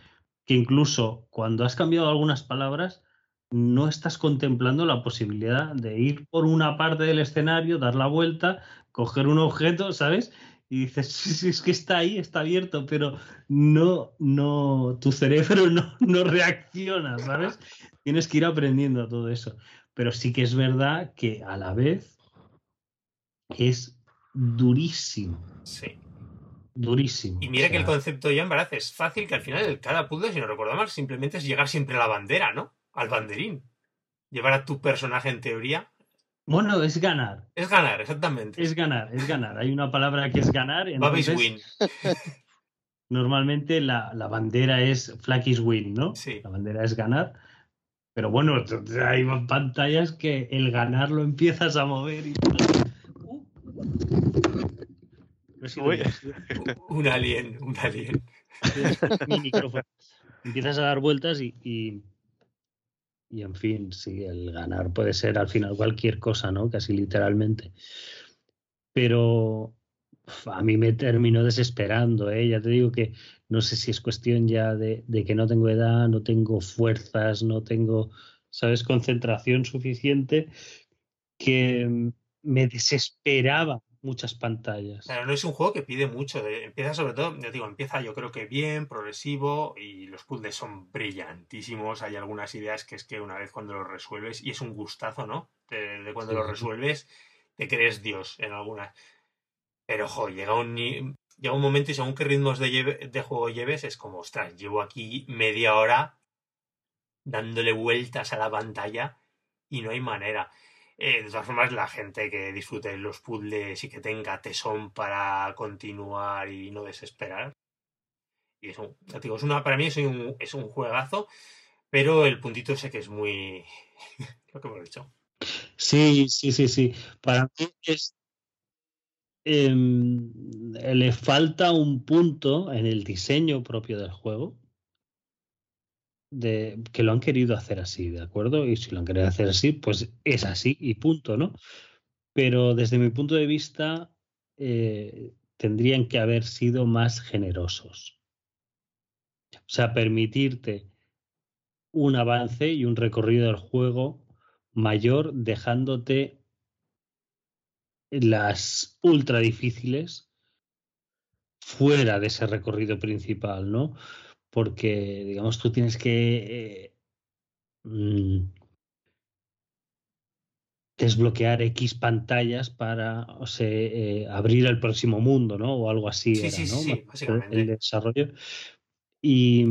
Que incluso cuando has cambiado algunas palabras, no estás contemplando la posibilidad de ir por una parte del escenario, dar la vuelta, coger un objeto, ¿sabes? Y dices, sí, es que está ahí, está abierto, pero no, no, tu cerebro no, no reacciona, ¿sabes? Tienes que ir aprendiendo todo eso. Pero sí que es verdad que a la vez es durísimo. Sí. Durísimo. Y mira que el concepto ya en verdad es fácil, que al final cada puzzle, si no recuerdo mal, simplemente es llegar siempre a la bandera, ¿no? Al banderín. Llevar a tu personaje en teoría bueno, es ganar. Es ganar, exactamente. Es ganar, es ganar. Hay una palabra que es ganar. Entonces, win. Normalmente la, bandera es flag is win, ¿no? Sí. La bandera es ganar. Pero bueno, hay pantallas que el ganar lo empiezas a mover y un alien, un alien. Empiezas a dar vueltas y y en fin, sí, el ganar puede ser al final cualquier cosa, ¿no? Casi literalmente. Pero a mí me terminó desesperando, ¿eh? Ya te digo que no sé si es cuestión ya de, de que no tengo edad, no tengo fuerzas, no tengo, ¿sabes?, concentración suficiente, que me desesperaba muchas pantallas. Claro, no es un juego que pide mucho. empieza sobre todo, ya digo, empieza yo creo que bien, progresivo y los puzzles son brillantísimos. Hay algunas ideas que es que una vez cuando los resuelves, y es un gustazo, ¿no? De, cuando los resuelves, te crees Dios en algunas. Pero, jo, llega un, llega un momento y según qué ritmos de, de juego lleves, es como, ostras, llevo aquí media hora dándole vueltas a la pantalla y no hay manera. Eh, de todas formas, la gente que disfrute los puzzles y que tenga tesón para continuar y no desesperar. Y eso, digo, es una, para mí es un, es un juegazo, pero el puntito ese que es muy. lo que hemos dicho. Sí, sí, sí, sí. Para mí es. Em, le falta un punto en el diseño propio del juego de que lo han querido hacer así, ¿de acuerdo? Y si lo han querido hacer así, pues es así y punto, ¿no? Pero desde mi punto de vista, eh, tendrían que haber sido más generosos. O sea, permitirte un avance y un recorrido del juego mayor, dejándote las ultra difíciles fuera de ese recorrido principal, ¿no? Porque, digamos, tú tienes que eh, mm, desbloquear X pantallas para o sea, eh, abrir el próximo mundo, ¿no? O algo así sí, era, sí, ¿no? Sí, básicamente. El desarrollo. Y,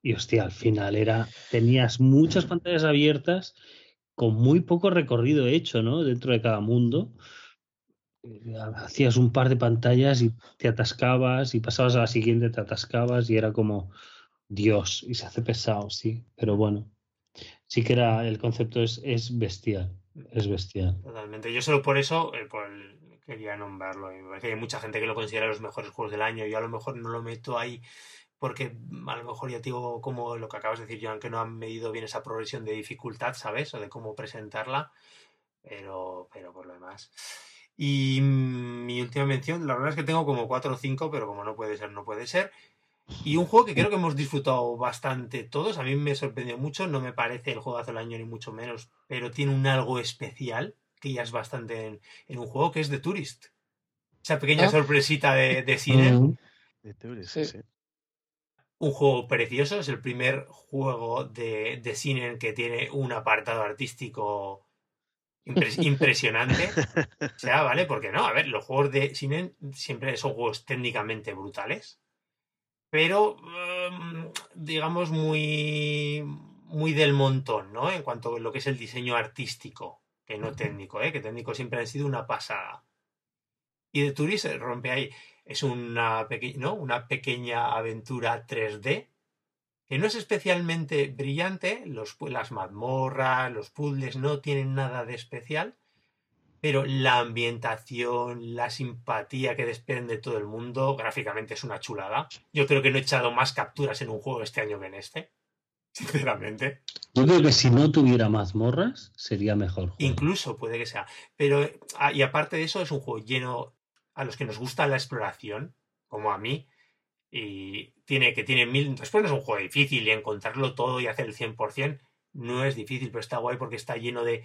y, hostia, al final era, tenías muchas pantallas abiertas con muy poco recorrido hecho, ¿no? Dentro de cada mundo. Hacías un par de pantallas y te atascabas y pasabas a la siguiente, te atascabas y era como Dios, y se hace pesado, sí, pero bueno, sí que era, el concepto es, es bestial, es bestial. Totalmente, yo solo por eso eh, quería nombrarlo, me parece que hay mucha gente que lo considera los mejores juegos del año, yo a lo mejor no lo meto ahí porque a lo mejor ya digo como lo que acabas de decir, Joan, que no han medido bien esa progresión de dificultad, ¿sabes? O de cómo presentarla Pero, pero por lo demás. Y mi última mención, la verdad es que tengo como 4 o 5, pero como no puede ser, no puede ser. Y un juego que creo que hemos disfrutado bastante todos, a mí me sorprendió mucho, no me parece el juego hace el año ni mucho menos, pero tiene un algo especial, que ya es bastante en, en un juego, que es The Tourist. Esa pequeña Ah. sorpresita de, de cine. Mm. De Turis, Sí. sí. Un juego precioso, es el primer juego de, de cine que tiene un apartado artístico impres- impresionante. O sea, ¿vale? Porque no, a ver, los juegos de cine siempre son juegos técnicamente brutales, pero em, digamos muy, muy del montón, ¿no? En cuanto a lo que es el diseño artístico, que no técnico, ¿eh? Que técnico siempre han sido una pasada. Y de Turis rompe ahí. Es una, peque- ¿no? una pequeña aventura 3D no es especialmente brillante. Los, las mazmorras, los puzzles no tienen nada de especial. Pero la ambientación, la simpatía que desprende todo el mundo, gráficamente es una chulada. Yo creo que no he echado más capturas en un juego este año que en este. Sinceramente. Yo creo que si no tuviera mazmorras, sería mejor. juego. Incluso puede que sea. Pero, ah, y aparte de eso, es un juego lleno a los que nos gusta la exploración, como a mí. Y tiene que tiene mil. Después no es un juego difícil y encontrarlo todo y hacer el 100% no es difícil, pero está guay porque está lleno de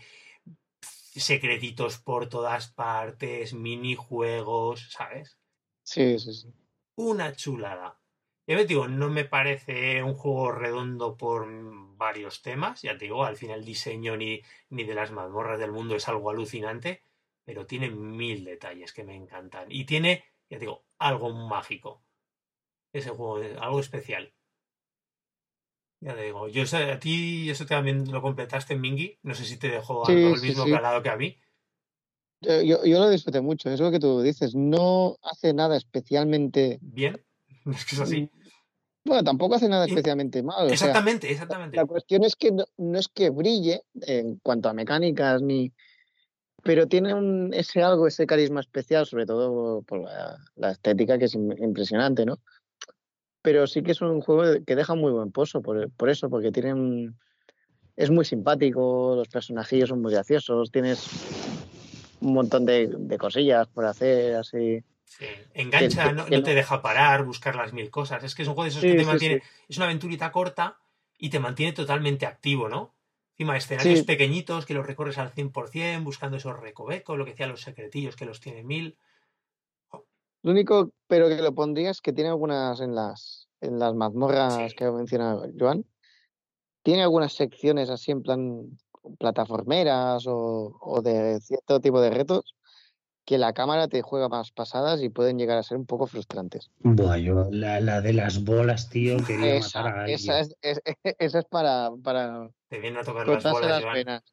secretitos por todas partes, minijuegos, ¿sabes? Sí, sí, sí. Una chulada. Ya te digo, no me parece un juego redondo por varios temas. Ya te digo, al final el diseño ni, ni de las mazmorras del mundo es algo alucinante, pero tiene mil detalles que me encantan. Y tiene, ya te digo, algo mágico. Ese juego es algo especial. Ya te digo, yo sé, a ti eso también lo completaste en Mingy. No sé si te dejó Sí, algo el mismo sí. calado que a mí. Yo, yo, yo lo disfruté mucho, es lo que tú dices. No hace nada especialmente. Bien. Es que es así. Bueno, tampoco hace nada especialmente mal. o sea, Exactamente, exactamente. La cuestión es que no, no es que brille en cuanto a mecánicas ni. Pero tiene un, ese algo, ese carisma especial, sobre todo por la, la estética que es im- impresionante, ¿no? Pero sí que es un juego que deja muy buen pozo por, por eso, porque tiene un- es muy simpático, los personajillos son muy graciosos, tienes un montón de, de cosillas por hacer, así. Sí. Engancha, que- no, que no no- te deja parar, buscar las mil cosas. Es que es un juego de esos Sí, que te sí, mantiene. Es una aventurita corta y te mantiene totalmente activo, ¿no? Encima, escenarios pequeñitos que los recorres al 100%, buscando esos recovecos, lo que decía los secretillos que los tiene mil. Lo único, pero que lo pondría es que tiene algunas en las, en las mazmorras Sí. que menciona Joan. Tiene algunas secciones así en plan plataformeras o, o de cierto tipo de retos que la cámara te juega más pasadas y pueden llegar a ser un poco frustrantes. Buah, yo, la, la de las bolas, tío, quería matar a Esa, alguien. esa es, es- esa es para, para Te vienen a tocar las bolas, las Joan. penas.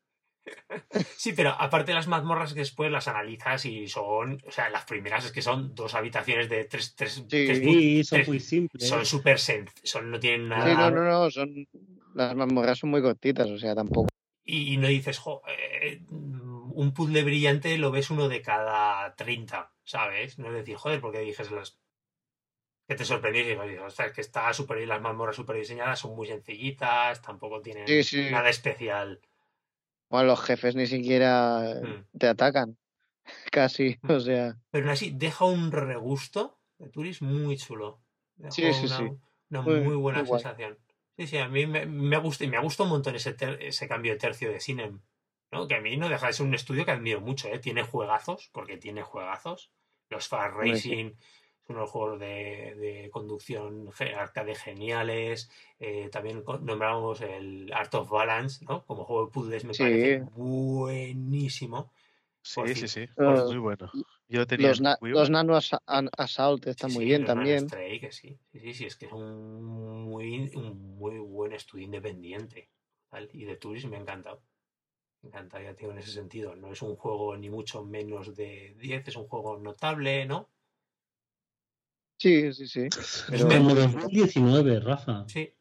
Sí, pero aparte de las mazmorras que después las analizas y son. O sea, las primeras es que son dos habitaciones de tres. tres, Sí. tres Sí, son tres- muy simples. son súper sen- son No tienen nada. Sí, no, no, no, son, las mazmorras son muy cortitas, o sea, tampoco. y, y no dices, jo, eh, un puzzle brillante lo ves uno de cada 30, ¿sabes? No es decir, joder, porque dijes las. Que te sorprendís y dices, ostras, que está súper las mazmorras súper diseñadas, son muy sencillitas, tampoco tienen Sí, sí. nada especial. Bueno, los jefes ni siquiera Mm. te atacan, casi, o sea. Pero aún así, deja un regusto de Turis muy chulo. Dejó Sí, sí, una, sí. una Muy- muy, buena muy guay. sensación. Sí, sí, a mí me, me ha gustado, y me ha gustado un montón ese, ter- ese cambio de tercio de Sinem. ¿no? Que a mí no deja de ser un estudio que admiro mucho, ¿eh? Tiene juegazos, porque tiene juegazos. Los Far sí. Son unos juegos de, de conducción arcade geniales. Eh, también nombramos el Art of Balance, ¿no? Como juego de puzzles me Sí. parece buenísimo. Sí, sí, sí. Los- muy bueno. Yo tenía Los, el na- Wii U. los Nano An- Assault están Sí, muy sí, bien también. Stray, que sí. Sí, sí, sí, es que es un muy, un muy buen estudio independiente. ¿vale? Y de Turis me ha encantado. Me encanta, ya te digo, en ese sentido. No es un juego ni mucho menos de 10, es un juego notable, ¿no? Sí, sí, sí. Pero- Como 2019, Rafa. Sí.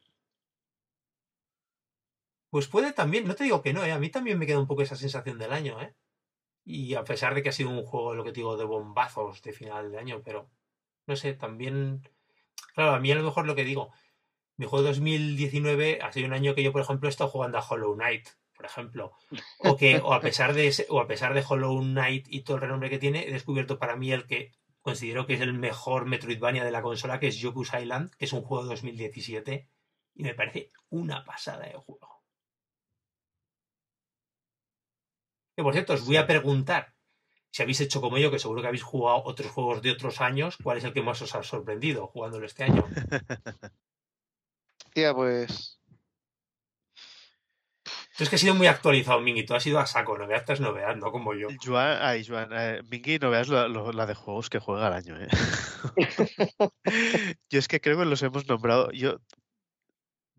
Pues puede también, no te digo que no, ¿eh? a mí también me queda un poco esa sensación del año, ¿eh? Y a pesar de que ha sido un juego, lo que te digo, de bombazos de final de año, pero no sé, también. Claro, a mí a lo mejor lo que digo, mi juego 2019 ha sido un año que yo, por ejemplo, he estado jugando a Hollow Knight, por ejemplo. O que, o a pesar de ese- o a pesar de Hollow Knight y todo el renombre que tiene, he descubierto para mí el que considero que es el mejor Metroidvania de la consola, que es Yoku's Island, que es un juego de 2017, y me parece una pasada de juego. Que por cierto, os voy a preguntar si habéis hecho como yo, que seguro que habéis jugado otros juegos de otros años, ¿cuál es el que más os ha sorprendido jugándolo este año? Tía, pues. Tú es que has sido muy actualizado, Mingy, tú has ido a saco, novedad tras novedad, no como yo. Joan, ay, Joan, eh, Mingui, no veas lo- lo- la de juegos que juega al año, ¿eh? Yo es que creo que los hemos nombrado. Yo,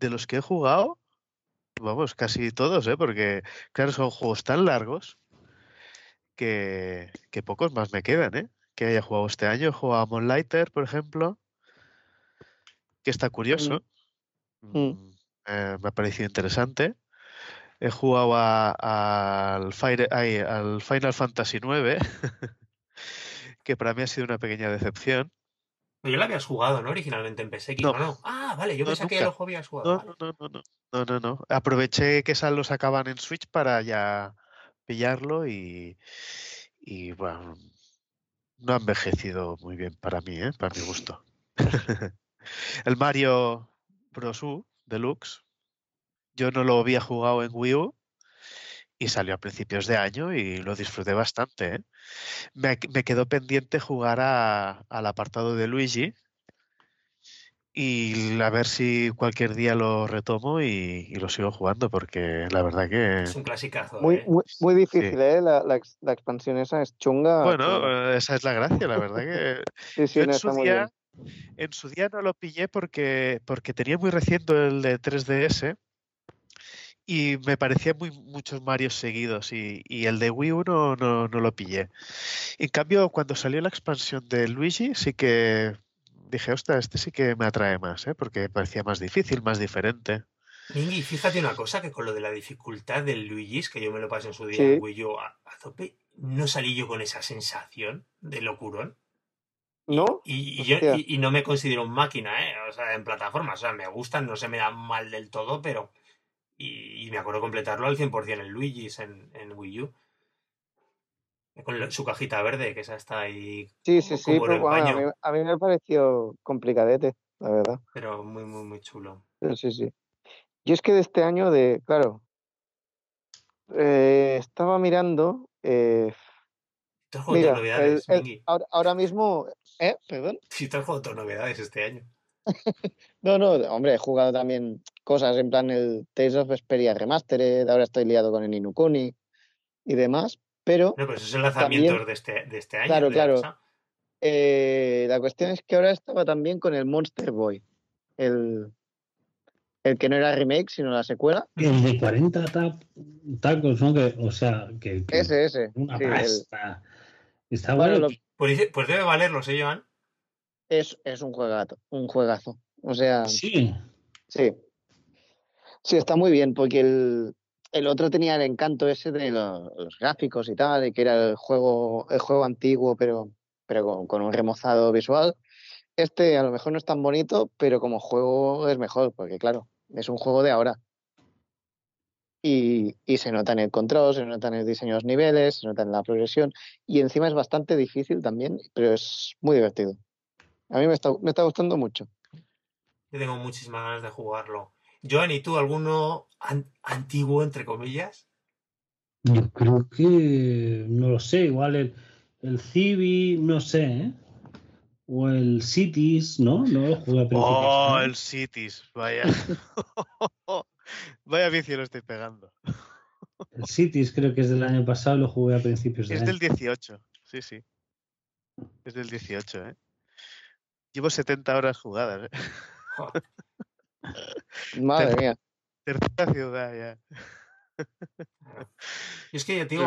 de los que he jugado, vamos, casi todos, ¿eh? Porque, claro, son juegos tan largos que, que pocos más me quedan, ¿eh? Que haya jugado este año. He jugado a Moonlighter, por ejemplo, que está curioso. Mm. Mm, eh, me ha parecido interesante. He jugado a- al, al Final Fantasy IX, que para mí ha sido una pequeña decepción. Yo la habías jugado, ¿no? Originalmente en PSX, No. ¿o no? Ah, vale, yo No, pensaba que ya lo habías jugado. No, vale. no, no, no, no, no, no. Aproveché que esas lo sacaban en Switch para ya pillarlo y, y bueno, no ha envejecido muy bien para mí, ¿eh? Para mi gusto. El Mario Bros. U Deluxe, yo no lo había jugado en Wii U y salió a principios de año y lo disfruté bastante, ¿eh? Me, me quedó pendiente jugar a- al apartado de Luigi y a ver si cualquier día lo retomo y, y lo sigo jugando porque la verdad que Es un clasicazo. Muy, ¿eh? muy, muy difícil, ¿eh? La, la, ex- la expansión esa es chunga. bueno, eh, esa es la gracia, la verdad que sí, sí, yo en su día en su día no lo pillé porque porque tenía muy reciente el de 3DS y me parecían muy muchos Marios seguidos y, y el de Wii U no, no, no lo pillé. En cambio, cuando salió la expansión de Luigi, sí que dije, ostras, este sí que me atrae más, ¿eh? porque parecía más difícil, más diferente. Mingy, fíjate una cosa, que con lo de la dificultad del Luigi's, que yo me lo pasé en su día Sí. en Wii U a, a tope, no salí yo con esa sensación de locurón. ¿No? Y, y yo, y, y no me considero un máquina, ¿eh? O sea, en plataformas. O sea, me gustan, no se me dan mal del todo, pero. Y, y me acuerdo completarlo al 100% en Luigi's en, en Wii U. Con su cajita verde, que esa está ahí. Sí, sí, sí, pero bueno, a, mí, a mí me pareció complicadete, la verdad. pero muy, muy, muy chulo. Pero sí, sí. Yo es que de este año, de, claro, eh, estaba mirando, eh, ¿Te has jugado mira, novedades, el- ahora, ahora mismo, ¿eh? Perdón. Sí, jugado otras novedades este año. No, no, hombre, he jugado también cosas en plan el Tales of Vesperia Remastered, ahora estoy liado con el Inukuni y demás, pero No, pero esos son lanzamientos También- de, este, de este año. Claro, la claro. eh, la cuestión es que ahora estaba también con el Monster Boy, el, el que no era remake, sino la secuela. El de 40 tap- tacos, ¿no? Que, o sea, que, que Ese, ese. una sí, el- pasta. Está Bueno, bueno. lo- Pues, pues debe valerlo, ¿eh, Joan? Es, es un juegazo, un juegazo. O sea, Sí. Sí. Sí, está muy bien, porque el, el otro tenía el encanto ese de lo- los, gráficos y tal, y que era el juego, el juego antiguo, pero, pero con, con un remozado visual. Este a lo mejor no es tan bonito, pero como juego es mejor, porque claro, es un juego de ahora. Y, y se nota en el control, se nota en el diseño de los niveles, se nota en la progresión, y encima es bastante difícil también, pero es muy divertido. A mí me está, me está gustando mucho. Yo tengo muchísimas ganas de jugarlo. Joan, ¿y tú alguno an- antiguo, entre comillas? Yo creo que no lo sé, igual el, el Civi, no sé, ¿eh? O el Cities, ¿no? No lo jugué a principios. Oh, el. Cities, vaya. vaya vicio lo estoy pegando. El Cities creo que es del año pasado, lo jugué a principios de Es año. del 18, sí, sí. Es del 18, ¿eh? Llevo 70 horas jugadas, ¿eh? Madre mía. Tercera ciudad ya. Y es que yo te digo,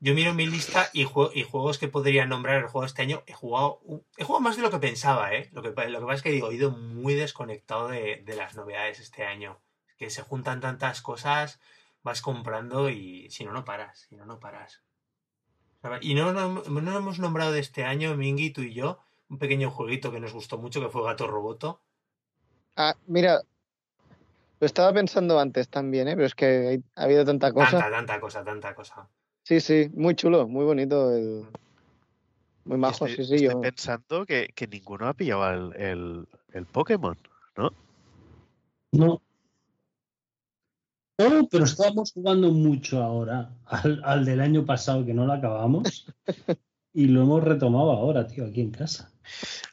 yo miro mi lista y, jue- y juegos que podría nombrar el juego este año, he jugado, he jugado más de lo que pensaba, ¿eh? Lo que, pa- lo que pasa es que digo, he ido muy desconectado de, de las novedades este año. Que se juntan tantas cosas, vas comprando y si no, no paras, si no, no paras. Y no, no, no hemos nombrado de este año, Mingy, tú y yo, un pequeño jueguito que nos gustó mucho, que fue Gato Roboto. Ah, mira, Lo estaba pensando antes también, ¿eh? pero es que ha habido tanta cosa. Tanta, tanta cosa, tanta cosa. Sí, sí, muy chulo, muy bonito. el- Muy majo, estoy, sí, sí. estoy Yo... pensando que, que ninguno ha pillado el, el, el Pokémon. No. No, pero estábamos jugando mucho ahora al, al del año pasado que no lo acabamos y lo hemos retomado ahora, tío, aquí en casa.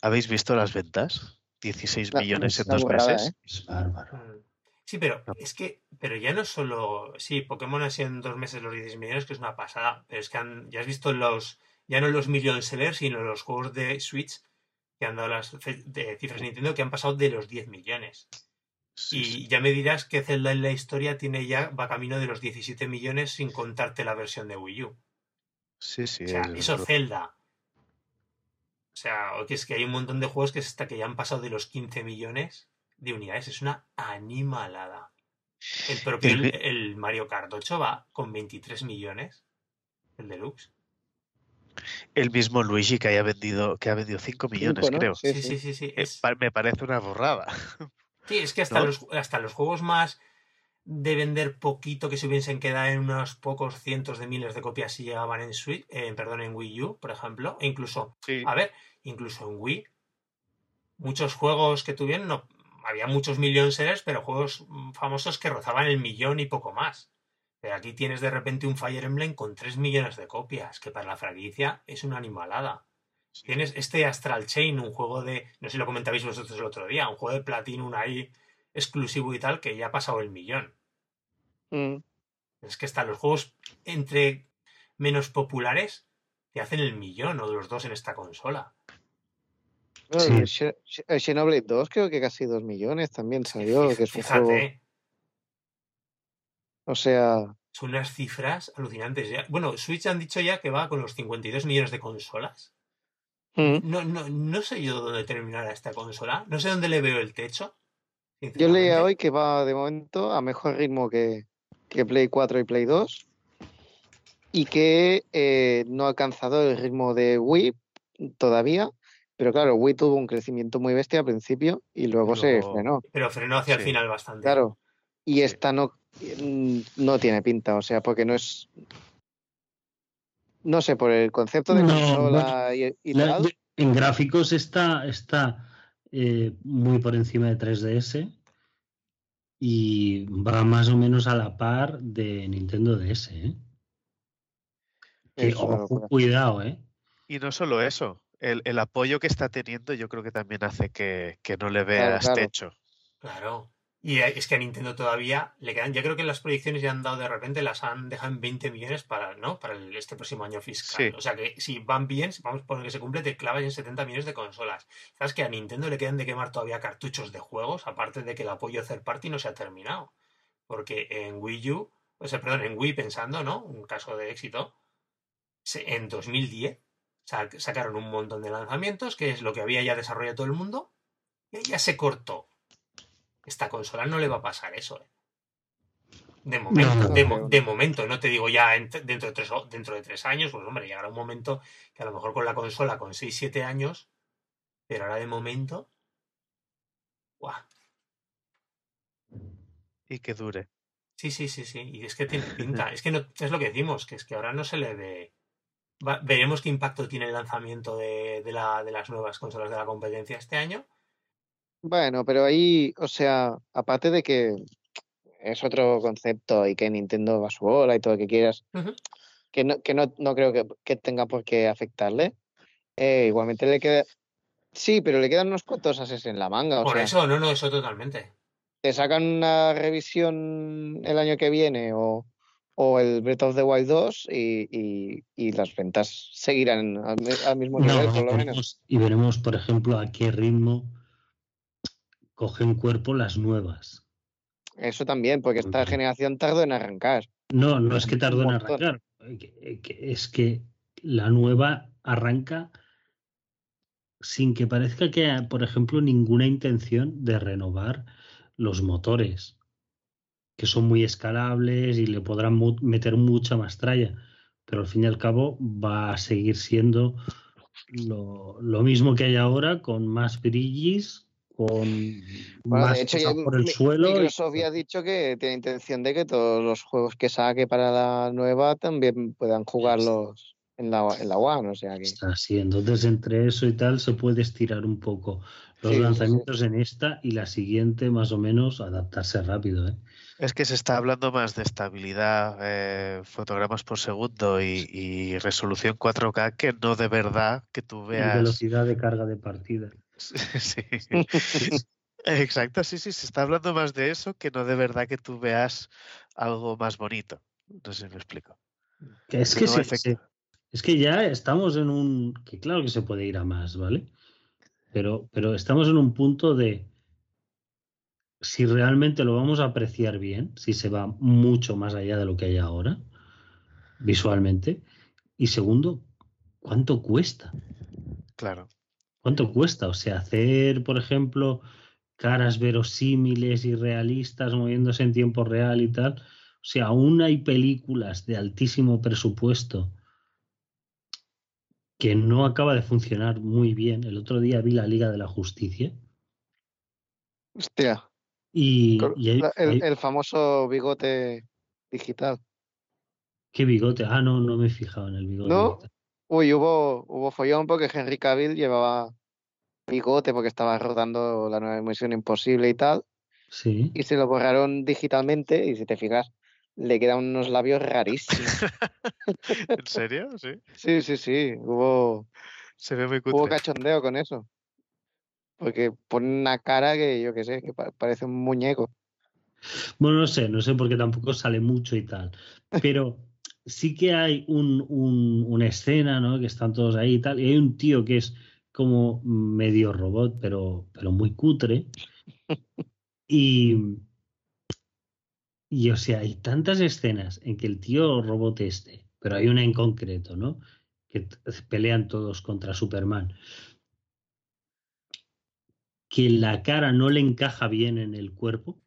¿Habéis visto las ventas? 16 La- millones en dos burrada, meses. ¿eh? Es bárbaro. Mm. Sí, pero No. es que, pero ya no solo, sí, Pokémon ha sido en dos meses los 16 millones, que es una pasada, pero es que han- ya has visto los, ya no los million sellers, sino los juegos de Switch que han dado las fe- de cifras Nintendo que han pasado de los 10 millones. Sí, Y sí. ya me dirás que Zelda en la historia tiene ya, va camino de los 17 millones sin contarte la versión de Wii U. Sí, sí, O sea, es eso Zelda. O sea, que es que hay un montón de juegos que, es hasta que ya han pasado de los 15 millones de unidades. Es una animalada. El propio El Mario Kart 8 va con 23 millones. El deluxe. El mismo Luigi que haya vendido, que ha vendido 5 millones, Cinco, ¿no? creo. Sí, Sí, sí. sí, sí. Eh, Es, me parece una borrada. sí, es que hasta, ¿no? los, hasta los juegos más de vender poquito que se hubiesen quedado en unos pocos cientos de miles de copias si llegaban en Switch, eh, perdón, en Wii U, por ejemplo, e incluso Sí. A ver, incluso en Wii, muchos juegos que tuvieron, no, había muchos million sellers, pero juegos mm, famosos que rozaban el millón y poco más. Pero aquí tienes de repente un Fire Emblem con 3 millones de copias, que para la franquicia es una animalada. Tienes este Astral Chain, un juego de, no sé si lo comentabais vosotros el otro día, un juego de Platinum ahí exclusivo y tal, que ya ha pasado el millón. Mm. Es que están los juegos entre menos populares te hacen el millón o de los dos en esta consola. Bueno, Sí. el Xe- Xe- el Xenoblade 2 creo que casi 2 millones también salió, que es un Fíjate, juego... O sea, son unas cifras alucinantes. Ya. Bueno, Switch han dicho ya que va con los 52 millones de consolas. mm. No, no, no sé yo dónde terminará esta consola. No sé dónde le veo el techo. yo leía hoy que va de momento a mejor ritmo que, que Play 4 y Play 2 y que eh, no ha alcanzado el ritmo de Wii todavía, pero claro, Wii tuvo un crecimiento muy bestia al principio y luego se frenó. Pero frenó hacia el final bastante. Claro. Y Sí. esta no, no tiene pinta, o sea, porque no es. No sé, por el concepto de No, consola y, y La- tal. en gráficos está, está eh, muy por encima de 3DS y va más o menos a la par de Nintendo DS. ¿eh? Que, ojo, cuidado, ¿eh? Y no solo eso, el, el apoyo que está teniendo yo creo que también hace que, que no le Claro, veas claro. techo. Claro. Y es que a Nintendo todavía le quedan, ya creo que las proyecciones ya han dado de repente, las han dejado en 20 millones para, ¿no? para el- este próximo año fiscal. Sí. O sea que si van bien, si vamos a poner que se cumple, te clavas en 70 millones de consolas. ¿Sabes que a Nintendo le quedan de quemar todavía cartuchos de juegos? Aparte de que el apoyo third party no se ha terminado. Porque en Wii U, o sea, perdón, en Wii pensando, ¿no? Un caso de éxito, en 2010 sa- sacaron un montón de lanzamientos, que es lo que había ya desarrollado todo el mundo, y ya se cortó. Esta consola no le va a pasar eso. ¿eh? De momento, No, no de, mo- creo. de momento, no te digo ya en- dentro, de tres, dentro de tres años, pues hombre, llegará un momento que a lo mejor con la consola con 6, 7 años, pero ahora de momento, ¡guau! Y que dure. Sí, sí, sí, sí. Y es que tiene pinta. Es que no, es lo que decimos, que es que ahora no se le ve. Va- veremos qué impacto tiene el lanzamiento de, de la, de las nuevas consolas de la competencia este año. Bueno, pero ahí, o sea, aparte de que es otro concepto y que Nintendo va a su bola y todo lo que quieras, que no, que no, no creo que, que tenga por qué afectarle. eh, igualmente le queda. Sí, pero le quedan unos cuantos ases en la manga. O Por sea, eso, no, no, eso totalmente. te sacan una revisión el año que viene o, o el Breath of the Wild 2 y, y- y las ventas seguirán al, al mismo No, nivel, por lo menos. y veremos, por ejemplo, a qué ritmo cogen cuerpo las nuevas. Eso también, porque esta generación tardó en arrancar. No, no es que tardó en arrancar, es que la nueva arranca sin que parezca que haya, por ejemplo, ninguna intención de renovar los motores, que son muy escalables y le podrán meter mucha más tralla, pero al fin y al cabo va a seguir siendo lo, lo mismo que hay ahora, con más brillis, con Bueno, más de hecho, ya por el suelo. y- Microsoft ya ha dicho que tiene intención de que todos los juegos que saque para la nueva también puedan jugarlos en la, en la One, o sea que... Está así, entonces entre eso y tal se puede estirar un poco los Sí, sí, sí. lanzamientos en esta y la siguiente más o menos adaptarse rápido. ¿eh? Es que se está hablando más de estabilidad, eh, fotogramas por segundo y, y resolución 4K que no de verdad que tú Y veas. velocidad de carga de partida. Sí. Exacto, sí, sí, se está hablando más de eso que no de verdad que tú veas algo más bonito. No sé si me explico. Que es, Que no es que ya estamos en un... que claro que se puede ir a más, ¿vale? Pero, pero estamos en un punto de si realmente lo vamos a apreciar bien, si se va mucho más allá de lo que hay ahora, visualmente. Y segundo, ¿cuánto cuesta? Claro. ¿Cuánto cuesta? O sea, hacer, por ejemplo, caras verosímiles y realistas moviéndose en tiempo real y tal. O sea, aún hay películas de altísimo presupuesto que no acaba de funcionar muy bien. El otro día vi la Liga de la Justicia Hostia, y, hay- el, hay- el famoso bigote digital. ¿Qué bigote? Ah, no, no me he fijado en el bigote. ¿No? Uy, hubo, hubo follón porque Henry Cavill llevaba bigote porque estaba rodando la nueva Misión Imposible y tal, Sí. y se lo borraron digitalmente, y si te fijas, le quedan unos labios rarísimos. ¿En serio? Sí. Sí, sí, sí, hubo, Se ve muy hubo cutre. cachondeo con eso. Porque pone una cara que yo qué sé, que pa- parece un muñeco. Bueno, no sé, no sé porque tampoco sale mucho y tal. Pero sí que hay un, un- una escena, ¿no? Que están todos ahí y tal. Y hay un tío que es como medio robot, pero, pero muy cutre. Y, y, o sea, hay tantas escenas en que el tío robot este, pero hay una en concreto, ¿no? Que pelean todos contra Superman. Que la cara no le encaja bien en el cuerpo.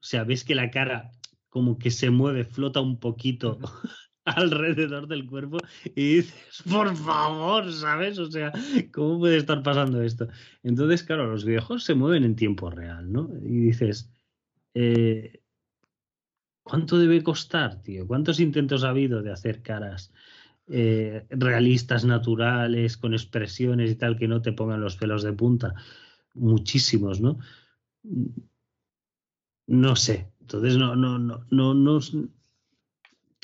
O sea, ves que la cara como que se mueve, flota un poquito alrededor del cuerpo y dices, por favor, ¿sabes? O sea, ¿cómo puede estar pasando esto? Entonces, claro, los videojuegos se mueven en tiempo real, ¿no? Y dices, eh, ¿cuánto debe costar, tío? ¿Cuántos intentos ha habido de hacer caras eh, realistas, naturales, con expresiones y tal, que no te pongan los pelos de punta? Muchísimos, ¿no? No sé. Entonces, no, no, no, no, no.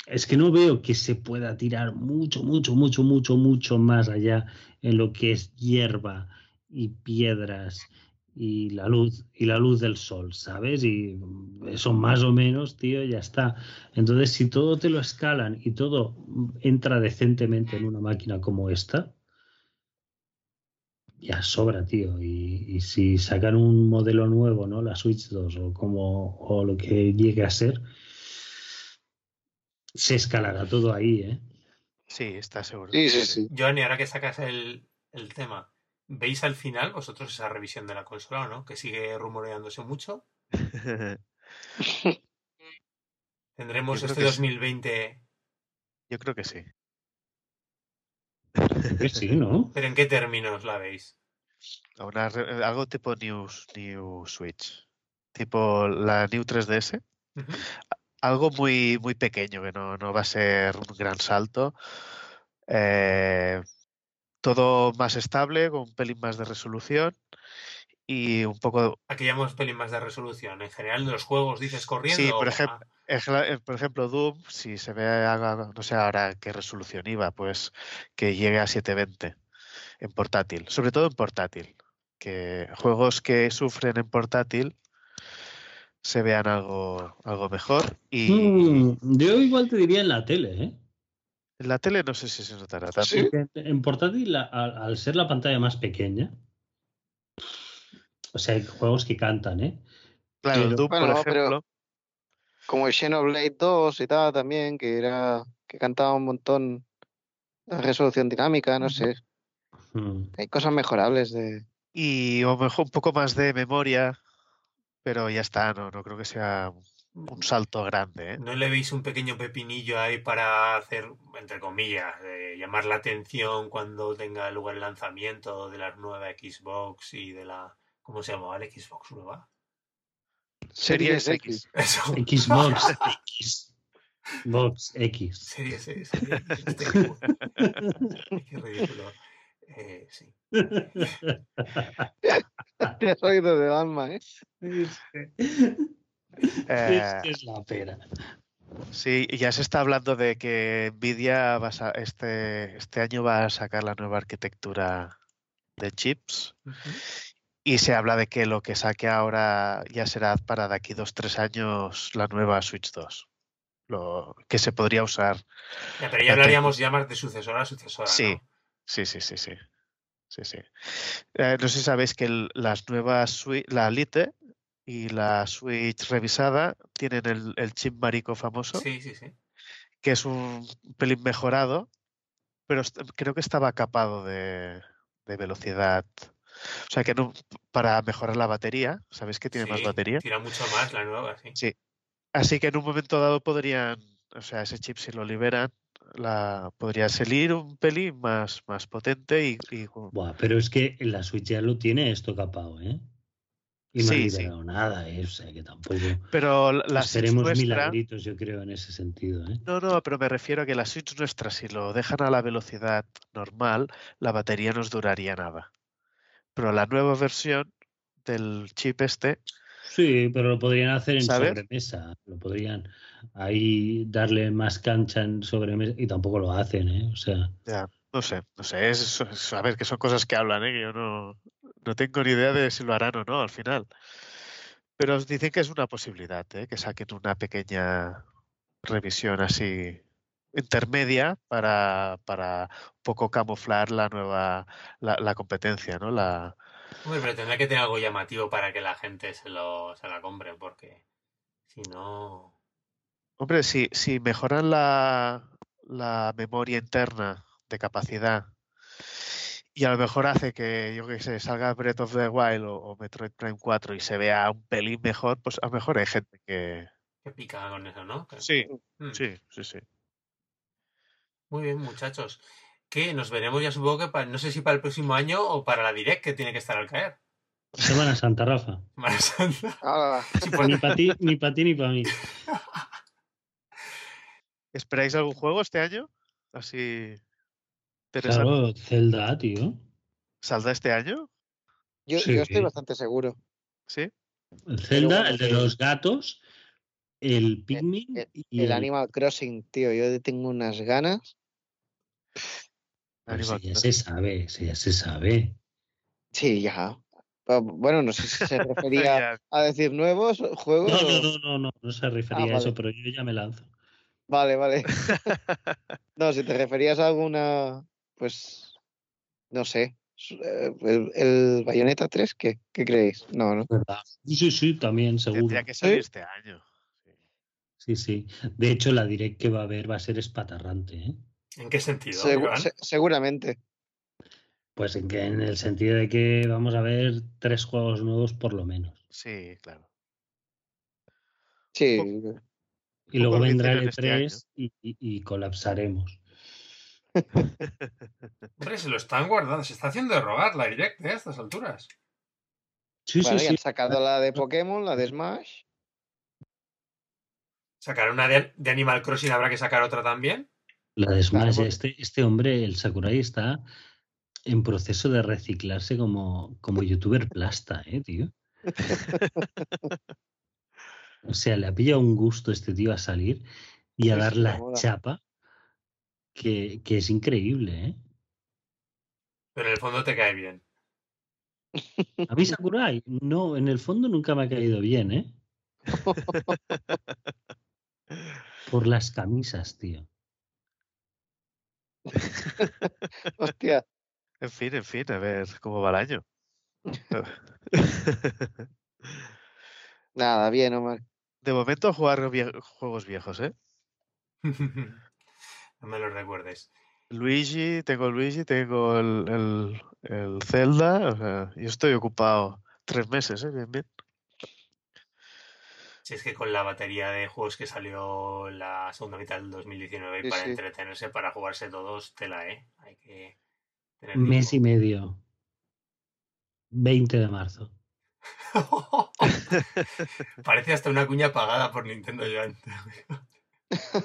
Es que no veo que se pueda tirar mucho, mucho, mucho, mucho, mucho más allá en lo que es hierba y piedras y la luz y la luz del sol, ¿sabes? Y eso más o menos, tío, ya está. Entonces, si todo te lo escalan y todo entra decentemente en una máquina como esta, ya sobra, tío. Y, y si sacan un modelo nuevo, ¿no? La Switch 2 o como o lo que llegue a ser, se escalará todo ahí, ¿eh? Sí, está seguro. Sí, sí, sí. Johnny, ahora que sacas el, el tema, ¿veis al final vosotros esa revisión de la consola o no? Que sigue rumoreándose mucho. ¿Tendremos este que sí. 2020? Yo creo que sí. Que sí, ¿no? ¿Pero en qué términos la veis? A una re- algo tipo New, New Switch. Tipo la New 3DS. Ujú. Algo muy, muy pequeño, que no, no va a ser un gran salto. Eh, todo más estable, con un pelín más de resolución. Y un poco Aquí llamamos pelín más de resolución. En general, de los juegos dices corriendo. Sí, por ejemplo, eh, Por ejemplo, Doom, si se ve, no sé ahora qué resolución iba, pues que llegue a 720 en portátil, sobre todo en portátil. Que juegos que sufren en portátil se vean algo, algo mejor. Y Mm, yo igual te diría en la tele, ¿eh? en la tele no sé si se notará tanto. Sí. En portátil, al, al ser la pantalla más pequeña, o sea, hay juegos que cantan, ¿eh? Claro, el Doom, Bueno, por pero- ejemplo, Como el Xenoblade 2 y tal también, que era que cantaba un montón de resolución dinámica, no sé. Hay cosas mejorables de... y lo mejor un poco más de memoria, pero ya está, no, no creo que sea un salto grande. ¿eh? ¿No le veis un pequeño pepinillo ahí para hacer, entre comillas, eh, llamar la atención cuando tenga lugar el lanzamiento de la nueva Xbox y de la. ¿Cómo se llamaba la Xbox nueva? Series X. Eso. Xbox X. Box X. Series X. Series X. Qué ridículo. Eh, sí. Te has oído de Alma, ¿eh? Eh, Es es la pera. Sí, y ya se está hablando de que Nvidia va a este, este año va a sacar la nueva arquitectura de chips Ujú. Y se habla de que lo que saque ahora ya será para de aquí dos, tres años la nueva Switch 2. Lo que se podría usar. Ya, pero ya hablaríamos ya más de sucesora a sucesora. Sí, ¿no? sí, sí, sí, sí. sí, sí. Eh, no sé si sabéis que el- las nuevas Switch, la Lite y la Switch revisada tienen el, el chip marico famoso. Sí, sí, sí. que es un pelín mejorado, pero creo que estaba capado de, de velocidad. O sea que no, para mejorar la batería, ¿sabéis que tiene más Sí, batería? Tira mucho más la nueva, sí. Sí. Así que en un momento dado podrían, o sea, ese chip si lo liberan, la, podría salir un pelín más, más potente y, y Buah, pero es que la Switch ya lo tiene esto capado, ¿eh? Y no Sí, ha sí. liberado nada, ¿eh? O sea que tampoco. pero la Esperemos nuestra, milagritos, yo creo, en ese sentido, ¿eh? no, no, pero me refiero a que la Switch nuestra, si lo dejan a la velocidad normal, la batería nos duraría nada. Pero la nueva versión del chip este Sí, pero lo podrían hacer en ¿Sabes? sobremesa. Lo podrían ahí darle más cancha en sobremesa y tampoco lo hacen, ¿eh? O sea, Ya, no sé, no sé, es, es- a ver, que son cosas que hablan, ¿eh? que yo no, no tengo ni idea de si lo harán o no al final. Pero os dicen que es una posibilidad, ¿eh? que saquen una pequeña revisión así intermedia para, para un poco camuflar la nueva, la, la competencia, ¿no? La, Hombre, pero tendrá que tener algo llamativo para que la gente se, lo, se la compre, porque si no. hombre, si, si mejoran la, la memoria interna de capacidad y a lo mejor hace que, yo qué sé, salga Breath of the Wild o, o Metroid Prime 4 y se vea un pelín mejor, pues a lo mejor hay gente que... Que pica con eso, ¿no? Que- Sí, Mm. sí, sí, sí. Muy bien, muchachos. Que nos veremos ya supongo que para, no sé si para el próximo año o para la Direct que tiene que estar al caer. Semana Santa, Rafa. Semana Santa. Sí, pues, Ni para ti, ni para ti, ni para mí. ¿Esperáis algún juego este año? Así interesante. Claro, Zelda, tío. ¿Saldrá este año? yo, Sí. yo estoy bastante seguro. ¿Sí? El Zelda, bueno, el de los gatos, el Pikmin el- y El Animal Crossing, tío, yo tengo unas ganas. Pero si ya se sabe, si ya se sabe. Sí, ya. Bueno, no sé si se refería a decir nuevos juegos. No, no, no, no, no, no se refería a vale. eso, pero yo ya me lanzo. Vale, vale. No, si te referías a alguna, pues, no sé. eh, ¿El, el Bayonetta 3? ¿Qué, ¿Qué creéis? No, no. ¿Verdad? Sí, sí, también, seguro. Tendría que salir ¿Sí? este año. Sí, Sí. sí. De hecho, la direct que va a haber va a ser espatarrante, ¿eh? ¿En qué sentido? Segu- Iván? se- seguramente. Pues en, que, en el sentido de que vamos a ver tres juegos nuevos por lo menos. Sí, claro. Sí. Y luego vendrá el este año. E3 y, y- y colapsaremos. Hombre, se lo están guardando. Se está haciendo de rogar la Direct ¿eh? a estas alturas. Sí, Bueno, sí, sí. han sacado la de Pokémon, la de Smash. Sacar una de, de Animal Crossing, habrá que sacar otra también. La de Smash, porque- este, este hombre, el Sakurai, está en proceso de reciclarse como, como youtuber plasta, ¿eh, tío? O sea, le ha pillado un gusto este tío a salir y a Sí, dar la mola. chapa que, que es increíble, ¿eh? Pero en el fondo te cae bien. A mí Sakurai, no, en el fondo nunca me ha caído bien, ¿eh? Por las camisas, tío. Hostia. En fin, en fin, a ver cómo va el año. Nada, bien, Omar. De momento jugar vie- juegos viejos, ¿eh? no me lo recuerdes. Luigi, tengo Luigi, tengo el, el, el Zelda, o sea, yo estoy ocupado tres meses, ¿eh? Bien, bien. Si es que con la batería de juegos que salió la segunda mitad del 2019 y Sí, para sí. entretenerse, para jugarse todos, tela, ¿eh? Hay que tener Mes y medio. 20 de marzo. Parece hasta una cuña pagada por Nintendo Joan.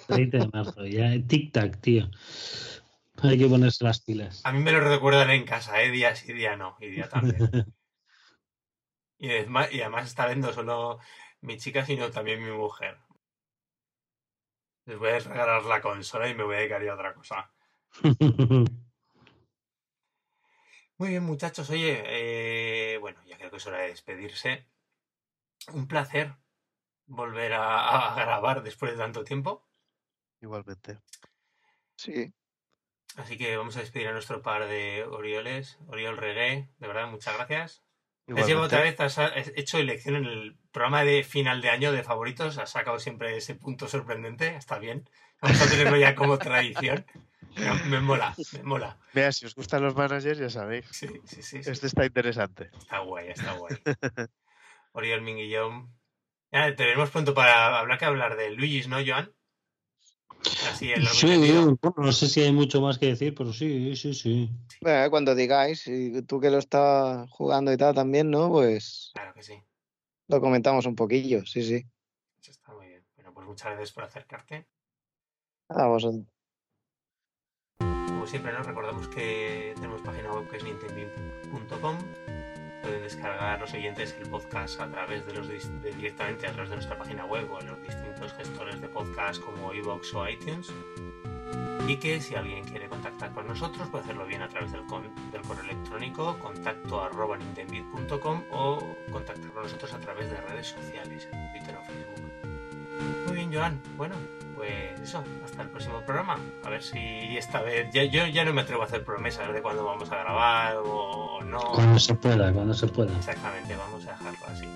20 de marzo. Ya, tic-tac, tío. Hay que ponerse las pilas. A mí me lo recuerdan en casa, ¿eh? Día sí, día no. Y día también. Y además, y además esta vez no solo mi chica, sino también mi mujer. Les voy a regalar la consola y me voy a dedicar a otra cosa. Muy bien, muchachos. Oye, eh, bueno, ya creo que es hora de despedirse. Un placer volver a, a grabar después de tanto tiempo. Igualmente. Sí. Así que vamos a despedir a nuestro par de Orioles, Oriol Regué. De verdad, muchas gracias. Has llevado otra Igualmente. vez, has hecho elección en el programa de final de año de favoritos, has sacado siempre ese punto sorprendente, está bien. Vamos a tenerlo ya como tradición. Me, me mola, me mola. Mira, si os gustan los managers, ya sabéis. Sí, sí, sí, sí. Este está interesante. Está guay, está guay. Oriol Minguillón. Ya tenemos pronto para hablar que hablar de Luis, ¿no, Joan? Así en lo Sí, bueno, no sé si hay mucho más que decir, pero sí, sí, sí. Bueno, cuando digáis, y tú que lo estás jugando y tal también, ¿no? Pues Claro que sí. lo comentamos un poquillo, sí, sí. Eso está muy bien. Bueno, pues muchas gracias por acercarte. Nada, vosotros. Como siempre, nos recordamos que tenemos página web que es nintendo.com. Pueden descargar los oyentes el podcast a través de los de- directamente a través de nuestra página web o en los distintos gestores de podcast como iVoox o iTunes. Y que si alguien quiere contactar con nosotros puede hacerlo bien a través del, con- del correo electrónico contacto arroba nintendbit.com o contactar con nosotros a través de redes sociales, Twitter o Facebook. Muy bien, Joan. Bueno, pues eso, hasta el próximo programa. A ver si esta vez. Ya, yo ya no me atrevo a hacer promesas de cuándo vamos a grabar o no. Cuando se pueda, cuando se pueda. Exactamente, vamos a dejarlo así.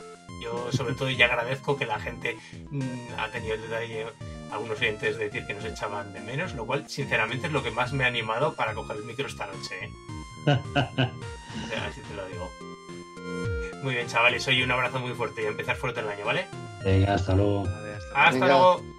Yo, sobre todo, ya agradezco que la gente mm, ha tenido el detalle, algunos oyentes, de decir que nos echaban de menos, lo cual, sinceramente, es lo que más me ha animado para coger el micro esta noche. ¿eh? O sea, así te lo digo. Muy bien, chavales, hoy un abrazo muy fuerte y a empezar fuerte el año, ¿vale? Venga, hasta luego. Vale, hasta luego. Hasta Venga. luego.